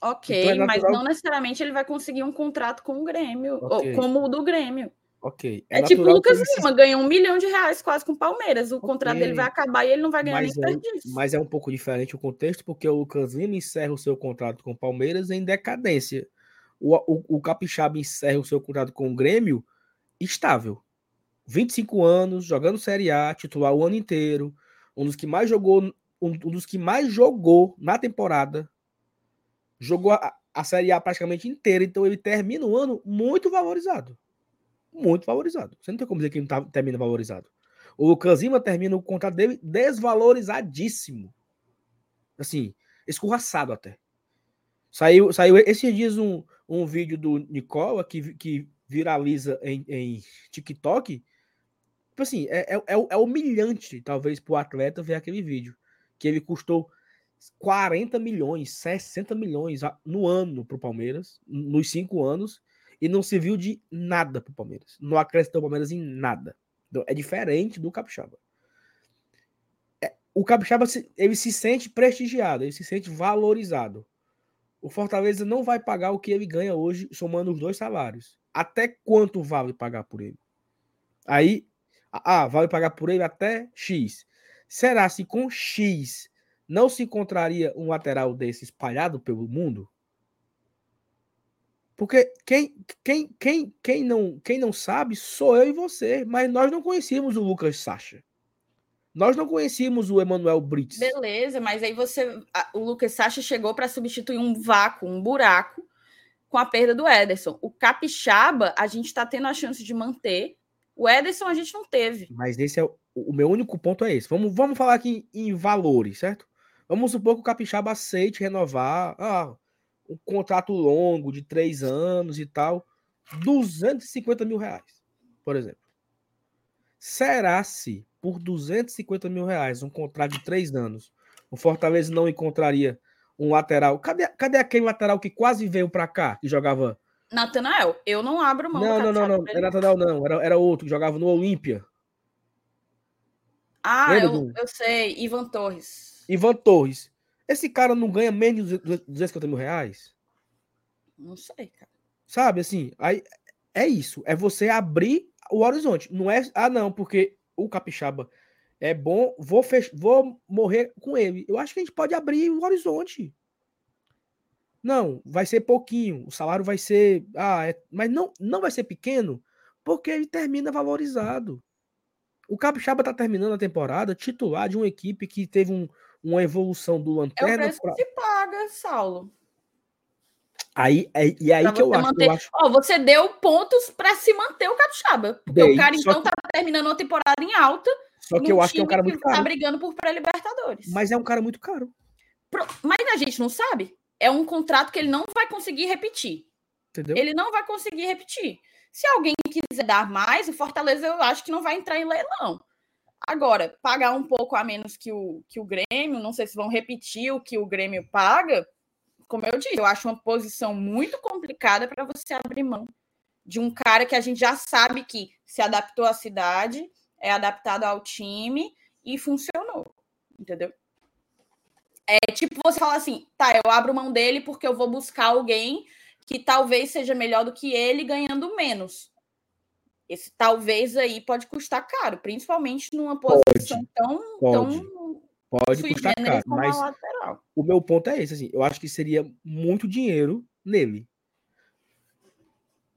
Ok, então é mas não necessariamente ele vai conseguir um contrato com o Grêmio, okay. ou como o do Grêmio. Ok. É, é tipo o Lucas Lima, se... ganha um milhão de reais quase com o Palmeiras. O okay. contrato dele vai acabar e ele não vai ganhar mas nem é, disso. Mas é um pouco diferente o contexto, porque o Lucas Lima encerra o seu contrato com o Palmeiras em decadência. O, o, o Capixaba encerra o seu contrato com o Grêmio estável. 25 anos, jogando Série A, titular o ano inteiro. Um dos que mais jogou, um, um dos que mais jogou na temporada jogou a, a Série A praticamente inteira, então ele termina o ano muito valorizado. Muito valorizado. Você não tem como dizer que ele tá, termina valorizado. O Lucas Lima termina o contrato dele desvalorizadíssimo. Assim, escorraçado até. Saiu, saiu esses dias um, um vídeo do Nicola que, que viraliza em, em TikTok. Tipo assim, é, é, é humilhante, talvez, para o atleta ver aquele vídeo. Que ele custou 40 milhões, 60 milhões no ano para o Palmeiras, nos cinco anos, e não se viu de nada para o Palmeiras. Não acrescentou o Palmeiras em nada. Então, é diferente do Capixaba. É, o Capixaba ele se sente prestigiado, ele se sente valorizado. O Fortaleza não vai pagar o que ele ganha hoje, somando os dois salários. Até quanto vale pagar por ele? Aí, ah, vale pagar por ele até X. Será se com X não se encontraria um lateral desse espalhado pelo mundo? Porque quem, quem, quem, quem, não, quem não sabe sou eu e você, mas nós não conhecíamos o Lucas Sacha. Nós não conhecíamos o Emanuel Brits. Beleza, mas aí você. o Lucas Sacha chegou para substituir um vácuo, um buraco, com a perda do Ederson. O Capixaba, a gente está tendo a chance de manter. O Ederson a gente não teve. Mas esse é o, o meu único ponto é esse. Vamos, vamos falar aqui em, em valores, certo? Vamos supor que o Capixaba aceite renovar ah, um contrato longo de três anos e tal, 250 mil reais, por exemplo. Será se por 250 mil reais, um contrato de três anos, o Fortaleza não encontraria um lateral? Cadê, cadê aquele lateral que quase veio para cá, que jogava? Natanael, eu não abro mão. Não, não, não, não, era Natanael não, era, era outro que jogava no Olímpia. Ah, eu, eu sei, Ivan Torres. Ivan Torres. Esse cara não ganha menos de 250 mil reais? Não sei, cara. Sabe, assim, aí é isso. É você abrir o horizonte. Não é, ah, não, porque o Capixaba é bom, vou, fech... vou morrer com ele. Eu acho que a gente pode abrir o horizonte. Não, vai ser pouquinho, o salário vai ser. Ah, é... mas não, não vai ser pequeno, porque ele termina valorizado. O Capixaba está terminando a temporada titular de uma equipe que teve um, uma evolução do Lanterna. É o preço pra... que se paga, Saulo. Aí, é, e aí que eu manter... acho, eu acho. você deu pontos para se manter o Capixaba. Porque Dei, o cara, então, que... tá terminando a temporada em alta. Só que eu acho que é um cara muito tá caro. Tá brigando por pré-libertadores. Mas é um cara muito caro. Mas a gente não sabe. É um contrato que ele não vai conseguir repetir. Entendeu? Ele não vai conseguir repetir. Se alguém quiser dar mais, o Fortaleza eu acho que não vai entrar em leilão. Agora, pagar um pouco a menos que o, que o Grêmio, não sei se vão repetir o que o Grêmio paga, como eu disse, eu acho uma posição muito complicada para você abrir mão de um cara que a gente já sabe que se adaptou à cidade, é adaptado ao time e funcionou, entendeu? É tipo você falar assim, tá, eu abro mão dele porque eu vou buscar alguém que talvez seja melhor do que ele ganhando menos. Esse talvez aí pode custar caro, principalmente numa posição pode, tão, pode. tão pode custar caro, mas o meu ponto é esse, assim, eu acho que seria muito dinheiro nele.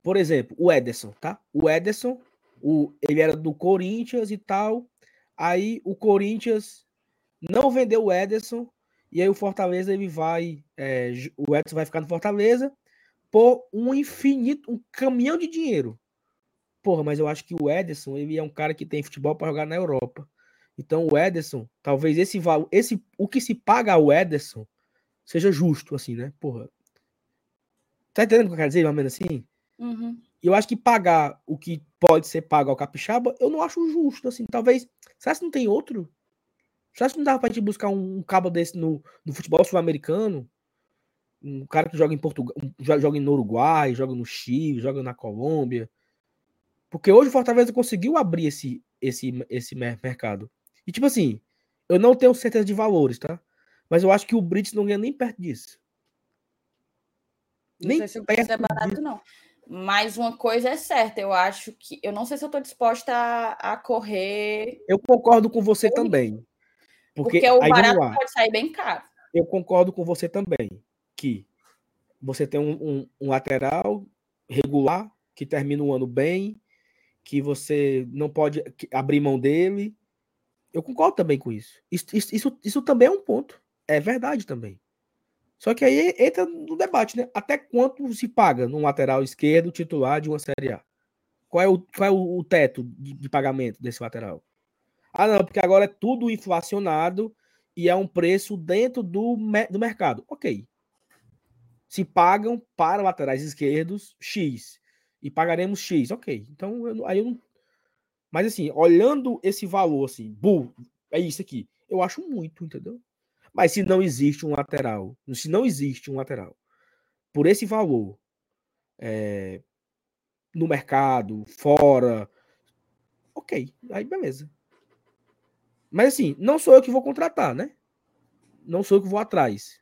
Por exemplo, o Ederson, tá? O Ederson, o, ele era do Corinthians e tal, aí o Corinthians não vendeu o Ederson, e aí o Fortaleza ele vai, é, o Ederson vai ficar no Fortaleza por um infinito, um caminhão de dinheiro. Porra, mas eu acho que o Ederson, ele é um cara que tem futebol para jogar na Europa. Então o Ederson, talvez esse esse o que se paga ao Ederson seja justo, assim, né? Porra. Tá entendendo o que eu quero dizer, mais ou menos assim? Uhum. Eu acho que pagar o que pode ser pago ao Capixaba, eu não acho justo, assim. Talvez. Será que não tem outro? Será que não dá pra gente buscar um, um cabo desse no, no futebol sul-americano? Um cara que joga em Portugal, joga no Uruguai, joga no Chile, joga na Colômbia. Porque hoje o Fortaleza conseguiu abrir esse, esse, esse mercado. E tipo assim, eu não tenho certeza de valores, tá? Mas eu acho que o Brits não ganha nem perto disso. Não nem sei se o Brits é barato, disso. não. Mas uma coisa é certa, eu acho que. Eu não sei se eu estou disposta a, a, correr. Eu concordo com você também. Porque, porque o barato pode sair bem caro. Eu concordo com você também. Que você tem um, um, um lateral regular, que termina o ano bem, que você não pode abrir mão dele. Eu concordo também com isso. Isso, isso, isso, isso também é um ponto. É verdade também. Só que aí entra no debate, né? Até quanto se paga num lateral esquerdo titular de uma Série A? Qual é o, qual é o, teto de, de, pagamento desse lateral? Ah, não, porque agora é tudo inflacionado e é um preço dentro do, do mercado. Ok. Se pagam para laterais esquerdos X e pagaremos X. Ok. Então, eu, aí eu não. Mas assim, olhando esse valor, assim, bull, é isso aqui. Eu acho muito, entendeu? Mas se não existe um lateral, se não existe um lateral por esse valor é, no mercado, fora, ok, aí beleza. Mas assim, não sou eu que vou contratar, né? Não sou eu que vou atrás.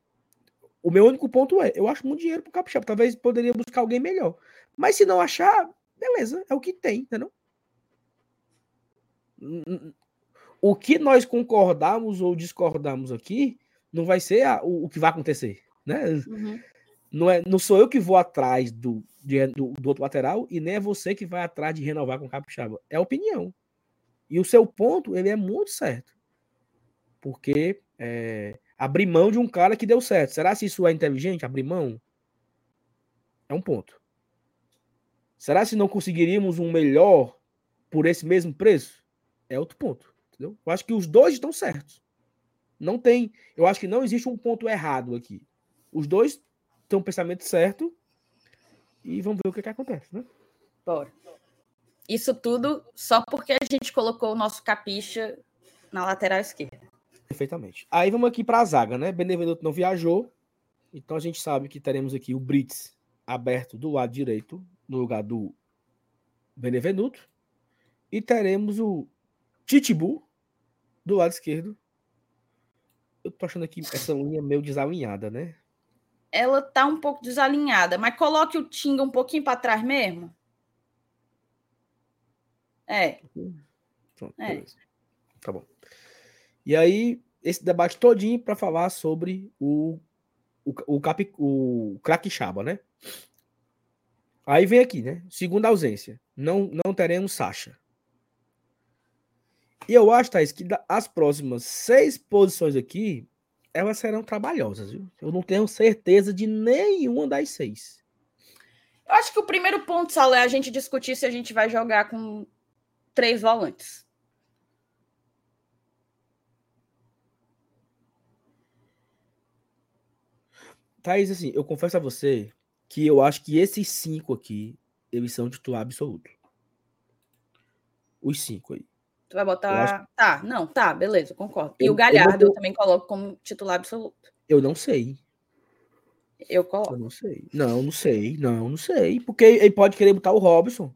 O meu único ponto é, eu acho muito dinheiro pro Capixaba. Talvez poderia buscar alguém melhor. Mas se não achar, beleza, é o que tem, entendeu? O que nós concordamos ou discordamos aqui não vai ser a, o, o, que vai acontecer, né? Uhum. Não, é, não sou eu que vou atrás do, de, do, do, outro lateral e nem é você que vai atrás de renovar com o Capixaba. É opinião. E o seu ponto, ele é muito certo. Porque é, abrir mão de um cara que deu certo. Será se isso é inteligente? Abrir mão? É um ponto. Será se não conseguiríamos um melhor por esse mesmo preço? É outro ponto. Entendeu? Eu acho que os dois estão certos. Não tem. Eu acho que não existe um ponto errado aqui. Os dois têm um pensamento certo. E vamos ver o que, que acontece, né? Bora. Isso tudo só porque a gente colocou o nosso capicha na lateral esquerda. Perfeitamente. Aí vamos aqui para a zaga, né? Benevenuto não viajou. Então a gente sabe que teremos aqui o Brits aberto do lado direito no lugar do Benevenuto. E teremos o Titibu do lado esquerdo. Eu tô achando aqui essa linha meio desalinhada, né? Ela tá um pouco desalinhada, mas coloque o Tinga um pouquinho para trás mesmo. É. Pronto, é. Tá bom. E aí, esse debate todinho para falar sobre o, o, o, cap, o craque Chaba, né? Aí vem aqui, né? Segunda ausência. Não, não teremos Sacha. E eu acho, Thaís, que as próximas seis posições aqui, elas serão trabalhosas, viu? Eu não tenho certeza de nenhuma das seis. Eu acho que o primeiro ponto, Saulo, é a gente discutir se a gente vai jogar com três volantes. Thaís, assim, eu confesso a você que eu acho que esses cinco aqui, eles são titular absoluto. Os cinco aí. Tu vai botar. Acho... Tá, não, tá, beleza, concordo. E eu, o Galhardo eu, eu, também coloco como titular absoluto. Eu não sei. Eu coloco. Eu não sei. Não, não sei. Não, não sei. Porque ele pode querer botar o Robson.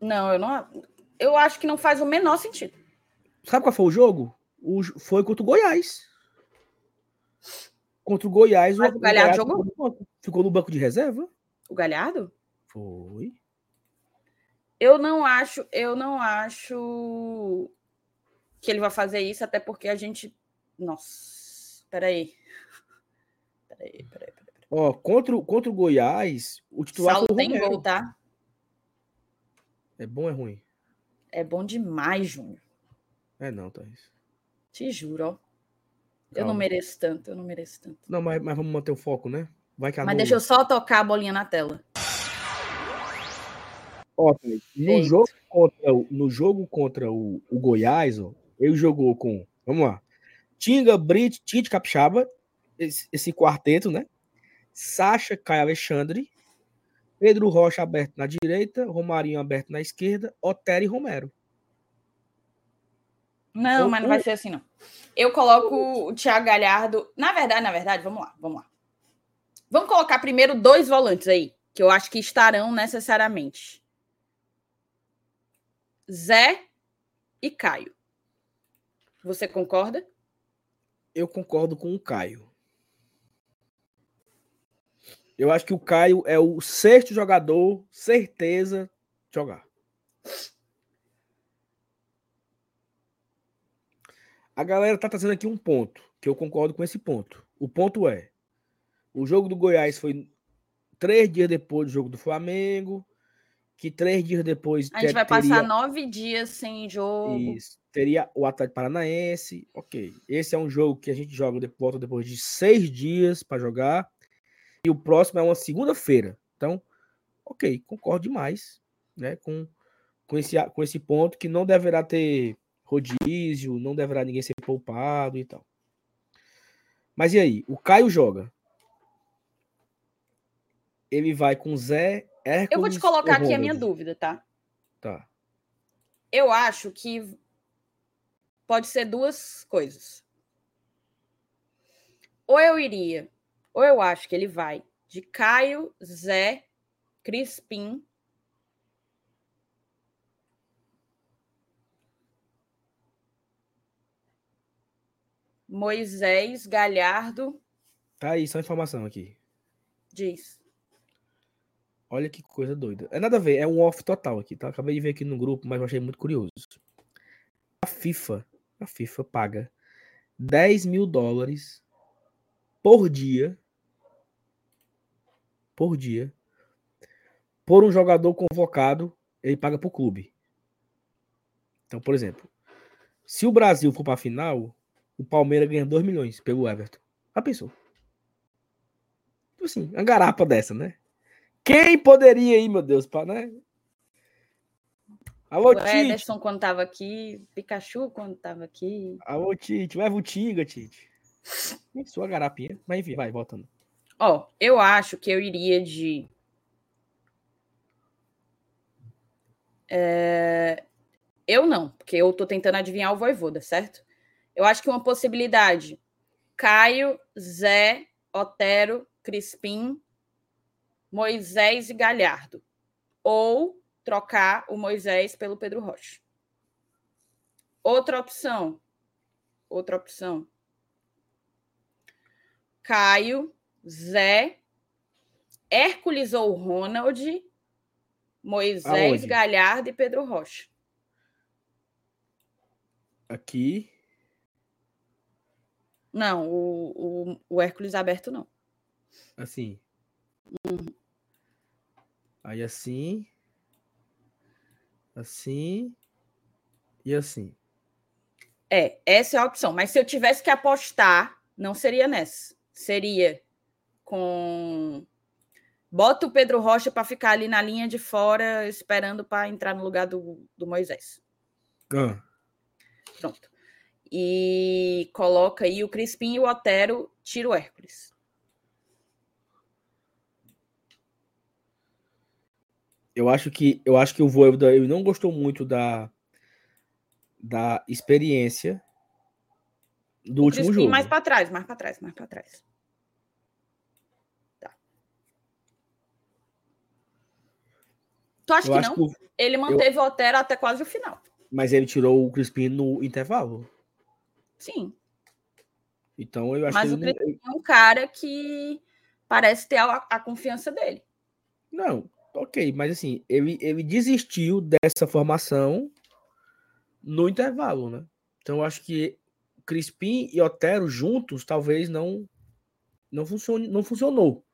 Não, eu não. Eu acho que não faz o menor sentido. Sabe qual foi o jogo? O... Foi contra o Goiás. Contra o Goiás. Mas o, o Galhardo jogou? Ficou no, ficou no banco de reserva? O Galhardo? Foi. Eu não acho, eu não acho que ele vai fazer isso, até porque a gente. Nossa, peraí. Peraí, peraí, peraí. Ó, contra, contra o Goiás, o titular Saulo tem gol, tá? É bom ou é ruim? É bom demais, Júnior. É não, Thaís. Te juro, ó. Calma. Eu não mereço tanto, eu não mereço tanto. Não, mas, mas vamos manter o foco, né? Vai que Mas deixa eu só tocar a bolinha na tela. Ó, no, jogo contra, no jogo contra o, o Goiás, ó, ele jogou com, vamos lá, Tinga, Brit, Tite Capixaba, esse, esse, quarteto, né? Sacha, Caio Alexandre, Pedro Rocha aberto na direita, Romarinho aberto na esquerda, Otero e Romero. Não, mas não vai ser assim, não. Eu coloco o Thiago Galhardo. Na verdade, na verdade, vamos lá, vamos lá. Vamos colocar primeiro dois volantes aí, que eu acho que estarão necessariamente. Zé e Caio. Você concorda? Eu concordo com o Caio. Eu acho que o Caio é o sexto jogador, certeza, de jogar. A galera tá trazendo aqui um ponto, que eu concordo com esse ponto. O ponto é: o jogo do Goiás foi três dias depois do jogo do Flamengo que três dias depois. A gente vai teria... passar nove dias sem jogo. Isso. Teria o Atlético Paranaense. Ok. Esse é um jogo que a gente joga de volta depois de seis dias para jogar. E o próximo é uma segunda-feira. Então, ok, concordo demais né, com, com, esse, com esse ponto que não deverá ter rodízio, não deverá ninguém ser poupado e tal. Mas e aí? O Caio joga. Ele vai com Zé Hércules eu vou te colocar aqui a minha dúvida, tá? Tá. Eu acho que pode ser duas coisas. Ou eu iria, ou eu acho que ele vai de Caio, Zé, Crispim. Moisés Galhardo. Tá aí, só informação aqui. Diz. Olha que coisa doida. É nada a ver, é um off total aqui, tá? Acabei de ver aqui no grupo, mas eu achei muito curioso. A FIFA, a FIFA paga 10 mil dólares por dia, por dia, por um jogador convocado, ele paga pro clube. Então, por exemplo, se o Brasil for para a final, o Palmeiras ganha 2 milhões pelo Everton. Já pensou? Tipo assim, uma garapa dessa, né? Quem poderia ir, meu Deus, para, né? Alô, o Tite. Ederson quando tava aqui, Pikachu quando tava aqui. Alô, Tite, leva o Tiga, Tite. Sua garapinha, mas enfim, vai, voltando. Ó, eu acho que eu iria de. É... Eu não, porque eu tô tentando adivinhar o Voivoda, certo? Eu acho que uma possibilidade: Caio, Zé, Otero, Crispim, Moisés e Galhardo. Ou trocar o Moisés pelo Pedro Rocha. Outra opção. Outra opção. Caio, Zé, Hércules ou Ronald, Moisés, Aonde? Galhardo e Pedro Rocha. Aqui. Não, o, o, o Hércules aberto não. Assim. Uhum. Aí assim. Assim. E assim. É, essa é a opção. Mas se eu tivesse que apostar, não seria nessa. Seria com. Bota o Pedro Rocha para ficar ali na linha de fora, esperando para entrar no lugar do, do Moisés. Ah. Pronto. E coloca aí o Crispim e o Otero, tira o Hércules. Eu acho que eu acho que o Voivoda ele não gostou muito da da experiência do o último Crispim jogo. mais para trás, mais para trás, mais para trás. Tá. Tu acha eu que não? Que o... Ele manteve eu... o Otero até quase o final. Mas ele tirou o Crispim no intervalo. Sim. Então eu acho Mas que. Mas o Crispim é um cara que parece ter a, a confiança dele. Não, ok, mas assim, ele, ele desistiu dessa formação no intervalo, né? Então eu acho que Crispim e Otero juntos talvez não não funcione, não funcionou.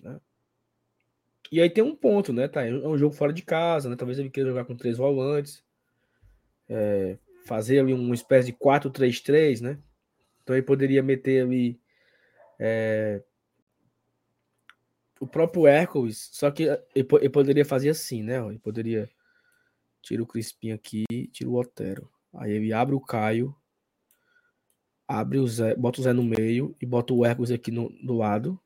Né? E aí tem um ponto, né? Tá, é um jogo fora de casa, né? Talvez ele queira jogar com três volantes, é, fazer ali uma espécie de 4-3-3, né? Então ele poderia meter ali é, o próprio Hércules, só que ele, ele, poderia fazer assim, né? Ele poderia tira o Crispim aqui, tira o Otero. Aí ele abre o Caio, abre o Zé, bota o Zé no meio e bota o Hércules aqui no, do lado.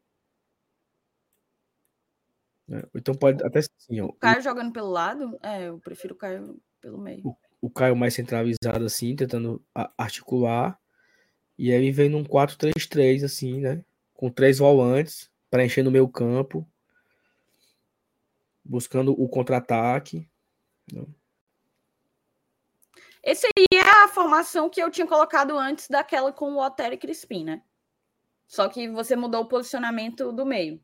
É, então pode até assim, ó. O Caio jogando pelo lado? É, eu prefiro o Caio pelo meio. O, o Caio mais centralizado assim, tentando articular. E aí vem num 4-3-3 assim, né? Com três volantes, preenchendo o meio campo. Buscando o contra-ataque. Né? Esse aí é a formação que eu tinha colocado antes daquela com o Otero e Crispim, né? Só que você mudou o posicionamento do meio.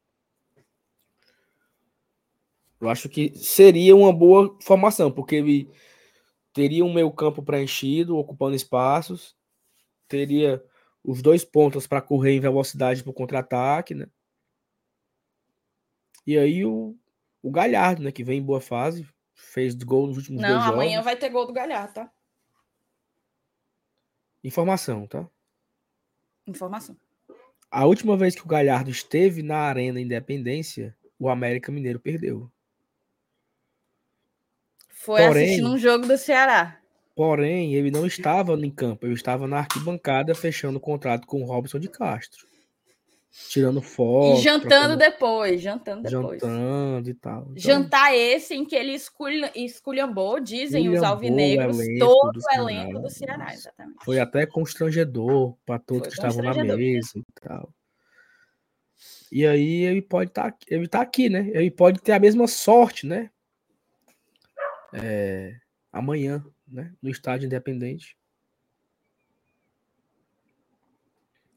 Eu acho que seria uma boa formação, porque ele teria um meio campo preenchido, ocupando espaços, teria os dois pontos para correr em velocidade para o contra-ataque, né? E aí o, o Galhardo, né, que vem em boa fase, fez gol nos últimos Não, dois jogos. Não, amanhã vai ter gol do Galhardo, tá? Informação, tá? Informação. A última vez que o Galhardo esteve na Arena Independência, o América Mineiro perdeu. Foi porém, assistindo um jogo do Ceará. Porém, ele não estava em campo, ele estava na arquibancada fechando o contrato com o Robson de Castro tirando foto. E jantando trocando... depois, jantando depois. Jantando e tal. Então... Jantar esse em que ele esculha, esculhambou, dizem os alvinegros, todo o elenco do Ceará, exatamente. Foi até constrangedor para todos Foi que estavam na mesa e tal. E aí ele pode estar tá, ele tá aqui, né? Ele pode ter a mesma sorte, né? É, amanhã, né? No estádio independente.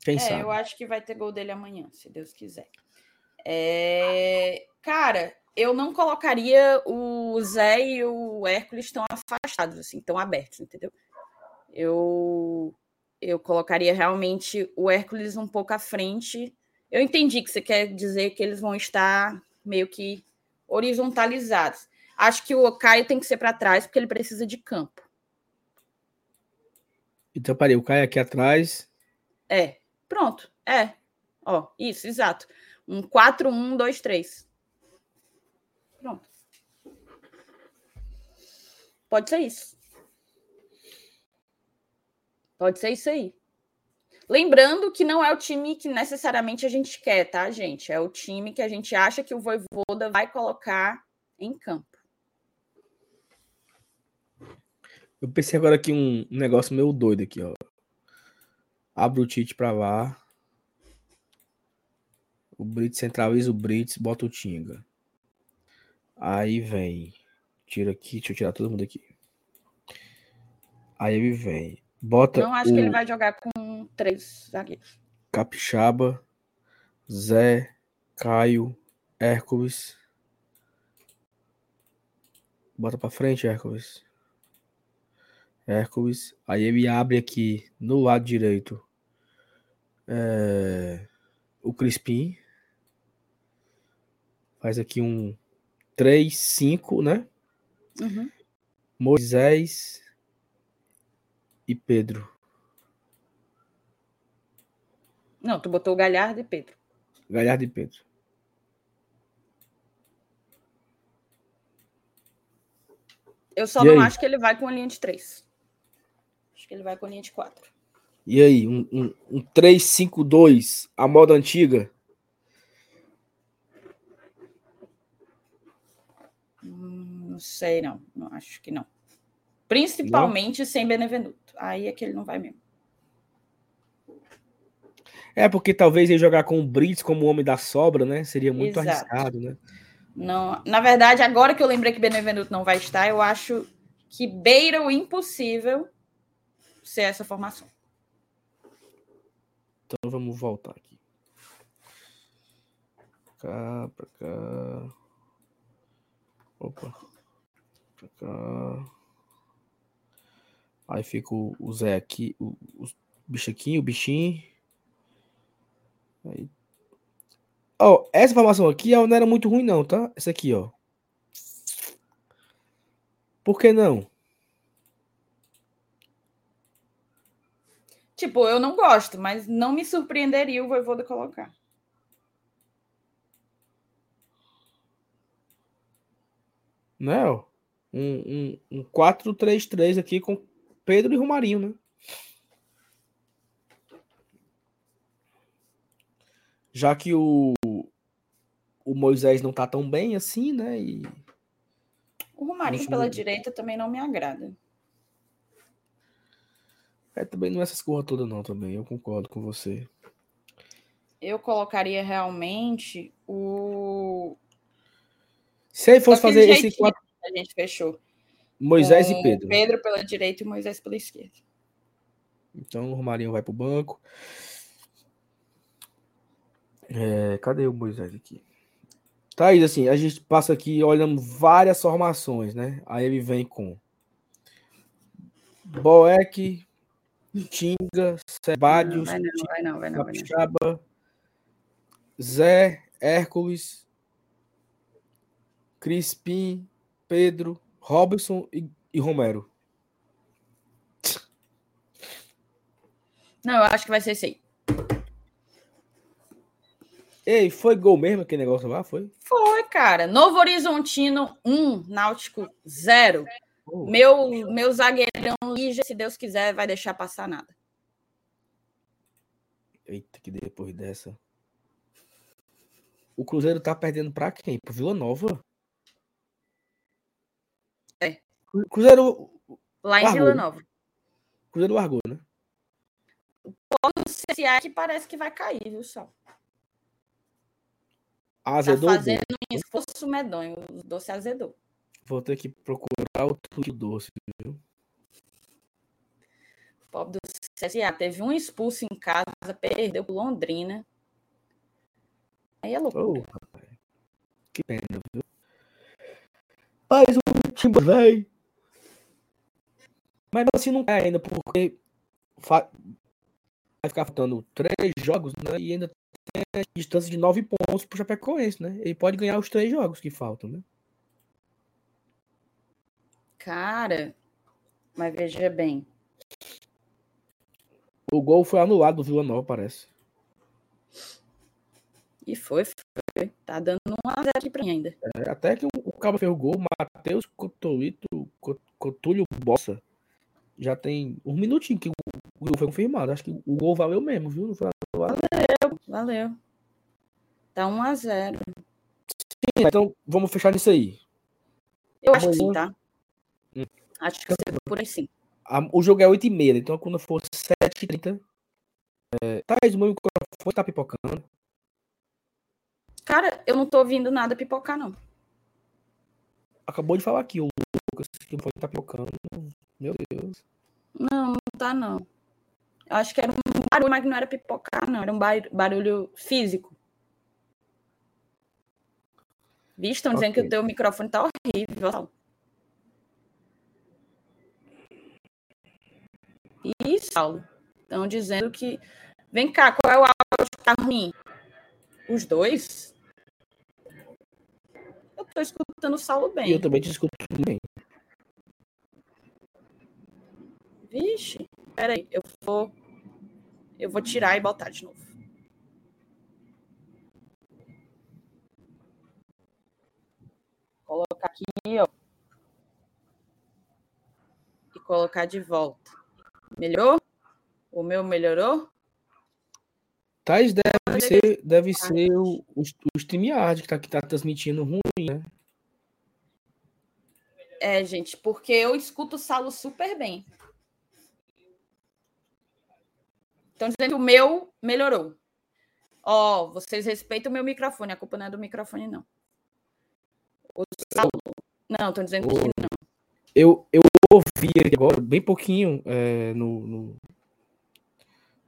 Quem é, sabe? eu acho que vai ter gol dele amanhã, se Deus quiser. É... Cara, eu não colocaria o Zé e o Hércules tão afastados, assim, tão abertos, entendeu? Eu, eu colocaria realmente o Hércules um pouco à frente. Eu entendi que você quer dizer que eles vão estar meio que horizontalizados. Acho que o Caio tem que ser para trás, porque ele precisa de campo. Então, parei, o Caio aqui atrás. É. Pronto. É. Ó, isso, exato. Um 4, 1, 2, 3. Pronto. Pode ser isso. Pode ser isso aí. Lembrando que não é o time que necessariamente a gente quer, tá, gente? É o time que a gente acha que o Voivoda vai colocar em campo. Eu pensei agora aqui um negócio meio doido aqui, ó. Abre o Tite para lá. O Brits centraliza o Brits, bota o Tinga. Aí vem. Tira aqui, deixa eu tirar todo mundo aqui. Aí ele vem. Bota. Não acho que ele vai jogar com três zagueiros. Capixaba, Zé, Caio, Hércules. Bota pra frente, Hércules. Hércules. Aí ele abre aqui no lado direito é, o Crispim. Faz aqui um 3, 5, né? Uhum. Moisés e Pedro. Não, tu botou o Galhardo e Pedro. Galhardo e Pedro. Eu só E não aí? acho que ele vai com a linha de três. Que ele vai com a linha de quatro. E aí, um, um, um 3-5-2, a moda antiga? Hum, não sei, não. Não acho que não. Principalmente sem Benevenuto. Aí é que ele não vai mesmo. É, porque talvez ele jogar com o Brits como homem da sobra, né? Seria muito Exato. arriscado, né? Não, na verdade, agora que eu lembrei que Benevenuto não vai estar, eu acho que beira o impossível ser essa formação. Então vamos voltar aqui. Cá, pra cá. Opa. Pra cá. Aí fica o, Zé aqui, o, o aqui, o bichinho. Aí. Ó, essa formação aqui não era muito ruim, não, tá? Essa aqui, ó. Por que não? Tipo, eu não gosto, mas não me surpreenderia o Voivoda colocar. Né, ó? Um, um, um 4-3-3 aqui com Pedro e Romarinho, né? Já que o, o Moisés não tá tão bem assim, né? E O Romarinho pela direita também não me agrada. É, também não é essas coisas todas, não, também. Eu concordo com você. Eu colocaria realmente o. Se ele fosse fazer esse 4, que A gente fechou. Moisés com e Pedro. Pedro pela direita e Moisés pela esquerda. Então o Romarinho vai pro banco. É, cadê o Moisés aqui? Thaís, assim, a gente passa aqui olhando várias formações, né? Aí ele vem com Boeck, Tinga, Sebadios. Capixaba, Zé, Hércules, Crispim, Pedro, Robson e, e Romero. Não, eu acho que vai ser esse aí. Ei, foi gol mesmo aquele negócio lá? Foi? Foi, cara. Novo Horizontino 1, Náutico 0. Oh. Meu, meu zagueirão Lígia, se Deus quiser, vai deixar passar nada. Eita, que depois dessa. O Cruzeiro tá perdendo pra quem? Pro Vila Nova? É. Cruzeiro, Lá em Largou, Vila né? Nova. Cruzeiro largou, né? O CSA que parece que vai cair, viu, só? Tá Azedou. o fazendo um esforço medonho. O doce azedou. Vou ter que procurar o tudo doce, viu? O pobre do CSA teve um expulso em casa, perdeu pro Londrina. Aí é loucura. Oh. Que pena, viu? Mas o time velho. Mas assim não cai ainda, porque fa- vai ficar faltando três jogos, né? E ainda tem a distância de nove pontos pro Chapecoense, né? Ele pode ganhar os três jogos que faltam, né? Cara, mas veja bem. O gol foi anulado do Vila Nova, parece. E foi, foi. Tá dando um a zero aqui pra mim ainda. É, até que o, o Cabo fez o gol, Matheus Cotolito, Co- Cotulho Bossa. Já tem um minutinho que o, gol foi confirmado. Acho que o gol valeu mesmo, viu? Não foi anulado. Valeu. Tá 1 a 0 Sim, então vamos fechar nisso aí. Eu acho que sim, Amanhã- tá? Acho que ser por aí sim. A- o jogo é 8h30, então quando for 7h30. É, Thaís, o meu microfone tá pipocando. Cara, eu não tô ouvindo nada pipocar, não. Acabou de falar aqui, o Lucas, que microfone tá pipocando. Meu Deus. Não, não tá, não. Eu acho que era um barulho, mas não era pipocar, não. Era um bar- barulho físico. Vixe, estão dizendo que o teu microfone tá horrível. E Saulo. Estão dizendo que. Vem cá, qual é o áudio que tá ruim? Os dois? Eu tô escutando o Saulo bem. Eu também te escuto bem. Vixe, peraí, eu vou. Eu vou tirar e botar de novo. Colocar aqui, ó. E colocar de volta. Melhorou? O meu melhorou? Thais deve ser, deve ser o, o, o StreamYard que tá, que tá transmitindo ruim, né? É, gente, porque eu escuto o Saulo super bem. Estão dizendo que o meu melhorou. Ó, oh, vocês respeitam o meu microfone, a culpa não é do microfone, não. O Saulo. Não, estão dizendo que não. Eu, eu ouvi agora, bem pouquinho, é, no, no,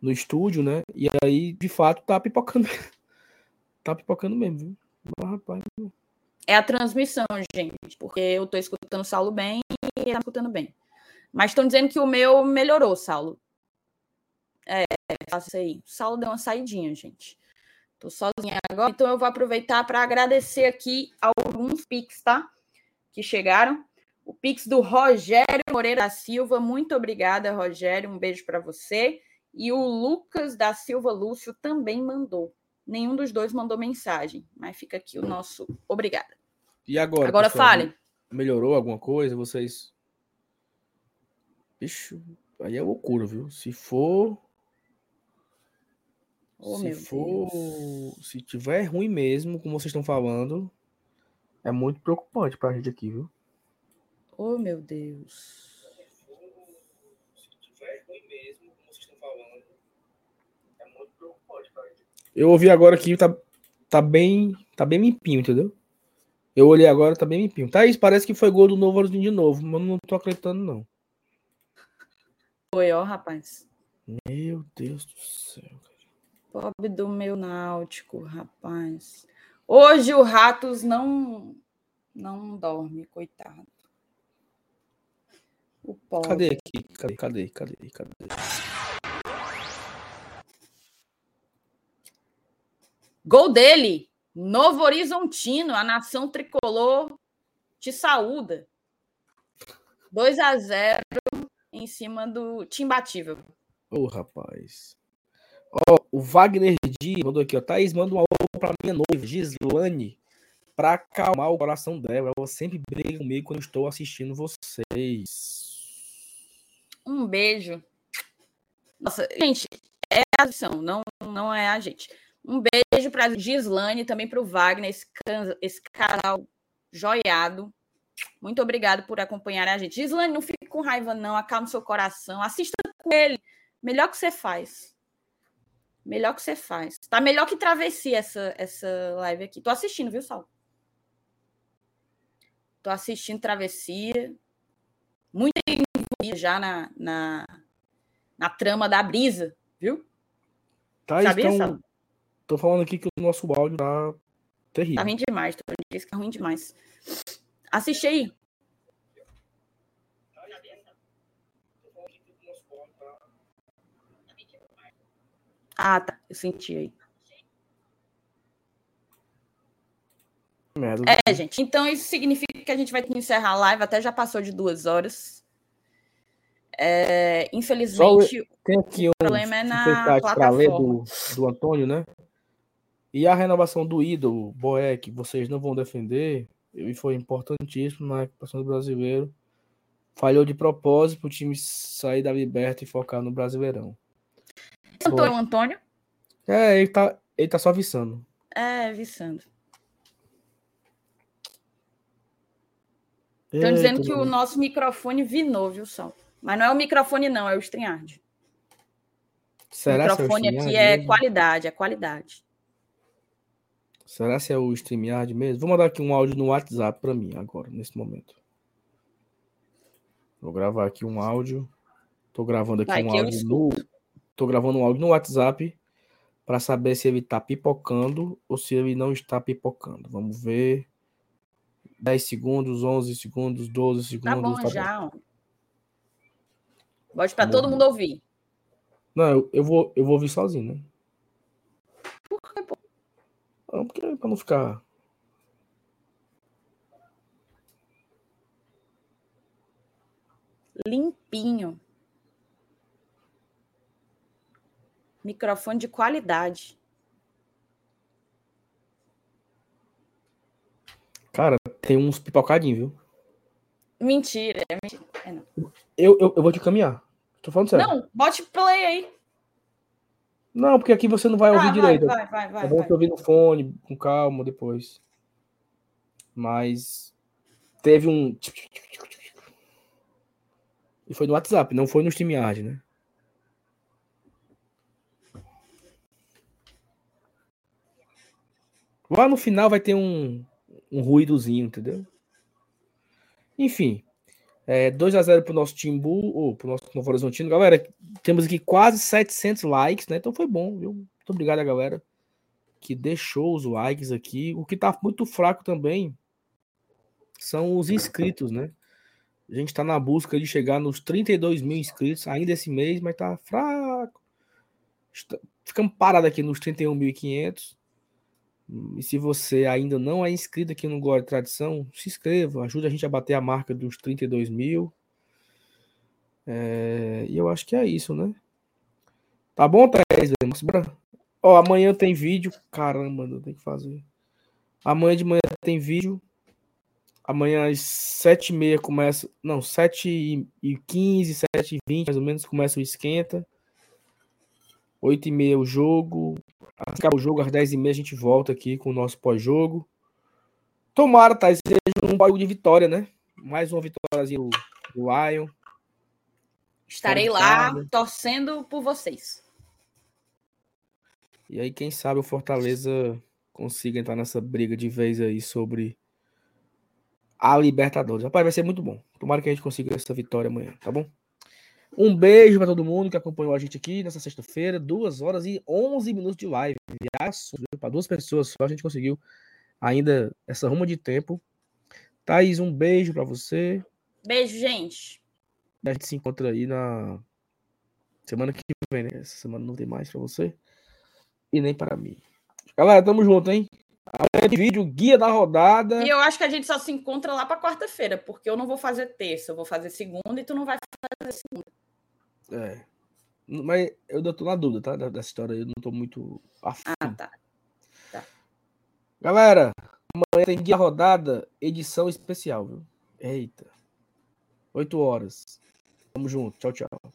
no, estúdio, né? E aí, de fato, tá pipocando. *laughs* tá pipocando mesmo, viu? Mas, rapaz. É a transmissão, gente, porque eu tô escutando o Saulo bem e ele tá escutando bem. Mas estão dizendo que o meu melhorou, Saulo. É, faça aí. O Saulo deu uma saidinha, gente. Tô sozinha agora, então eu vou aproveitar para agradecer aqui alguns pics, tá? Que chegaram. O pix do Rogério Moreira da Silva. Muito obrigada, Rogério. Um beijo para você. E o Lucas da Silva Lúcio também mandou. Nenhum dos dois mandou mensagem, mas fica aqui o nosso obrigada. E agora? Agora pessoal, fale. Melhorou alguma coisa? Vocês. Bicho, aí é loucura, viu? Se for. Oh, se for. Deus. Se tiver ruim mesmo, como vocês estão falando, é muito preocupante pra gente aqui, viu? Oh, meu Deus. Eu ouvi agora que tá, tá bem tá bem limpinho, entendeu? Eu olhei agora, tá bem limpinho. Thaís, parece que foi gol do Novo de novo, mas não tô acreditando, não. Foi, ó, rapaz. Meu Deus do céu. Pobre do meu náutico, rapaz. Hoje o Ratos não não dorme, coitado. O pobre. Cadê aqui? Cadê? Cadê? Cadê? Cadê? Gol dele. Novo Horizontino, a nação tricolor te saúda. 2 a 0 em cima do Timbatível. Ô, oh, rapaz. Ó, oh, o Wagner D mandou aqui, ó. Thaís, manda um alô pra minha noiva, Gislane para acalmar o coração dela. Ela sempre briga comigo quando estou assistindo vocês. Um beijo. Nossa, gente, é a não, não é a gente. Um beijo para Gislane, também para o Wagner, esse, esse canal joiado. Muito obrigado por acompanhar a gente. Gislane, não fique com raiva, não. Acalme seu coração. Assista com ele. Melhor que você faz. Melhor que você faz. Tá melhor que travessia essa, essa live aqui. Tô assistindo, viu, Sal? Tô assistindo Travessia. Muito já na, na, na trama da brisa, viu? Tá, Sabia, então, Tô falando aqui que o nosso áudio tá terrível. Tá ruim demais, tô disse que tá ruim demais. Assiste aí. Ah, tá. Eu senti aí. É, gente. Então isso significa que a gente vai ter que encerrar a live. Até já passou de duas horas. É, infelizmente, tem aqui um problema é na plataforma. do, do Antônio, né? E a renovação do ídolo, Boeck, vocês não vão defender, ele foi importantíssimo na equipação do brasileiro. Falhou de propósito para o time sair da liberta e focar no Brasileirão. Antônio, Antônio? É, ele tá, ele tá só viçando. É, viçando. Estão dizendo que o nosso microfone vinou, viu, Sol? Mas não é o microfone, não, é o StreamYard. Será o microfone é o aqui é mesmo? qualidade, é qualidade. Será se é o StreamYard mesmo? Vou mandar aqui um áudio no WhatsApp para mim agora, nesse momento. Vou gravar aqui um áudio. Tô gravando aqui Vai, um áudio no. Tô gravando um áudio no WhatsApp para saber se ele tá pipocando ou se ele não está pipocando. Vamos ver. 10 segundos, 11 segundos, 12 segundos. Tá bom tá já. Bom. Bote para todo mundo ouvir. Não, eu, eu, vou, eu vou ouvir sozinho, né? Por que, pô? Não, porque é pra não ficar. Limpinho. Microfone de qualidade. Cara, tem uns pipocadinhos, viu? Mentira, é mentira. É, não. Eu, eu, eu vou te caminhar. Tô falando sério. não, bote play aí. Não, porque aqui você não vai ouvir Ah, vai, direito. vai, vai, vai, é bom ouvir no fone, com calma, depois. Mas teve um. E foi no WhatsApp, não foi no StreamYard, né? Lá no final vai ter um, um ruídozinho, entendeu? Enfim, é, 2x0 pro nosso Timbu, ou pro nosso Novo Horizontino. Galera, temos aqui quase 700 likes, né? Então foi bom, viu? Muito obrigado a galera que deixou os likes aqui. O que tá muito fraco também são os inscritos, né? A gente tá na busca de chegar nos 32 mil inscritos ainda esse mês, mas tá fraco. Ficamos parados aqui nos 31.500. E se você ainda não é inscrito aqui no Glória e Tradição, se inscreva, ajude a gente a bater a marca dos 32 mil. É, e eu acho que é isso, né? Tá bom, Thaís? Ó, amanhã tem vídeo. Caramba, eu tenho que fazer. Amanhã de manhã tem vídeo. Amanhã às 7h30 começa. Não, 7h15, 7h20, mais ou menos, começa o esquenta. 8h30 o jogo. Acaba o jogo, às 10h30 a gente volta aqui com o nosso pós-jogo. Tomara, Thaís, seja um jogo de vitória, né? Mais uma vitóriazinha do, do Lion. Estarei lá torcendo por vocês. E aí, quem sabe o Fortaleza consiga entrar nessa briga de vez aí sobre a Libertadores. Rapaz, vai ser muito bom. Tomara que a gente consiga essa vitória amanhã, tá bom? Um beijo para todo mundo que acompanhou a gente aqui nessa sexta-feira, 2 horas e 11 minutos de live. Para duas pessoas só a gente conseguiu ainda essa ruma de tempo. Thaís, um beijo para você. Beijo, gente. A gente se encontra aí na semana que vem, né? Essa semana não tem mais para você e nem para mim. Galera, tamo junto, hein? Amanhã de vídeo, guia da rodada. E eu acho que a gente só se encontra lá para quarta-feira, porque eu não vou fazer terça, eu vou fazer segunda e tu não vai fazer segunda. É. Mas eu ainda tô na dúvida, tá? Dessa história aí, eu não tô muito afim. Ah, tá. Galera, amanhã tem da rodada, edição especial, viu? Eita. 8 horas. Tamo junto. Tchau, tchau.